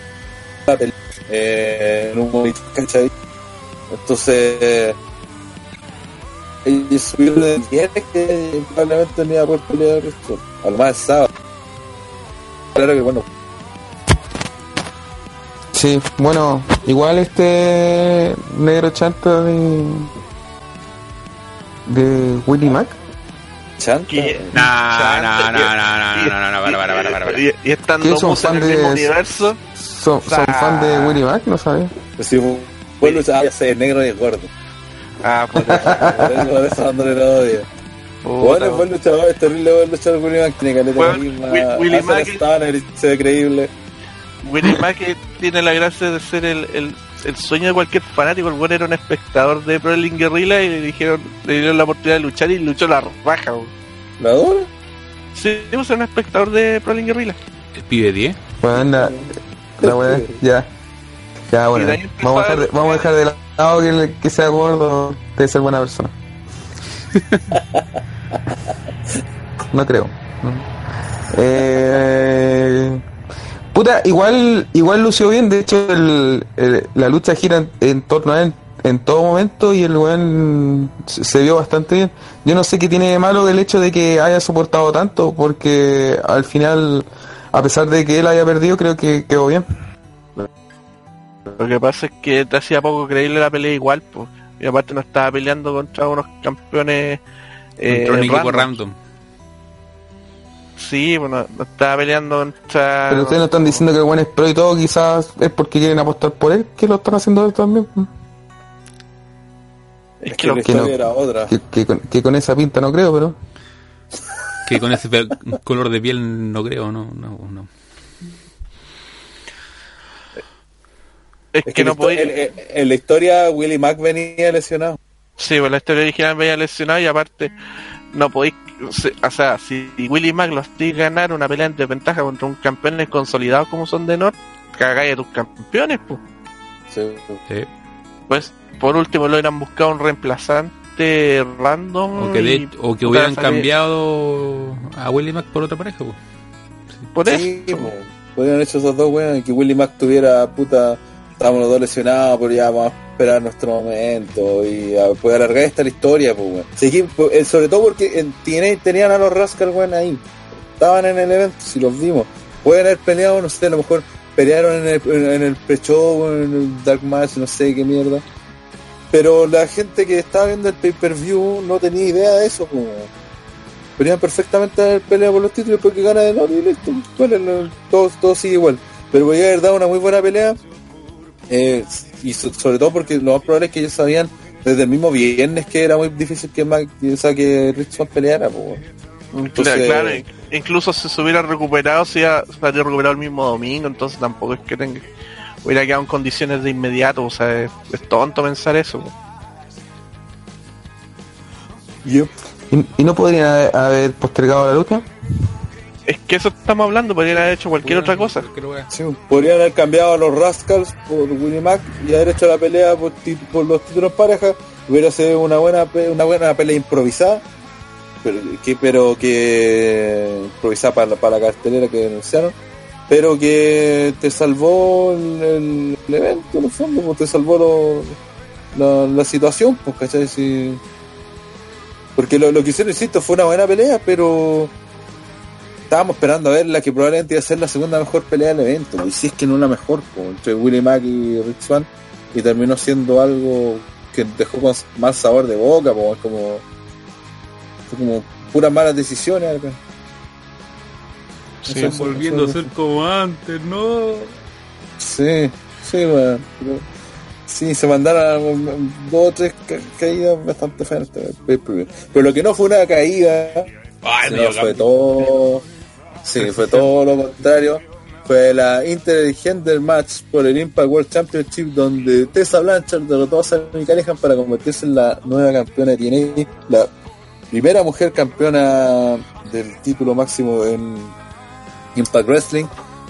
la pelea eh, en un momento, ¿cachai? Entonces, ellos subieron de viernes que probablemente no iba a poder pelear esto. A lo más el sábado. Claro que bueno, Sí, bueno, igual este negro chanto de. de Willie Mac. chanta. No, no, no, no, Y- no, no, no, no, para, para, para, para. Y, y estando ¿Qué, son Moose en fan el mismo universo, ¿Son, son fan de Willie Mac? No sabía. Si fue fue luchador, ya sé, negro y gordo. Ah, Por eso, por eso dándole el odio. puta, Bueno, es buen luchador, es terrible buen luchador Willy Mack, tiene caleta Bueno, carisma, Wi- Willy hace Mack- la Stunner y se ve creíble. Willie Mack tiene la gracia de ser el, el, el sueño de cualquier fanático. El bueno era un espectador de Pro Guerrilla y le dijeron, le dieron la oportunidad de luchar y luchó la raja. ¿La adora? Sí, pues era un espectador de Pro Guerrilla. El pibe 10. Bueno, la, la weá, ya. Ya, bueno. Vamos a a dejar de, vamos a dejar de lado que, el- que sea gordo debe ser buena persona. no creo. Eh, Puta, igual, igual lució bien, de hecho el, el- la lucha gira en, en torno a él en todo momento y el weón se, se vio bastante bien. Yo no sé qué tiene de malo el hecho de que haya soportado tanto, porque al final, a pesar de que él haya perdido, creo que quedó bien. Lo que pasa es que te hacía poco creíble la pelea igual, pues. Y aparte no estaba peleando contra unos campeones. eh, Contra un equipo random. Sí, bueno, no estaba peleando contra. Pero ustedes no están diciendo que el weón es pro y todo, quizás es porque quieren apostar por él, que lo están haciendo él también. Es Es que que lo- la que no- era otra. Que, que con, que con esa pinta no creo, pero... Que con ese color de piel no creo, no, no, no. Es, Es que no podía. en- en- en la historia Willie Mack venía lesionado. Sí, pues la historia original veía lesionado y aparte no podéis. O sea, si Willy Mack los hacía ganar una pelea en desventaja contra un campeón consolidado como son de North, cagáis a tus campeones, pues. Sí. Sí. Pues, por último, lo hubieran buscado un reemplazante random. O que, de- o que hubieran cambiado a Willie Mack por otra pareja. pues. Por Sí, eso. po. Podrían haber hecho esos dos weones, que Willie Mack tuviera puta, estábamos los dos lesionados, pero ya vamos a esperar nuestro momento y a poder alargar esta la historia, pues. Sí, que, pues, eh, sobre todo porque en TNA tenían a los Rascal weón ahí. Estaban en el evento, si los vimos. Pueden haber peleado, no sé, a lo mejor pelearon en el, en, el pre-show, en el Dark Match, no sé qué mierda. Pero la gente que estaba viendo el pay-per-view no tenía idea de eso, pues. Podrían perfectamente haber peleado por los títulos porque gana de Norte y listo. Bueno, no, todo, sigue igual. Pero podría haber dado una muy buena pelea. Eh, y so- sobre todo porque lo más probable es que ellos sabían desde el mismo viernes que era muy difícil que, Mac, que, o sea, que Richmond peleara. Pues. Claro, claro, incluso si se hubiera recuperado, se hubiera recuperado el mismo domingo, entonces tampoco es que tenga, hubiera quedado en condiciones de inmediato, o sea, es, es tonto pensar eso. Yep. ¿Y, y no podrían haber postergado la lucha? Es que eso estamos hablando, podrían haber hecho cualquier otra cosa. Sí, podrían haber cambiado a los Rascals por Willie Mack y haber hecho la pelea por, los títulos pareja. Hubiera sido una buena una buena pelea improvisada, pero que, pero que improvisada para, la- para la cartelera que denunciaron, pero que te salvó el, el- el evento, en el fondo, pues, te salvó lo- la, la situación, pues, ¿cachai? Si- porque lo, lo que hicieron, insisto, fue una buena pelea, pero estábamos esperando a ver la que probablemente iba a ser la segunda mejor pelea del evento, pues, y si es que no la mejor, pues, entre Willie Mack y Rich Swann, y terminó siendo algo que dejó con mal sabor de boca, pues, es como, como puras malas decisiones. Sí, Eso- eso- Volviendo a ser como antes, no. Sí, sí, pero- Sí, se mandaron dos o tres ca- caídas bastante feas. Pero lo que no fue una caída, Ay, sino fue todo. Sí, fue todo lo contrario. Fue la Intergender Match por el Impact World Championship, donde Tessa Blanchard derrotó a Sami Callihan para convertirse en la nueva campeona de TNA, la primera mujer campeona del título máximo en Impact Wrestling.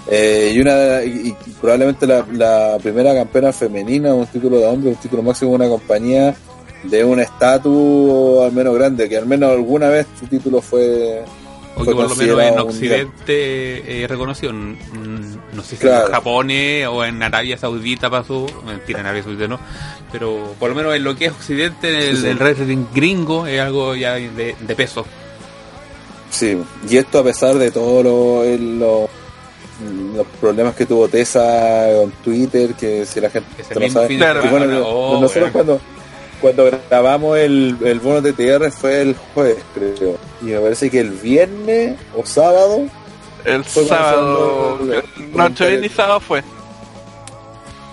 Eh, y una y, probablemente la, la primera campeona femenina, un título de hombre, un título máximo de una compañía de un estatus al menos grande, que al menos alguna vez su título fue, O que por lo menos en. Occidente eh, reconocido. No sé si Claro. en Japón eh, o en Arabia Saudita pasó. Mentira, en Arabia Saudita no. Pero por lo menos en lo que es Occidente, el, Sí, sí. el wrestling gringo es algo ya de, de peso. Sí, y esto a pesar de todos lo- los problemas que tuvo Tessa con Twitter, que si la gente no sabe. Claro. Bueno, lo- oh, nosotros cuando, cuando grabamos el, el bono de TR fue el jueves, creo. Y me parece que el viernes o sábado El sábado, el- no, viernes y sábado fue.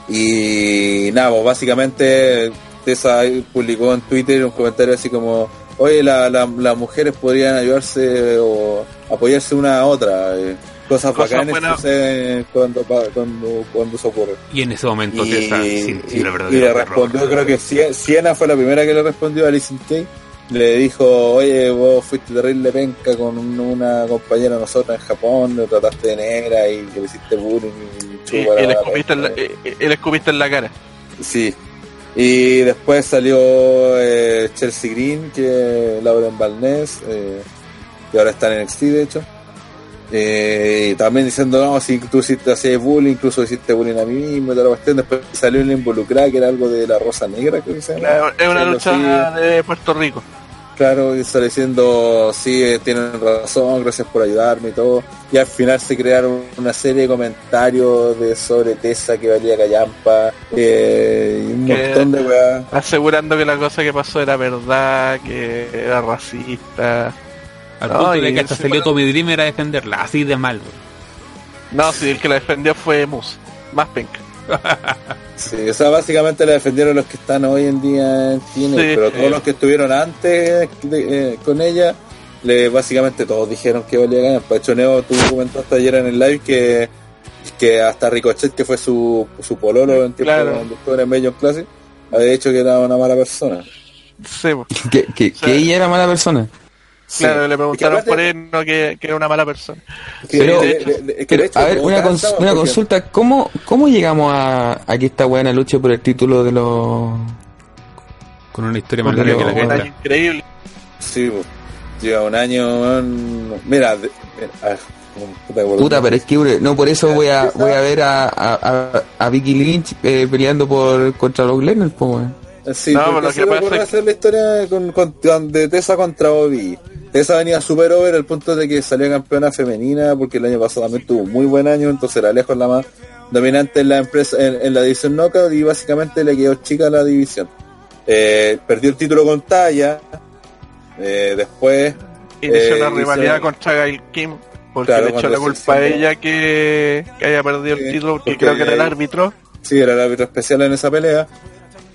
Y nada, pues básicamente Tessa publicó en Twitter un comentario así como, oye, la- la- las mujeres podrían ayudarse o apoyarse una a otra. eh, cosas Cosas bacanas que buenas. suceden cuando, cuando, cuando eso ocurre. Y en ese momento Y, y- la y verdadera le respondió, creo que Sie- Siena fue la primera que le respondió a Alison Kay. Le dijo, oye, vos fuiste terrible penca con un- una compañera de nosotros en Japón, lo trataste de negra y le hiciste bullying y Y, y bala, escupiste en la, penca". y- y le escupiste en la cara. Sí. Y después salió eh, Chelsea Green, que Lauren Balnés, eh, que ahora está en NXT de hecho. Eh, y también diciendo, no, si tú hiciste hacías bullying, incluso hiciste bullying a mí mismo, y toda la cuestión. Después salió una involucrada que era algo de la Rosa Negra, creo que se llama. Es una lucha de Puerto Rico. Claro, y sale diciendo, sí, eh, tienen razón, gracias por ayudarme y todo. Y al final se crearon una serie de comentarios de sobre Tessa que valía callampa, eh, y un Que- montón de weas. Asegurando que la cosa que pasó era verdad, que era racista. Al No, punto de y que hasta encima- salió Tommy Dreamer a defenderla, así de mal. No, si el que la defendió fue Mus. Más penca. Sí, o sea, básicamente la defendieron los que están hoy en día en cine, Sí, pero todos eh. los que estuvieron antes de- eh, con ella, le, básicamente todos dijeron que valía ganar. De hecho, Neo, tú comentaste ayer en el live que, que hasta Ricochet, que fue su, su pololo en tiempo Claro. cuando estuvo en Major Classic, había dicho que era una mala persona. Sí, po. Que, que, sea- que ella era mala persona. Claro, Sí. le preguntaron Es que por él, no que, que era una mala persona. que- Pero- de- de- de- es que Pero, de hecho, a ver, una, una Porque- consulta. ¿Cómo, ¿Cómo llegamos a, a que esta buena luche por el título de los... Con una historia más larga que la lo- año increíble. Sí, pues, lleva un año. Mira, de- mira, puta, que Puta, pero es que no por eso voy a, voy a ver a, a, a, Vicky Lynch eh, peleando por contra los Lennon, po, weón. Sí, No, porque pero lo se que pasa es- hacer la historia con, con- de Tessa contra Bobby. Tessa venía super over al punto de que salió campeona femenina porque el año pasado también tuvo un muy buen año, entonces era lejos la más dominante en la empresa en, en la división Knockout y básicamente le quedó chica la división. Eh, perdió el título con Taya. eh, después Inició Eh, una hizo- rivalidad contra Gail Kim. Porque Claro, le echó la culpa a ella que, que haya perdido Sí, el título, porque porque creo que era el árbitro. Sí, era el árbitro especial en esa pelea.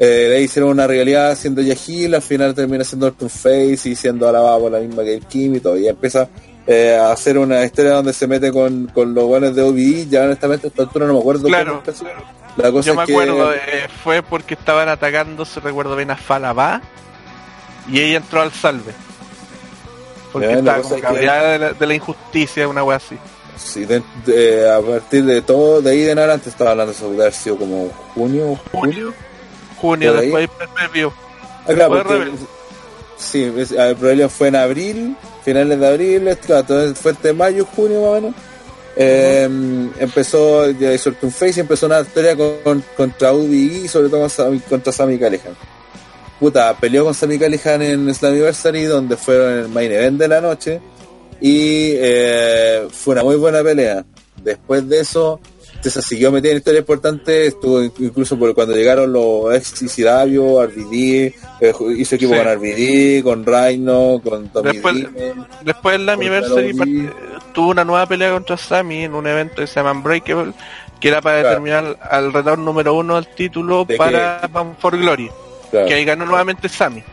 Eh, le hicieron una rivalidad siendo Yahil, al final termina siendo Orton Face y siendo alabado por la misma que el Kim y todo. Y empieza eh, a hacer una historia donde se mete con, con los buenos de OBI. Ya honestamente a esta altura no me acuerdo Claro. cómo. La cosa Yo me es que acuerdo, eh, fue porque estaban atacando, se recuerdo bien, a Falabá y ella entró al salve. Porque Ya, estaba como es que- cabreada de la, de la injusticia, una wea así. sí, de- de- a partir de todo, de ahí de en adelante estaba hablando de haber sido como junio, julio. Junio, ahí. después del preview. Ah, claro, porque- sí, el problema fue en abril, finales de abril, claro, fue entre mayo, junio más o menos. Eh, empezó, ya hizo el Face y empezó una historia con, contra UBI y sobre todo contra Sami Callihan. Puta, peleó con Sami Callihan en Slammiversary donde fueron el main event de la noche y eh, fue una muy buena pelea. Después de eso, se siguió metiendo en historias importantes, estuvo in- incluso por cuando llegaron los ex ICW, RVD, eh, hizo equipo Sí. con RVD, con Rhino, con Tommy Después- Dreamer. Después en la Anniversary tuvo una nueva pelea contra Sammy en un evento que se llama Unbreakable, que era para Claro. determinar al retador número uno del título ¿De para Bound for Glory, Claro. que ahí ganó nuevamente Sammy.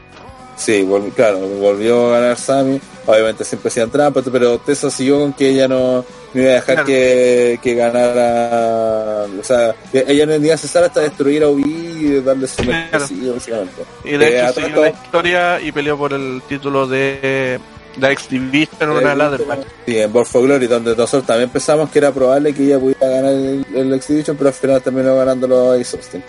Sí, vol- claro, volvió a ganar Sami. Obviamente siempre hacían trampas, pero Tessa siguió con que ella no, no iba a dejar Claro. que, que ganara. O sea, que ella no iba a cesar hasta destruir a Ubi y darle su Claro. básicamente. Y de Eh, hecho a siguió todo la historia y peleó por el título de la X Division en una ladder match. Sí, en Born for Glory, donde nosotros también pensamos que era probable que ella pudiera ganar el, el X Division, pero al final terminó ganándolo Ace Austin.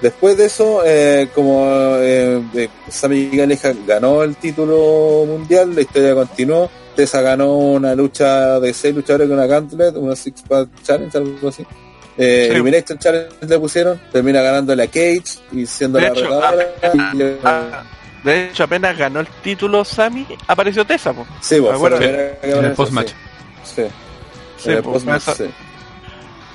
Después de eso, eh, como eh, eh, Sami Callihan ganó el título mundial, la historia continuó. Tessa ganó una lucha de seis luchadores con una Gauntlet, una Six Pack Challenge, algo así. Eh, Sí. Elimination Challenge le pusieron, termina ganando la Cage y siendo De la hecho, y, eh, Ah, de hecho, apenas ganó el título Sammy, apareció Tessa, po. sí, pues, la acuerdo. que En el post-match. Sí. Sí. Sí, en el pues, post-match, sí.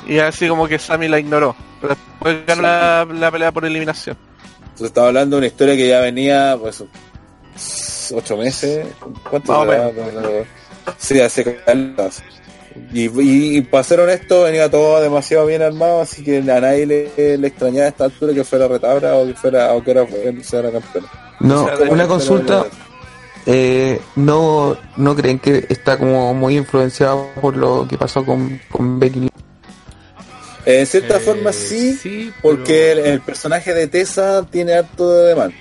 Y así como que Sammy la ignoró. Pero después ganó Sí. la, la pelea por eliminación. Entonces estaba hablando de una historia que ya venía, pues, ocho meses. ¿Cuánto? Sí, hace caldas. Y, y, y para ser honesto, venía todo demasiado bien armado, así que a nadie le, le extrañaba a esta altura que fuera retabra o que fuera, o que era, fuera campeón. No, O sea, de- una consulta. Eh, no, ¿No creen que está como muy influenciado por lo que pasó con, con Becky Lynch? En cierta Eh, forma sí, sí, porque el, pero- el personaje de Tessa tiene harto de demanda.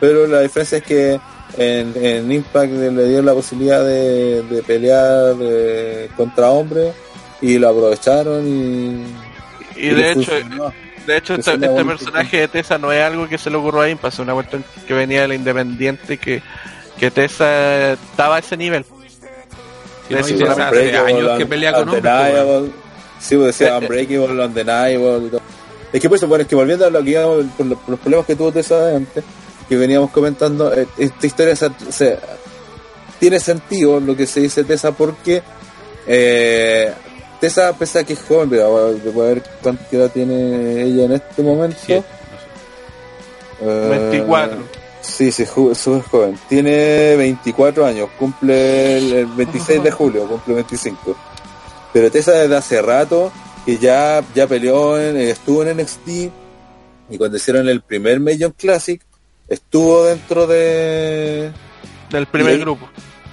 Pero la diferencia es que en, en Impact le dieron la posibilidad de, de pelear eh, contra hombres y lo aprovecharon y, Y y de hecho, funcionó. de hecho Es este, este personaje de Tessa no es algo que se le ocurrió a Impact, es una cuestión que venía de la Independiente, que, que Tessa estaba a ese nivel. No, Sí, Unbreakable, hace años que pelea con hombres. Sí, pues decía Unbreakable, Undeniable y todo. Es que por eso, bueno, es que volviendo a lo que íbamos, por los, por los problemas que tuvo Tessa antes, que veníamos comentando, eh, esta historia se, se- tiene sentido lo que se dice Tessa porque eh, Tessa, pese a que es joven, pero a ver cuánta edad tiene ella en este momento. Siete, Eh, 24. Sí, sí, súper joven. Tiene 24 años, cumple el 26 de julio, cumple 25. Pero Tessa desde hace rato que ya, ya peleó, en, eh, estuvo en NXT y cuando hicieron el primer Major Classic estuvo dentro de Del primer Y- grupo.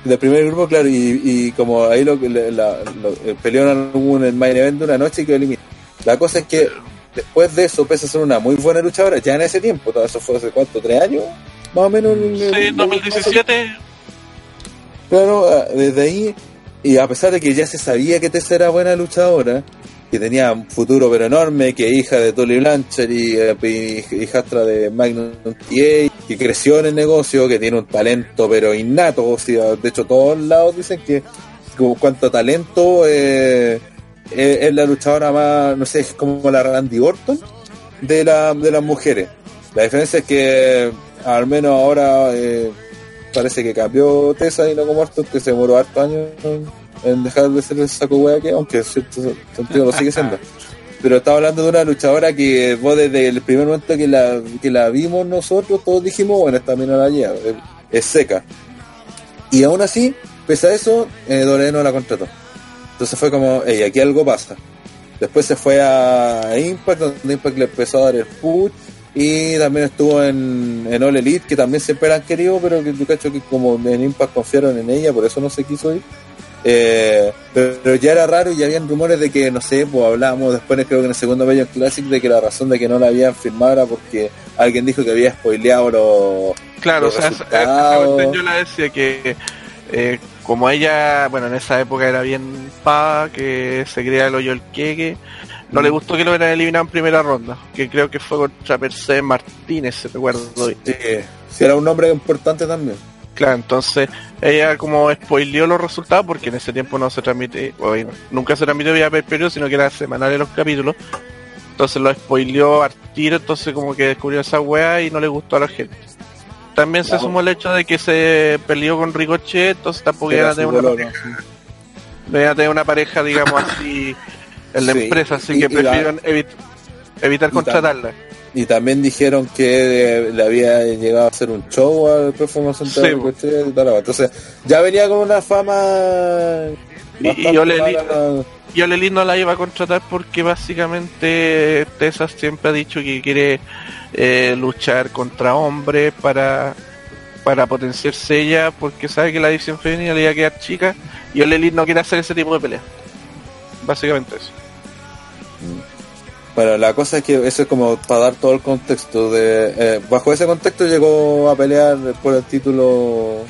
del primer grupo, claro, y, y como ahí lo, la, lo- eh, peleó en algún el main event de una noche y quedó eliminado. La cosa es que después de eso, pese a ser una muy buena luchadora, ya en ese tiempo, todo eso fue hace cuánto, tres años, más o menos. el- Sí, el- 2017. Claro, ah, desde ahí, y a pesar de que ya se sabía que Tessa era buena luchadora, que tenía un futuro pero enorme, que hija de Tully Blanchard y, eh, hijastra de Magnum TA, que creció en el negocio, que tiene un talento pero innato, o sea, de hecho todos lados dicen que como cuanto talento eh, es, es la luchadora más, no sé, es como la Randy Orton de, la, de las mujeres. La diferencia es que al menos ahora eh, parece que cambió Tessa y no como Orton, que se demoró hartos años en- dejar de ser el saco wea que, aunque en cierto sentido lo sigue siendo. Pero estaba hablando de una luchadora que vos desde el primer momento que la, que la vimos nosotros, todos dijimos, bueno, esta mina la lleva, es, es seca. Y aún así, pese a eso, eh, no la contrató. Entonces fue como, hey, aquí algo pasa. Después se fue a Impact, donde Impact le empezó a dar el push. Y también estuvo en, en All Elite, que también siempre la han querido, pero que yo cacho que como en Impact confiaron en ella, por eso no se quiso ir. Eh, pero, pero ya era raro y ya habían rumores de que, no sé, pues hablábamos después, creo que en el segundo Major Classic, de que la razón de que no la habían firmado era porque alguien dijo que había spoileado los, Claro, o sea, resultados. yo la decía que eh, como ella, bueno, en esa época era bien pava, que se creía el hoyo el queque, no le gustó que lo hubieran eliminado en primera ronda, que creo que fue contra Mercedes Martínez, si recuerdo. Sí, sí, era un nombre importante también. Claro, entonces ella como spoileó los resultados porque en ese tiempo no se transmite, bueno, nunca se transmitió vía per periodo, sino que era semanal en los capítulos. Entonces lo spoileó al tiro, entonces como que descubrió esa wea y no le gustó a la gente. También se sumó el hecho de que se peleó con Ricochet, entonces tampoco iban a tener una pareja, no iban a tener una pareja, digamos así, en la Sí, empresa, así y- que la- prefirieron evi- evitar contratarla. Y también dijeron que eh, le había llegado a hacer un show al Sí, y tal. Entonces, ya venía con una fama. Y- y yo le Lely no la iba a contratar porque básicamente Tessa siempre ha dicho que quiere eh, luchar contra hombres para, para potenciarse ella porque sabe que la división femenina le iba a quedar chica y Lely no quiere hacer ese tipo de pelea. Básicamente eso. Bueno, la cosa es que eso es como para dar todo el contexto. de eh, Bajo ese contexto llegó a pelear por el título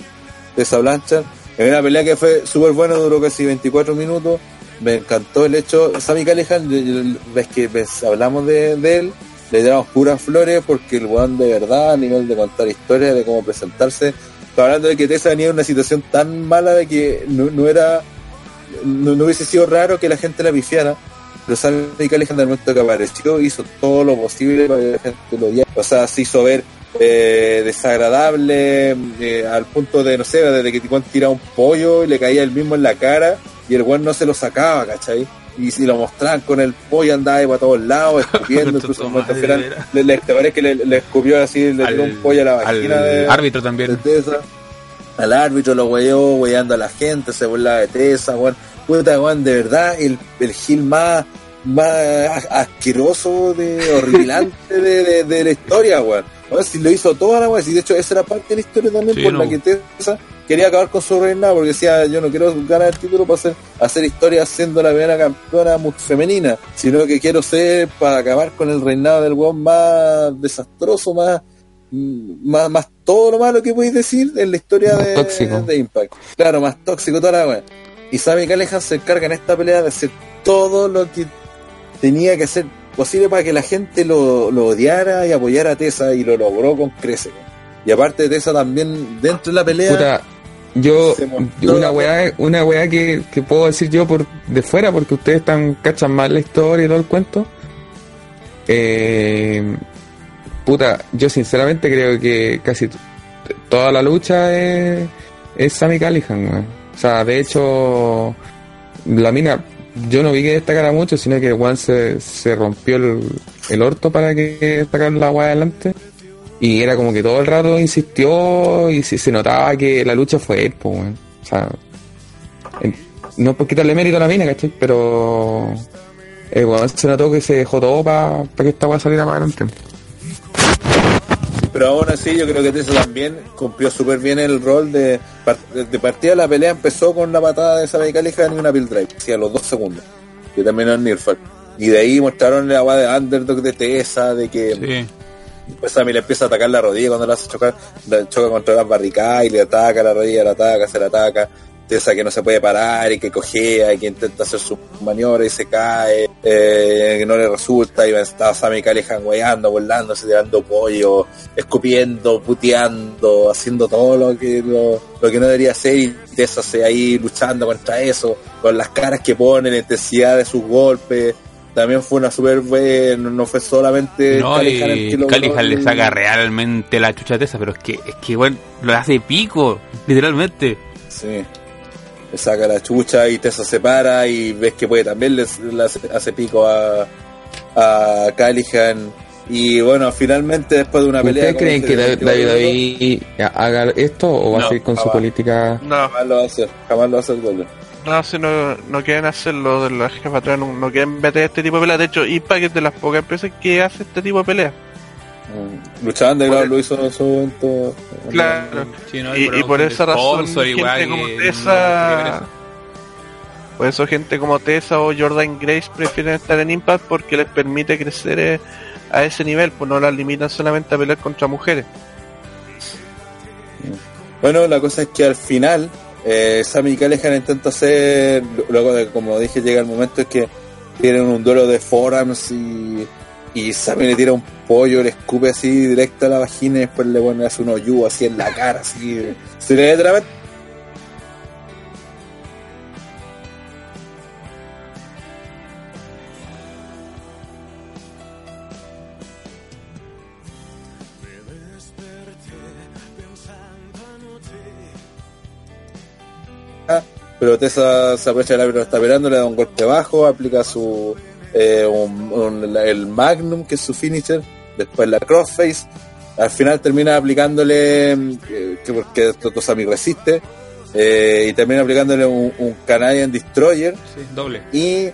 de esa Blanchard. En una pelea que fue súper buena, duró casi 24 minutos. Me encantó el hecho. Sammy Callihan, ves que hablamos de, él, le damos puras flores porque el weón de verdad, a nivel de contar historias, de cómo presentarse. Estaba hablando de que Tessa venía en una situación tan mala de que no, no era. No, no hubiese sido raro que la gente la pifiara. Pero Sammy Callihan, del momento que apareció, hizo todo lo posible para que la gente lo odiara. O sea, se hizo ver eh, desagradable eh, al punto de, no sé, desde que Tijuana tiraba un pollo y le caía el mismo en la cara y el weón no se lo sacaba, ¿cachai? Y si lo mostraban con el pollo andaba ahí para todos lados, escupiendo, incluso le, le, te parece que le, le escupió así, le tiró un pollo a la vagina al de, árbitro de también. Tessa. Al árbitro lo weyó, weyando a la gente, se burlaba de weón. Puta, weón, de verdad, el, el Gil más, más asqueroso, de, horripilante de, de, de la historia, weón. Weón, si lo hizo toda la weón, si de hecho esa era parte de la historia también Sí, por no. la que Tessa quería acabar con su reinado, porque decía, yo no quiero ganar el título para hacer, hacer historia siendo la primera campeona femenina, sino que quiero ser para acabar con el reinado del weón más desastroso, más más, más todo lo malo que podéis decir en la historia de, de Impact. Claro, más tóxico toda la wea. Y Sammy Callihan se encarga en esta pelea de hacer todo lo que tenía que hacer posible para que la gente lo, lo odiara y apoyara a Tessa y lo logró con creces. Y aparte de Tessa también dentro de la pelea Puta, yo, una weá, una weá que, que puedo decir yo por de fuera, porque ustedes están cachan más la historia y todo el cuento. Eh, puta, yo sinceramente creo que casi toda la lucha es, es Sammy Callihan, weón. O sea, de hecho, la mina, yo no vi que destacara mucho, sino que Juan se, se rompió el, el orto para que sacar la weá adelante. Y era como que todo el rato insistió y se, notaba que la lucha fue él, pues. O sea, no por quitarle mérito a la mina, ¿cachai? Pero se notó que se dejó todo para que esta weá saliera para adelante. Pero aún así yo creo que Tessa también cumplió súper bien el rol de, de partida la pelea empezó con la patada de Sammy Callihan y una Bill Drive, sí, a los dos segundos, que terminó en Nearfall. Y de ahí mostraron la agua de underdog de Tessa, de que Sí. Después Sammy le empieza a atacar la rodilla cuando la hace chocar, la choca contra las barricadas y le ataca la rodilla, la ataca, se la ataca. Tessa que no se puede parar y que cojea y que intenta hacer su maniobra y se cae, eh, que no le resulta. Y está Sammy Callihan weyando, burlándose, tirando pollo, escupiendo, puteando, haciendo todo lo que lo, lo que no debería hacer. Y Tessa se ahí luchando contra eso, con las caras que pone, la intensidad de sus golpes. También fue una super buena, no fue solamente No, Callihan el que Callihan le saca realmente la chucha de esa, pero es que, es que bueno, lo hace pico, literalmente. Sí. Le saca la chucha y Tessa se para y ves que puede también le, le hace, hace pico a, a Callihan. Y bueno, finalmente después de una pelea... ¿Ustedes creen como que David, David haga esto o va No, a seguir con su política? No, Jamás lo va a hacer, jamás lo va a hacer Golden. no, si no, no quieren hacerlo, de la jefatura no, no quieren meter este tipo de peleas. De hecho, Impact es de las pocas empresas que hace este tipo de peleas. Mm, Lucha Underground lo hizo en su momento. Claro. Sí, no, Y- y por esa razón, igual, gente como que Tessa- no Por eso gente como Tessa o Jordan Grace prefieren estar en Impact porque les permite crecer eh, a ese nivel, pues no las limitan solamente a pelear contra mujeres. Bueno, la cosa es que al final eh, Sammy Callihan intenta hacer, luego de como dije llega el momento es que tienen un duelo de forums y, y Sammy le tira un pollo, le escupe así directo a la vagina y después le pone hace un hoyo así en la cara, así. Se le literalmente pero Tessa se aprovecha árbitro que está esperando, le da un golpe bajo, aplica su eh, un- un- la- el Magnum, que es su finisher, después la Crossface, al final termina aplicándole, mm, que, que porque Tosami resiste, eh, y termina aplicándole un, un Canadian Destroyer Sí, doble. y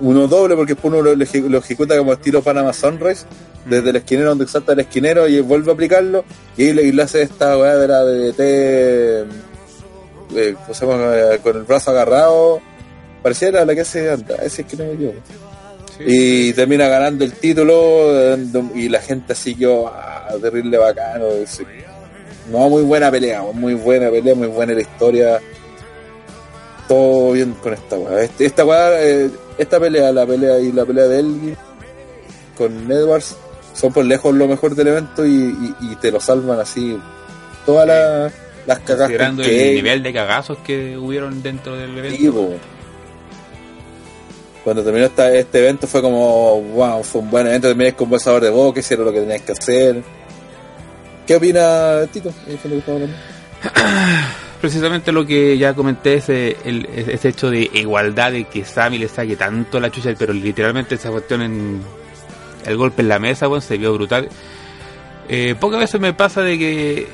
uno doble porque después uno lo, lo eje- lo ejecuta como estilo Panama Sunrise desde el esquinero donde salta el esquinero y vuelve a aplicarlo y ahí le, le hace esta weá de la DDT eh, ¿cómo se llama? Eh, con el brazo agarrado pareciera la que hace anda ese es que no me equivoco y termina ganando el título y la gente siguió ah, terrible bacano no muy buena pelea muy buena pelea muy buena la historia. Todo bien con esta weá. Este, esta weá eh, esta pelea la pelea y la pelea de Elgin con Edwards son por lejos lo mejor del evento y, y- y te lo salvan así. Todas las las cagas Considerando con el nivel de cagazos que hubieron dentro del evento. Sí. Cuando terminó esta- este evento fue como, wow, fue un buen evento, terminé con buen sabor de boca, hicieron lo que tenías que hacer. ¿Qué opina Tito? Es precisamente lo que ya comenté, ese, el, ese hecho de igualdad, de que Sammy le saque tanto la chucha, pero literalmente esa cuestión en el golpe en la mesa, bueno, se vio brutal. Eh, pocas veces me pasa de que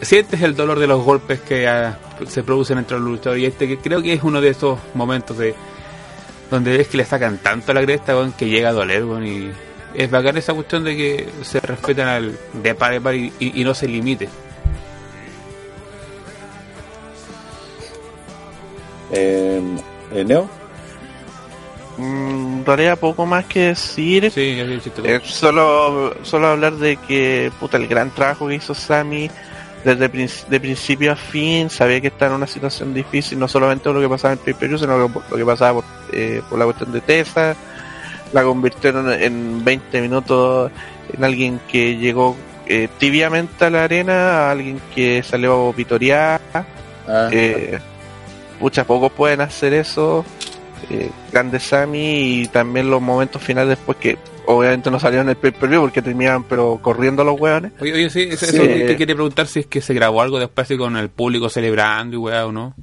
sientes el dolor de los golpes que ah, se producen entre los luchadores y este que creo que es uno de esos momentos de donde ves que le sacan tanto la cresta weón, que llega a doler weón, y es bacán esa cuestión de que se respetan al de par a par y, y- y no se limite Eh, eh, Neo, Mm, poco más que decir. sí, tú. Eh, solo, solo hablar de que puta el gran trabajo que hizo Sammy desde de principio a fin, sabía que estaba en una situación difícil, no solamente por lo que pasaba en pay sino por lo que pasaba por, eh, por la cuestión de Tessa, la convirtieron en 20 minutos en alguien que llegó eh, tibiamente a la arena, a alguien que salió a vitorear, Ah, Eh, pucha, pocos pueden hacer eso. Eh, Grande Sammy y también los momentos finales después que obviamente no salieron en el pay-per-view porque terminaban pero corriendo los hueones. Oye, oye, sí, eso, Sí. eso te quería preguntar si es que se grabó algo después así con el público celebrando y weá o no.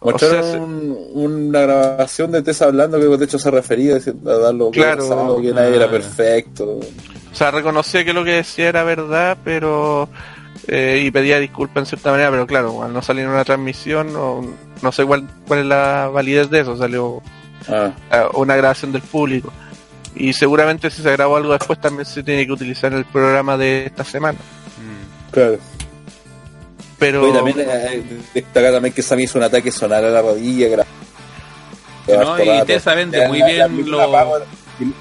Mostraron o sea, se- un- una grabación de Tessa hablando que de hecho se refería a darlo Claro. que nadie Ah. era perfecto. O sea, reconocía que lo que decía era verdad, pero eh, y pedía disculpas en cierta manera, pero claro, al no salir en una transmisión, no, no sé cuál, cuál es la validez de eso, salió Ah, eh, una grabación del público. Y seguramente si se grabó algo después también se tiene que utilizar en el programa de esta semana. Mm. claro. Pero Oye, también eh, destacar también que Sammy hizo un ataque sonar a la rodilla. que la- No, y Tessa vende muy bien lo-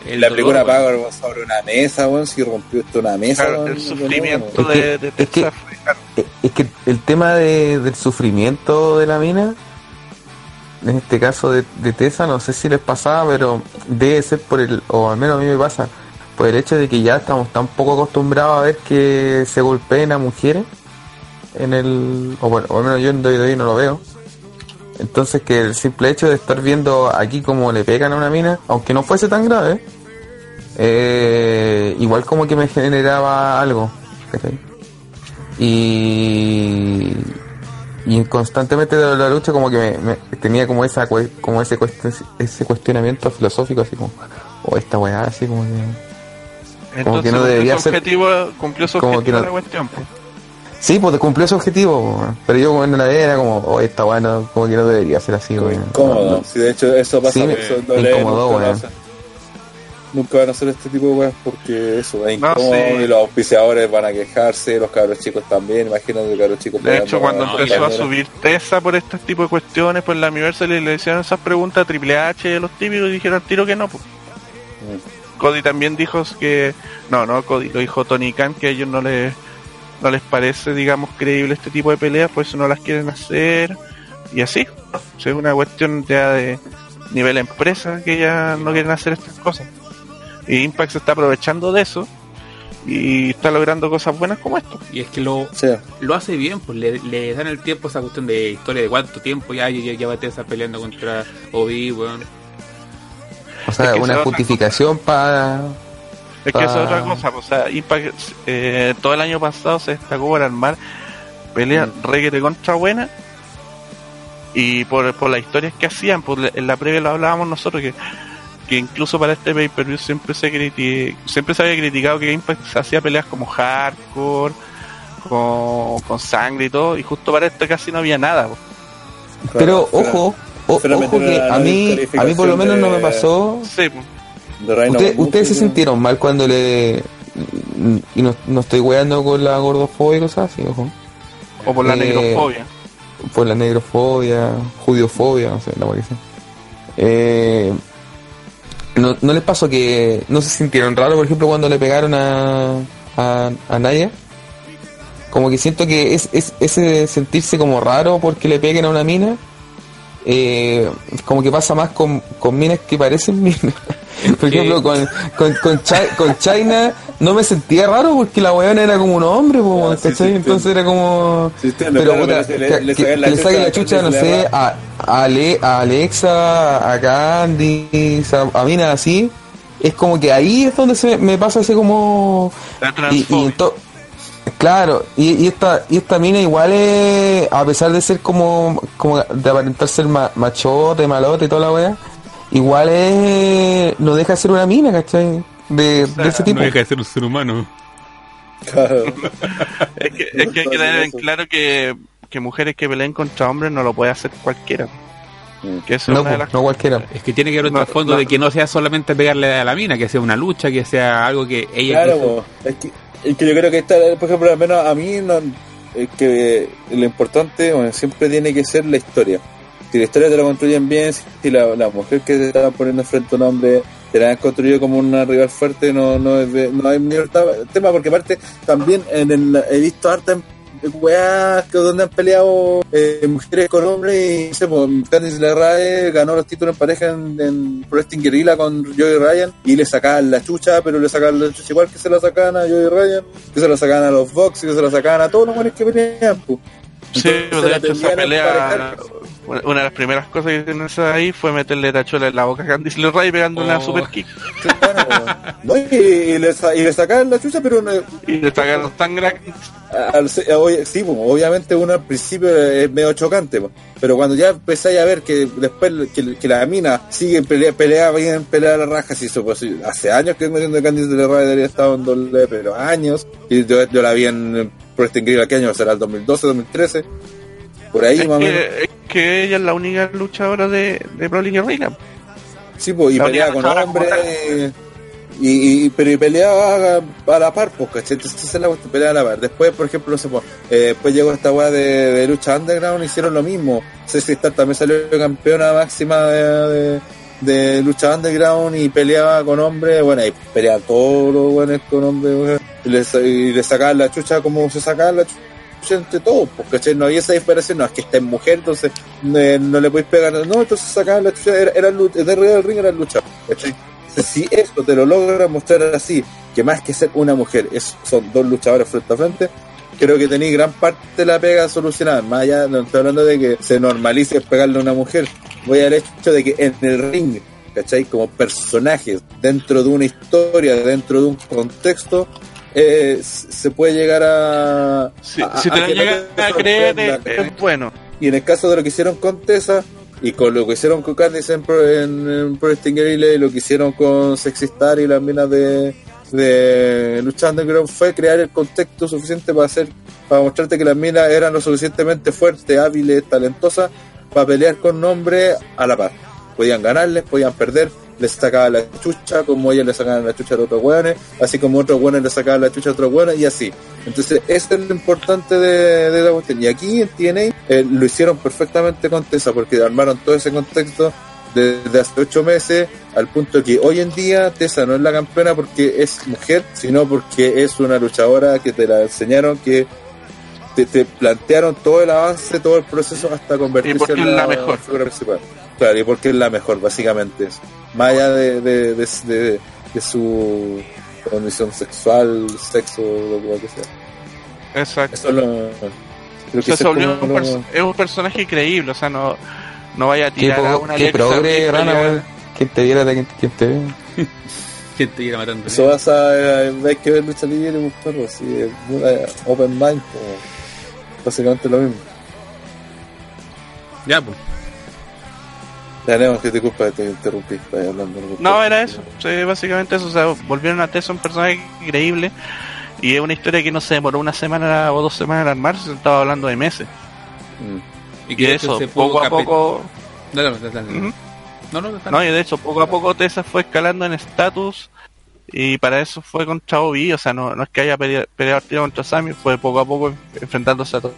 el la dolor, película. Power sobre una mesa, weón, si rompió esto una mesa. claro, el de sufrimiento de, que- de es que- Es que el tema de- del sufrimiento de la mina, en este caso de, de Tessa, no sé si les pasaba, pero debe ser por el, o al menos a mí me pasa, por el hecho de que ya estamos tan poco acostumbrados a ver que se golpeen a mujeres en el, o bueno, o al menos yo en WWE no lo veo. Entonces que el simple hecho de estar viendo aquí como le pegan a una mina, aunque no fuese tan grave, eh, igual como que me generaba algo. Y, y constantemente de la lucha como que me, me- tenía como esa como ese ese cuestionamiento filosófico así como o esta weá así como que Entonces, que no su ser- objetivo, cumplió su como objetivo que no- la cuestión. pues. Sí pues cumplió su objetivo pero yo cuando la era como oh esta weá no, como que no debería ser así weón. Incómodo. Si de hecho eso pasa Sí, me- eso WWE incomodó, nunca, van a weón. hacer- nunca van a hacer este tipo de weas porque eso es No, incómodo sí. y los auspiciadores van a quejarse, los cabros chicos también, imagínate los cabros chicos De hecho, cuando a- empezó a subir Tessa por este tipo de cuestiones, pues la Universal le hicieron esas preguntas a Triple H y a los típicos y dijeron al tiro que no. Pues. Mm. Cody también dijo que. No, no, Cody lo dijo Tony Khan, que a ellos no les, no les parece, digamos, creíble este tipo de peleas, por eso no las quieren hacer. Y así. O sea, es una cuestión ya de nivel empresa que ya no quieren hacer estas cosas. Y Impact se está aprovechando de eso y está logrando cosas buenas como esto. Y es que lo, Sí. lo hace bien, pues le, le dan el tiempo esa cuestión de historia de cuánto tiempo ya ya, ya va Tessa peleando contra Obi, weón. o sea Es que una justificación para Es que esa es Ah. otra cosa, pues, o sea, Impact eh, todo el año pasado se destacó por armar peleas Mm. reguete contra buena y por, por las historias que hacían, por la- en la previa lo hablábamos nosotros que, que incluso para este pay per view siempre se criti- siempre se había criticado que Impact se hacía peleas como hardcore, con, con sangre y todo, y justo para este casi no había nada. pues. pero ojo o- ojo que a mí a mí por lo menos no me pasó Sí, Usted- ¿Ustedes se ¿no? sintieron mal cuando le... Y no, no estoy weando con la gordofobia y cosas así, ojo. o por la Eh, negrofobia. Por la negrofobia, judiofobia, no sé, la que sea. Eh, ¿no, ¿No les pasó que no se sintieron raro, por ejemplo, cuando le pegaron a, a, a Naya? Como que siento que es, es ese sentirse como raro porque le peguen a una mina, eh, como que pasa más con, con minas que parecen minas. Por ejemplo, con, con, con, Chi- con China no me sentía raro porque la weona era como un hombre, po, Ah, sí, ¿cachai? sí, Entonces era como... Sí, entiendo, Pero claro, puta, pero le- que, le que- sacan que le saquen la chucha, no sé, a, a, Ale- a Alexa, a Candy, a, a minas así, es como que ahí es donde se me pasa ese como... La Y. claro, y, y esta y esta mina igual es, a pesar de ser como, como de aparentar ser ma- machote, malote y toda la wea, igual es, no deja de ser una mina, ¿cachai? De, de ese tipo. No deja de ser un ser humano. Claro. Es que, es que hay que tener en claro que, que mujeres que peleen contra hombres no lo puede hacer cualquiera. Que No, una de po, las no cualquiera. Es que tiene que haber un No, trasfondo no. de que no sea solamente pegarle a la mina, que sea una lucha, que sea algo que ella Claro, es que, es que yo creo que esta, por ejemplo, al menos a mí no, es que lo importante siempre tiene que ser la historia. Si la historia te la construyen bien, si la, la mujer que te está poniendo frente a un hombre te la han construido como una rival fuerte, no, no, es de- no hay ta- tema, porque aparte también en el- he visto harta weas que donde han peleado eh, mujeres con hombres y no sé, pues, Candice LeRae ganó los títulos en pareja en, en Pro Wrestling Guerrilla con Joey Ryan y le sacaban la chucha, pero le sacaban la chucha igual que se la sacaban a Joey Ryan, que se la sacaban a los Vox que se la sacaban a todos los buenos que peleaban, pues. Sí, Entonces pero de hecho esa pelea. Una de las primeras cosas que tiene esa ahí fue meterle tachuela en la boca a Candice LeRae pegando una Oh. super kick. No, y, y le, sa- y le sacaban la chucha, pero no- Y le sacaron sangre al se- oye, sí, pues, obviamente uno al principio es medio chocante, pues, pero cuando ya empezáis a ver que después que, que la mina sigue pelea, pelea bien, pelea a la raja, si eso, pues, hace años que metiendo Candice Radio debería estar en doble, pero años, y yo, yo la vi en Preston Grill, ¿qué año será? ¿El 2012, 2013? Por ahí Es más o menos. que, es que ella es la única luchadora de, de Brawling Reina. Sí, pues, y La pelea única con hombres. Y, y- pero y peleaba a, a la par, pues, ¿cachai? Entonces es la cuestión, pelea a la par. Después, por ejemplo, no sé, pues, eh, después llegó esta weá de, de lucha underground, hicieron lo mismo. Sexy Star también salió campeona máxima de, de- de lucha underground y peleaba con hombres, bueno, y peleaban todos los buenos con hombres, weón, y le, y le sacaban la chucha como se sacaban la chucha entre todos, ¿cachai? No había esa diferencia, no, es que está en mujer, entonces eh, no le podéis pegar, no, entonces sacaban la chucha, era, era lucha, del ring era lucha, si esto te lo logra mostrar así, que más que ser una mujer, es, son dos luchadores frente a frente, creo que tenéis gran parte de la pega solucionada. Más allá, no estoy hablando de que se normalice pegarle a una mujer, voy al hecho de que en el ring, ¿cachai? Como personajes, dentro de una historia, dentro de un contexto, eh, se puede llegar a. Si, a- si te no a creer, es, bueno. y en el caso de lo que hicieron con Tessa y con lo que hicieron con Candice en, Pro- en, en Pro y lo que hicieron con Sexy Star y las minas de, de Lucha Underground fue crear el contexto suficiente para hacer para mostrarte que las minas eran lo suficientemente fuertes, hábiles, talentosas para pelear con nombre a la par. Podían ganarles, podían perder, les sacaban la chucha, como ellas le sacaban la chucha a otros hueones, así como otros hueones le sacaban la chucha a otros hueones, y así. Entonces, eso es lo importante de, de la cuestión. Y aquí en TNA eh, lo hicieron perfectamente con Tessa, porque armaron todo ese contexto desde hace ocho meses, al punto que hoy en día Tessa no es la campeona porque es mujer, sino porque es una luchadora que te la enseñaron, que te, te plantearon todo el avance, todo el proceso hasta convertirse en la mejor. figura principal. Claro, y porque es la mejor, básicamente. eso. Más allá de, de, de, de- de su condición sexual, sexo, lo, que sea. Exacto. Eso es lo. creo O que sea, eso se volvió un lo- es un personaje creíble, o sea, no, no vaya a Qué, tirar a una qué progre, rana, pelear- weón. ¿Quién te viera de quien te ve? Gente te irá matando. Eso vas a. eh, Hay que ver lucha libre, pues, perro, sí, es una open mind, como, básicamente lo mismo. Ya, pues. Tenemos que te culpa que te interrumpí, estás hablando. No, era eso, sí, básicamente eso, o sea, volvieron a Tessa un personaje increíble y es una historia que no se demoró una semana o dos semanas en armarse, se estaba hablando de meses. Mm. Y de hecho eso, se poco a poco, Dale, dale. No, no, no, y de hecho, poco a poco Tessa fue escalando en estatus y para eso fue contra Obi, o sea, no, no es que haya pelea- peleado tiro contra Sami, fue poco a poco enfrentándose a todo.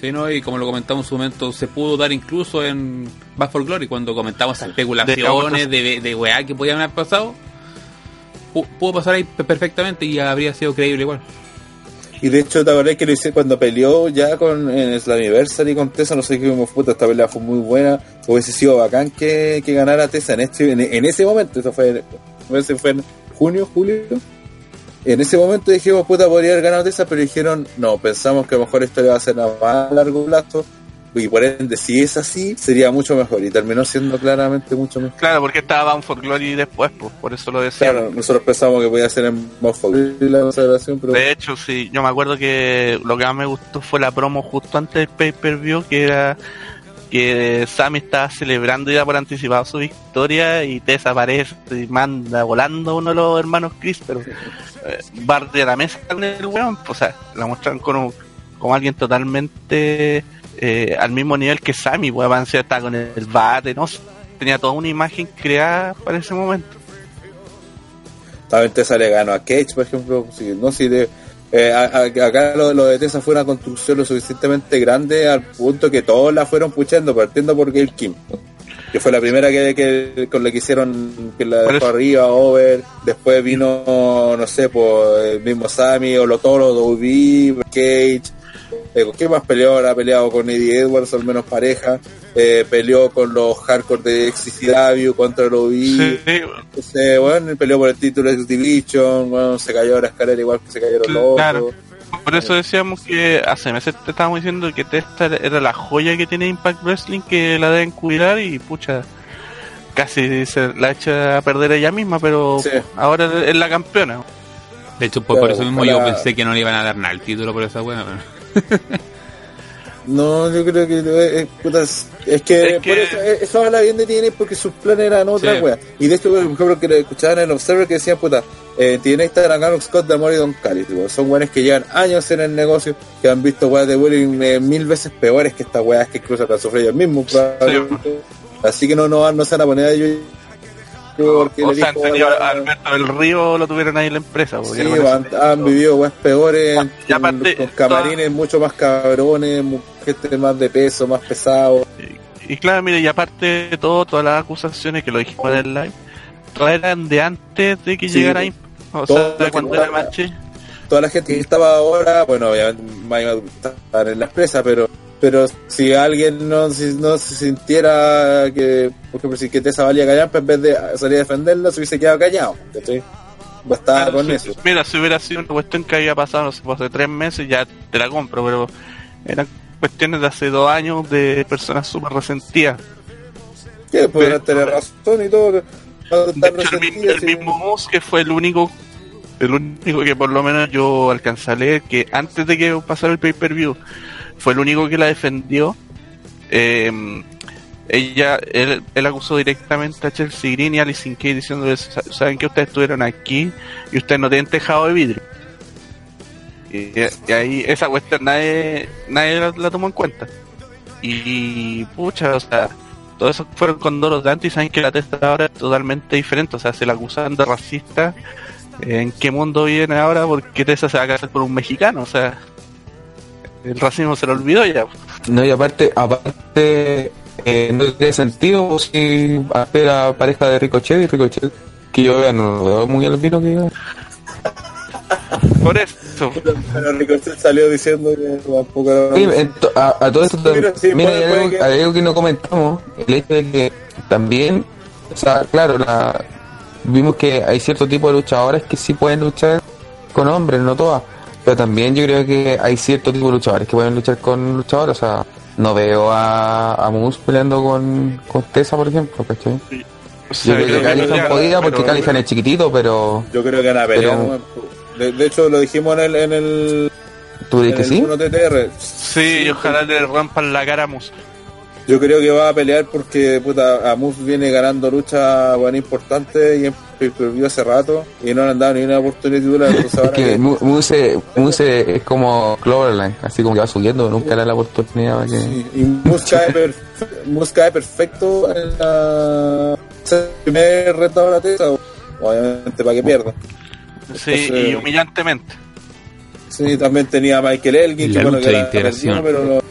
Sí, ¿no? Y como lo comentamos en su momento, se pudo dar incluso en Back for Glory, cuando comentamos esas especulaciones de, de, de weá que podían haber pasado. pu- Pudo pasar ahí pe- perfectamente y habría sido creíble igual. Y de hecho, te acordás que lo hice cuando peleó ya con en Slammiversary con Tessa, no sé qué como puta, esta pelea fue muy buena, hubiese sido bacán que, que ganara Tessa en este, en, en ese momento, eso fue, ese fue junio, julio. En ese momento dijimos, puta, podría haber ganado Tessa, pero dijeron, no, pensamos que a lo mejor esto le va a ser a más largo plazo, y por ende, si es así, sería mucho mejor, y terminó siendo claramente mucho mejor. Claro, porque estaba Bound for Glory después, pues, por eso lo decía. Claro, nosotros pensamos que podía ser en Mofog la consagración, pero De hecho, sí, yo me acuerdo que lo que más me gustó fue la promo justo antes del pay-per-view, que era que Sammy estaba celebrando ya por anticipado su victoria y Tessa aparece y manda volando uno de los hermanos Chris, pero eh, bardea la mesa con el weón, pues, o sea, la muestran como, como alguien totalmente eh, al mismo nivel que Sammy, weón, Avance estaba con el bate, no tenía toda una imagen creada para ese momento. También Tessa le ganó a Cage, por ejemplo. Si, no, si de, eh, a- a- acá lo, lo de Tessa fue una construcción lo suficientemente grande al punto que todos la fueron puchando, partiendo por Gail Kim. Que fue la primera que, que- con la que hicieron que la dejó arriba, over. Después vino, no sé, por el mismo Sammy, o lo Toro, W, Cage. Eh, ¿con ¿Qué más peleó? Ahora ha peleado con Eddie Edwards, al menos pareja. Eh, peleó con los hardcore de XCW contra los. Sí, Entonces, bueno, peleó por el título de X Division, bueno, se cayó a la escalera igual que se cayeron los Claro. otros. por eso decíamos que hace meses te estábamos diciendo que esta era la joya que tiene Impact Wrestling, que la deben cuidar y pucha, casi se la echa a perder ella misma, pero Sí. ahora es la campeona. De hecho, por, por Claro, eso mismo yo pensé que no le iban a dar nada el título por esa weá. No, yo creo que eh, eh, es, que, Es que- por eso, eh, eso habla bien de TNA porque sus planes eran otra Sí. wea. Y de hecho, por ejemplo, que lo escuchaban en el Observer que decían, puta, eh, TNA está en Aaron Scott, de Amor y Don tipo, son weones que llevan años en el negocio, que han visto weas de bullying eh, mil veces peores que estas weas que incluso han sufrido ellos mismos, probablemente. Así que no, no, no se van a poner a ellos. Porque o sea, "Weón, Alberto del Río lo tuvieron ahí en la empresa. Sí, han, han vivido weas peores, Y aparte, con, con camarines mucho más cabrones, gente más de peso, más pesado. Y claro, mire, y aparte de todo, todas las acusaciones que lo dijimos en el live, todas eran de antes de que Sí, llegara. Imp- O sea, de cuando era. Machi. toda la gente que estaba ahora, bueno, obviamente más iba a estar en la empresa, pero pero si alguien no, si no se sintiera que, por ejemplo, si que Tessa valía callar, pues en vez de salir a defenderla, se hubiese quedado callado, ¿cachai? Bastaba Claro, con si- eso. Mira, si hubiera sido una cuestión que había pasado, no sé, pues, hace tres meses, ya te la compro, pero eran cuestiones de hace dos años de personas súper resentidas. Que podrán Sí. tener razón y todo, De hecho, el, mismo, el mismo que fue el único, el único que por lo menos yo alcancé a leer, que antes de que pasara el pay-per-view, fue el único que la defendió. Eh, ella, él, él acusó directamente a Chelsea Green y Alison Kay diciendo, saben que ustedes estuvieron aquí y ustedes no tienen tejado de vidrio. Y, y ahí esa cuestión nadie, nadie la, tomó en cuenta. Y pucha, o sea, todos esos fueron con doros de antes y saben que la testa ahora es totalmente diferente. O sea, se la acusaban de racista. ¿En qué mundo viene ahora? Porque Tessa se va a casar por un mexicano. O sea, el racismo se lo olvidó ya. No, y aparte, aparte, eh, no tiene sentido pues, si hace la pareja de Ricochet y Ricochet, que yo ya no lo veo muy al vino que yo. Por eso. Pero Ricochet salió diciendo que tampoco era Sí, a, a todo esto Sí, mira, sí, mira, puede- hay, algo, que- hay algo que no comentamos, el hecho de que también, o sea, claro, la, vimos que hay cierto tipo de luchadores que sí pueden luchar con hombres, no todas, pero también yo creo que hay cierto tipo de luchadores que pueden luchar con luchadores, o sea, no veo a, a Moose peleando con, con Tessa, por ejemplo, ¿cachai? O Yo creo que Callihan ya, podía porque pero- Callihan es chiquitito, pero Yo creo que van a pelear. Pero- ¿no? de, de hecho, lo dijimos en el, en el, ¿tú dices que el sí? 1 TTR. Sí, y ojalá le rompan la cara a Moose. Yo creo que va a pelear porque puta, Amus viene ganando lucha bueno, importante y en pay-per-view hace rato y no le han dado ni una oportunidad titular. Entonces Es ahora que que- Mu- Muse, Muse es como Cloverline, así como que va subiendo, nunca le da la oportunidad para que... Sí, y Mus cae, perfe- Mus cae perfecto en la el primer reto a la tesa, obviamente para que pierda. Sí, Entonces- y humillantemente. Sí, también tenía a Michael Elgin, La que bueno que de integración. perdió, pero no-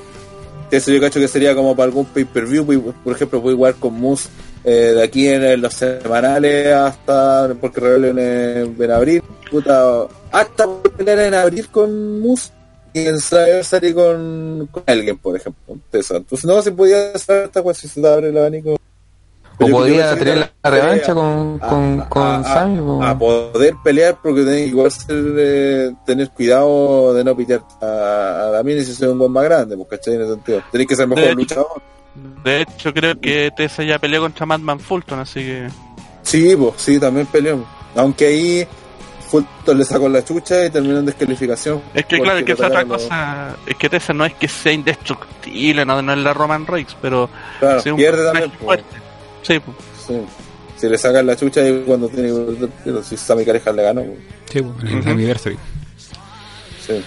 eso yo cacho que sería como para algún pay-per-view, por ejemplo, voy a jugar con Mus eh, de aquí en, en los semanales hasta, porque revelen en, en abril, puta, hasta pelear en abril con Mus y en salir con, con alguien, por ejemplo. Entonces, entonces, no, se podía hacer esta cosa si se te abre el abanico. O que tener la revancha con, con, a- con a- Sammy. a poder pelear porque tenés que igual ser, eh, tener cuidado de no pitear a, a la mina si soy un buen más grande, pues, ¿cachai? En ese sentido. Tenés que ser mejor De- luchador. De hecho, creo que Tessa ya peleó contra Madman Fulton, así que. Sí, pues, sí, también peleó. Aunque ahí Fulton le sacó la chucha y terminó en descalificación. Es que claro, es que esa otra los- cosa, es que Tessa no es que sea indestructible, no, no es la Roman Reigns, pero Claro, sí un pierde también. pues. fuerte. Sí, pues. Sí. Si le sacan la chucha y cuando tiene que si Sammy Careja le ganó. pues. Sí, pues, en el anniversary. Sí.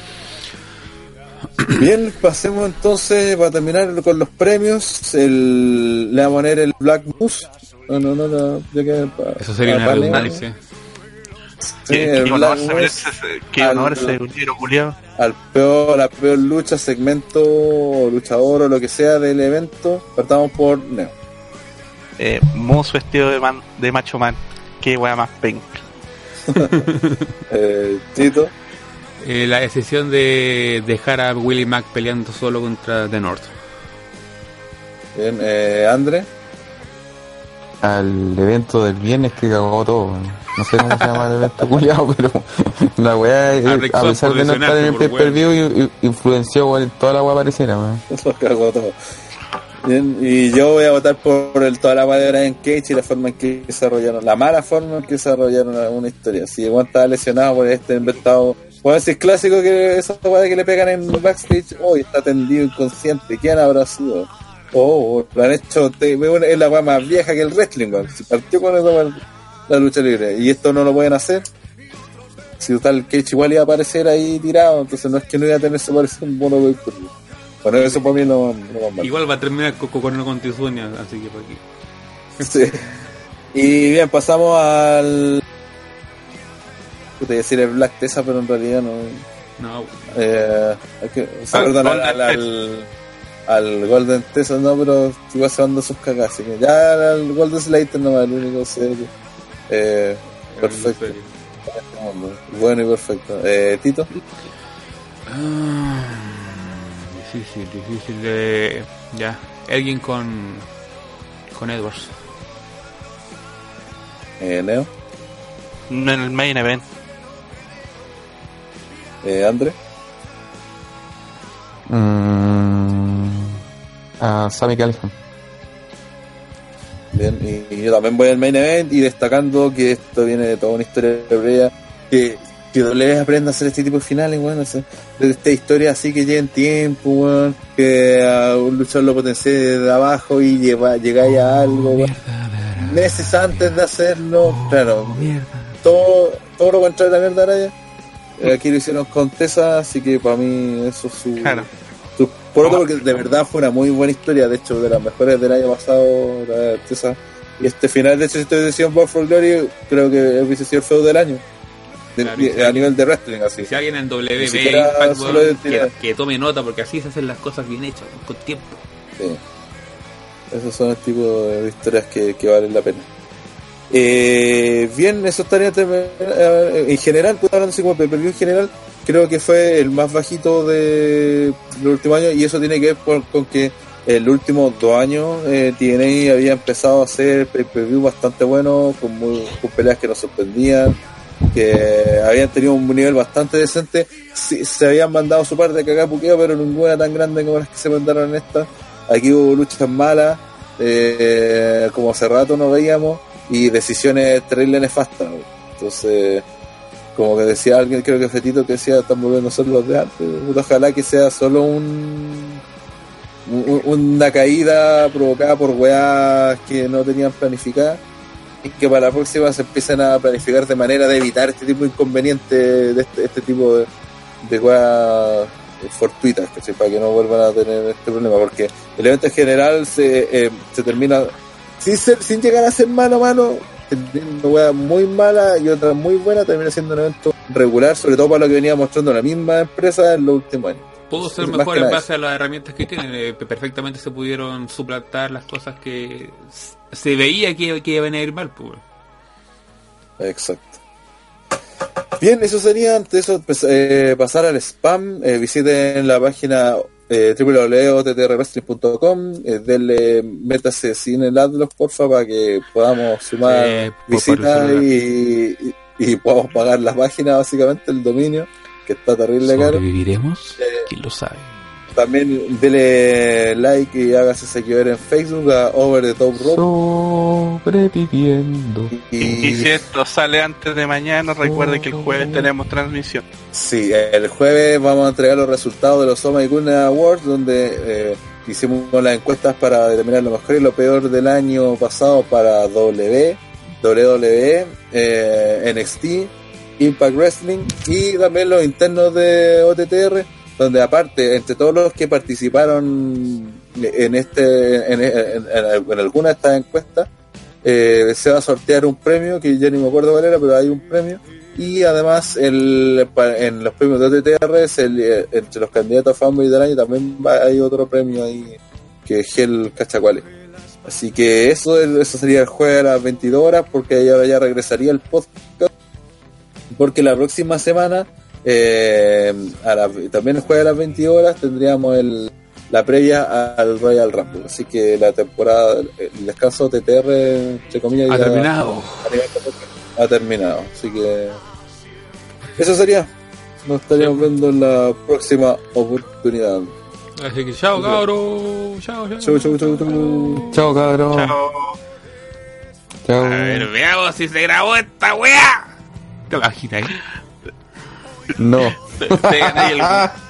Bien, pasemos entonces para terminar con los premios. El, le vamos a poner el Black Moose. No, no, no, no, ya que pa- Eso sería una redundancia. Sí, que, el Black Moose que al- honor ese negro culiado. al peor, la peor lucha, segmento, luchador o lo que sea del evento. Partamos por Neo. Eh, Moose vestido de, man, de macho man. Qué wea más penca. Eh, Tito, Eh, la decisión de dejar a Willie Mack peleando solo contra The North. bien, eh, Andre, Al evento del viernes que cagó todo. No sé cómo se llama el evento culiado, pero la weá, a pesar de no estar en el pay-per-view, i- i- influenció en toda la weá pareciera, weón. Lo cagó todo. Bien, y yo voy a votar por el, toda la weá de Brian Cage y la forma en que desarrollaron, la mala forma en que desarrollaron una historia. Si Juan estaba lesionado por este inventado, bueno, si es clásico que esa weá que le pegan en backstage, hoy está tendido inconsciente, ¿quién habrá sido? Oh, lo han hecho, es la weá más vieja que el wrestling, weón. Si partió con weá la lucha libre y esto no lo pueden hacer. Si total Cage igual iba a aparecer ahí tirado, entonces no es que no iba a tener ese parecido un mono de Bueno, eso para mí no, no va. Igual va a terminar con, con una contizueña, así que por aquí. Sí. Y bien, pasamos al. A decir el Black Tesa, pero en realidad no. No, Eh, hay que, o sea, Al perdón, al, Golden al, al, al Golden Tesa, no, pero igual se sus cagas. Así que ya al Golden Slater no el único serio. Eh, perfecto. Bueno y perfecto. Eh, Tito, Ah, difícil, difícil de. Ya, alguien con. con Edwards. eh, Neo, No en el main event. Eh, Andre, Mm, a Sammy Callihan. Bien, y, y yo también voy al main event y destacando que esto viene de toda una historia hebrea, que, que W aprenda a hacer este tipo de finales, bueno, de esta historia así que lleven tiempo, weón, que a un luchador lo potencie de abajo y lleva, llegáis a algo, weón. meses antes de hacerlo, claro, todo, todo lo contrario de la mierda Araya. Eh, Aquí lo hicieron con Tessa, así que para mí eso es su, Claro. su- por otro porque de verdad fue una muy buena historia, de hecho de las mejores del año pasado, la de Tessa. Y este final, de hecho, si estoy diciendo Bound for Glory, creo que hubiese sido el feudo del año. De- Claro, de- y si a nivel de wrestling, así. Si alguien en WB Impact, que, que tome nota, porque así se hacen las cosas bien hechas, con tiempo. Sí. Esos son el tipo de historias que, que valen la pena. Eh, bien, eso estaría eh, en general, pues, hablando así como pay en general, creo que fue el más bajito de los últimos años y eso tiene que ver con que en los últimos dos años eh, TNA había empezado a hacer pay-per-view bastante bueno, con, muy- con peleas que nos sorprendían, que habían tenido un nivel bastante decente, Sí, se habían mandado su parte de cagar puqueo, pero ninguna tan grande como las que se mandaron en esta. Aquí hubo luchas malas, eh, como hace rato no veíamos, y decisiones terribles nefastas. Entonces, como que decía alguien, creo que Fetito, que decía, están volviendo a ser los de antes. Ojalá que sea solo un, un- una caída provocada por weas que no tenían planificadas y que para la próxima se empiecen a planificar de manera de evitar este tipo de inconvenientes, de este, este tipo de, de weas fortuitas, para que no vuelvan a tener este problema, porque el evento en general se, eh, se termina sin, ser- sin llegar a ser mano a mano, teniendo weas muy mala y otra muy buena, termina siendo un evento regular, sobre todo para lo que venía mostrando la misma empresa en los últimos años. Pudo ser mejor en base a las herramientas que tienen. eh, perfectamente se pudieron suplantar las cosas que se veía que, que iban a ir mal. Pues. Exacto. Bien, eso sería antes de eso pues, eh, pasar al spam. Eh, visiten la página eh, www.ottrwrestling.com. Eh, denle, métase sin el adblock, porfa, para que podamos sumar visitas favor, y, y, y podamos pagar la página, básicamente, el dominio, que está terrible caro. ¿Sobreviviremos? Eh, ¿Quién lo sabe? También dele like y hágase seguidor en Facebook a Over the Top Rope. Sobreviviendo. Y, Y si esto sale antes de mañana, recuerden que el jueves tenemos transmisión. Sí, el jueves vamos a entregar los resultados de los Soma y Kuna Awards, donde eh, hicimos las encuestas para determinar lo mejor y lo peor del año pasado para W, WWE, eh, NXT, Impact Wrestling y también los internos de OTTR, donde aparte, entre todos los que participaron en este en, en- en- alguna de estas encuestas, eh, se va a sortear un premio que ya ni me acuerdo cuál era, pero hay un premio. Y además el, en los premios de OTTR, el, entre los candidatos a fanboy del año también va- hay otro premio ahí que es el Cachacuales. Así que eso, eso sería el jueves a las 22 horas porque ahora ya regresaría el podcast. Porque la próxima semana, eh, a la- también el jueves a las 22 horas, tendríamos el, la previa al Royal Rumble. Así que la temporada, el descanso TTR, entre comillas, Ha ya- terminado. ha terminado. Así que eso sería. Nos estaríamos viendo en la próxima oportunidad. Así que chao, cabros. Chao, chao. Chau, chau, chau, chau. Chao, cabrón. Chao. Chao. A ver, veamos si se grabó esta wea. ¿Te imaginas? No. Te, te gané el-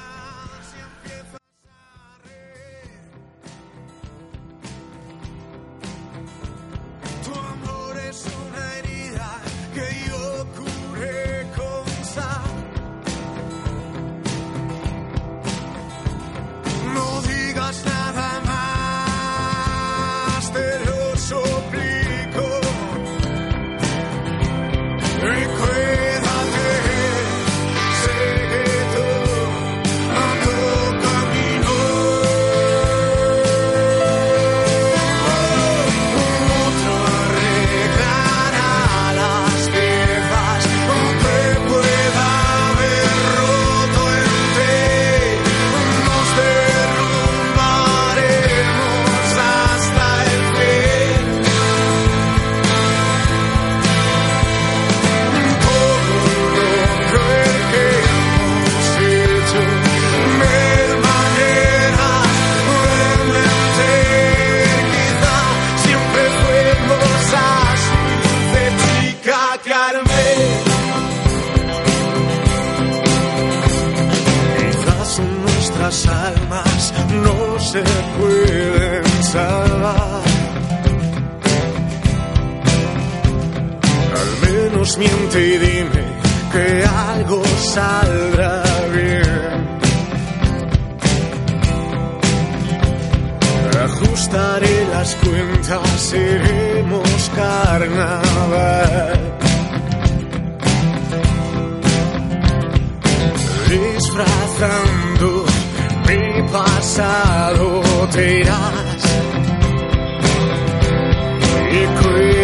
se pueden salvar. Al menos miente y dime que algo saldrá bien. Ajustaré las cuentas, seremos carnaval. Disfrazando pasado te irás. Y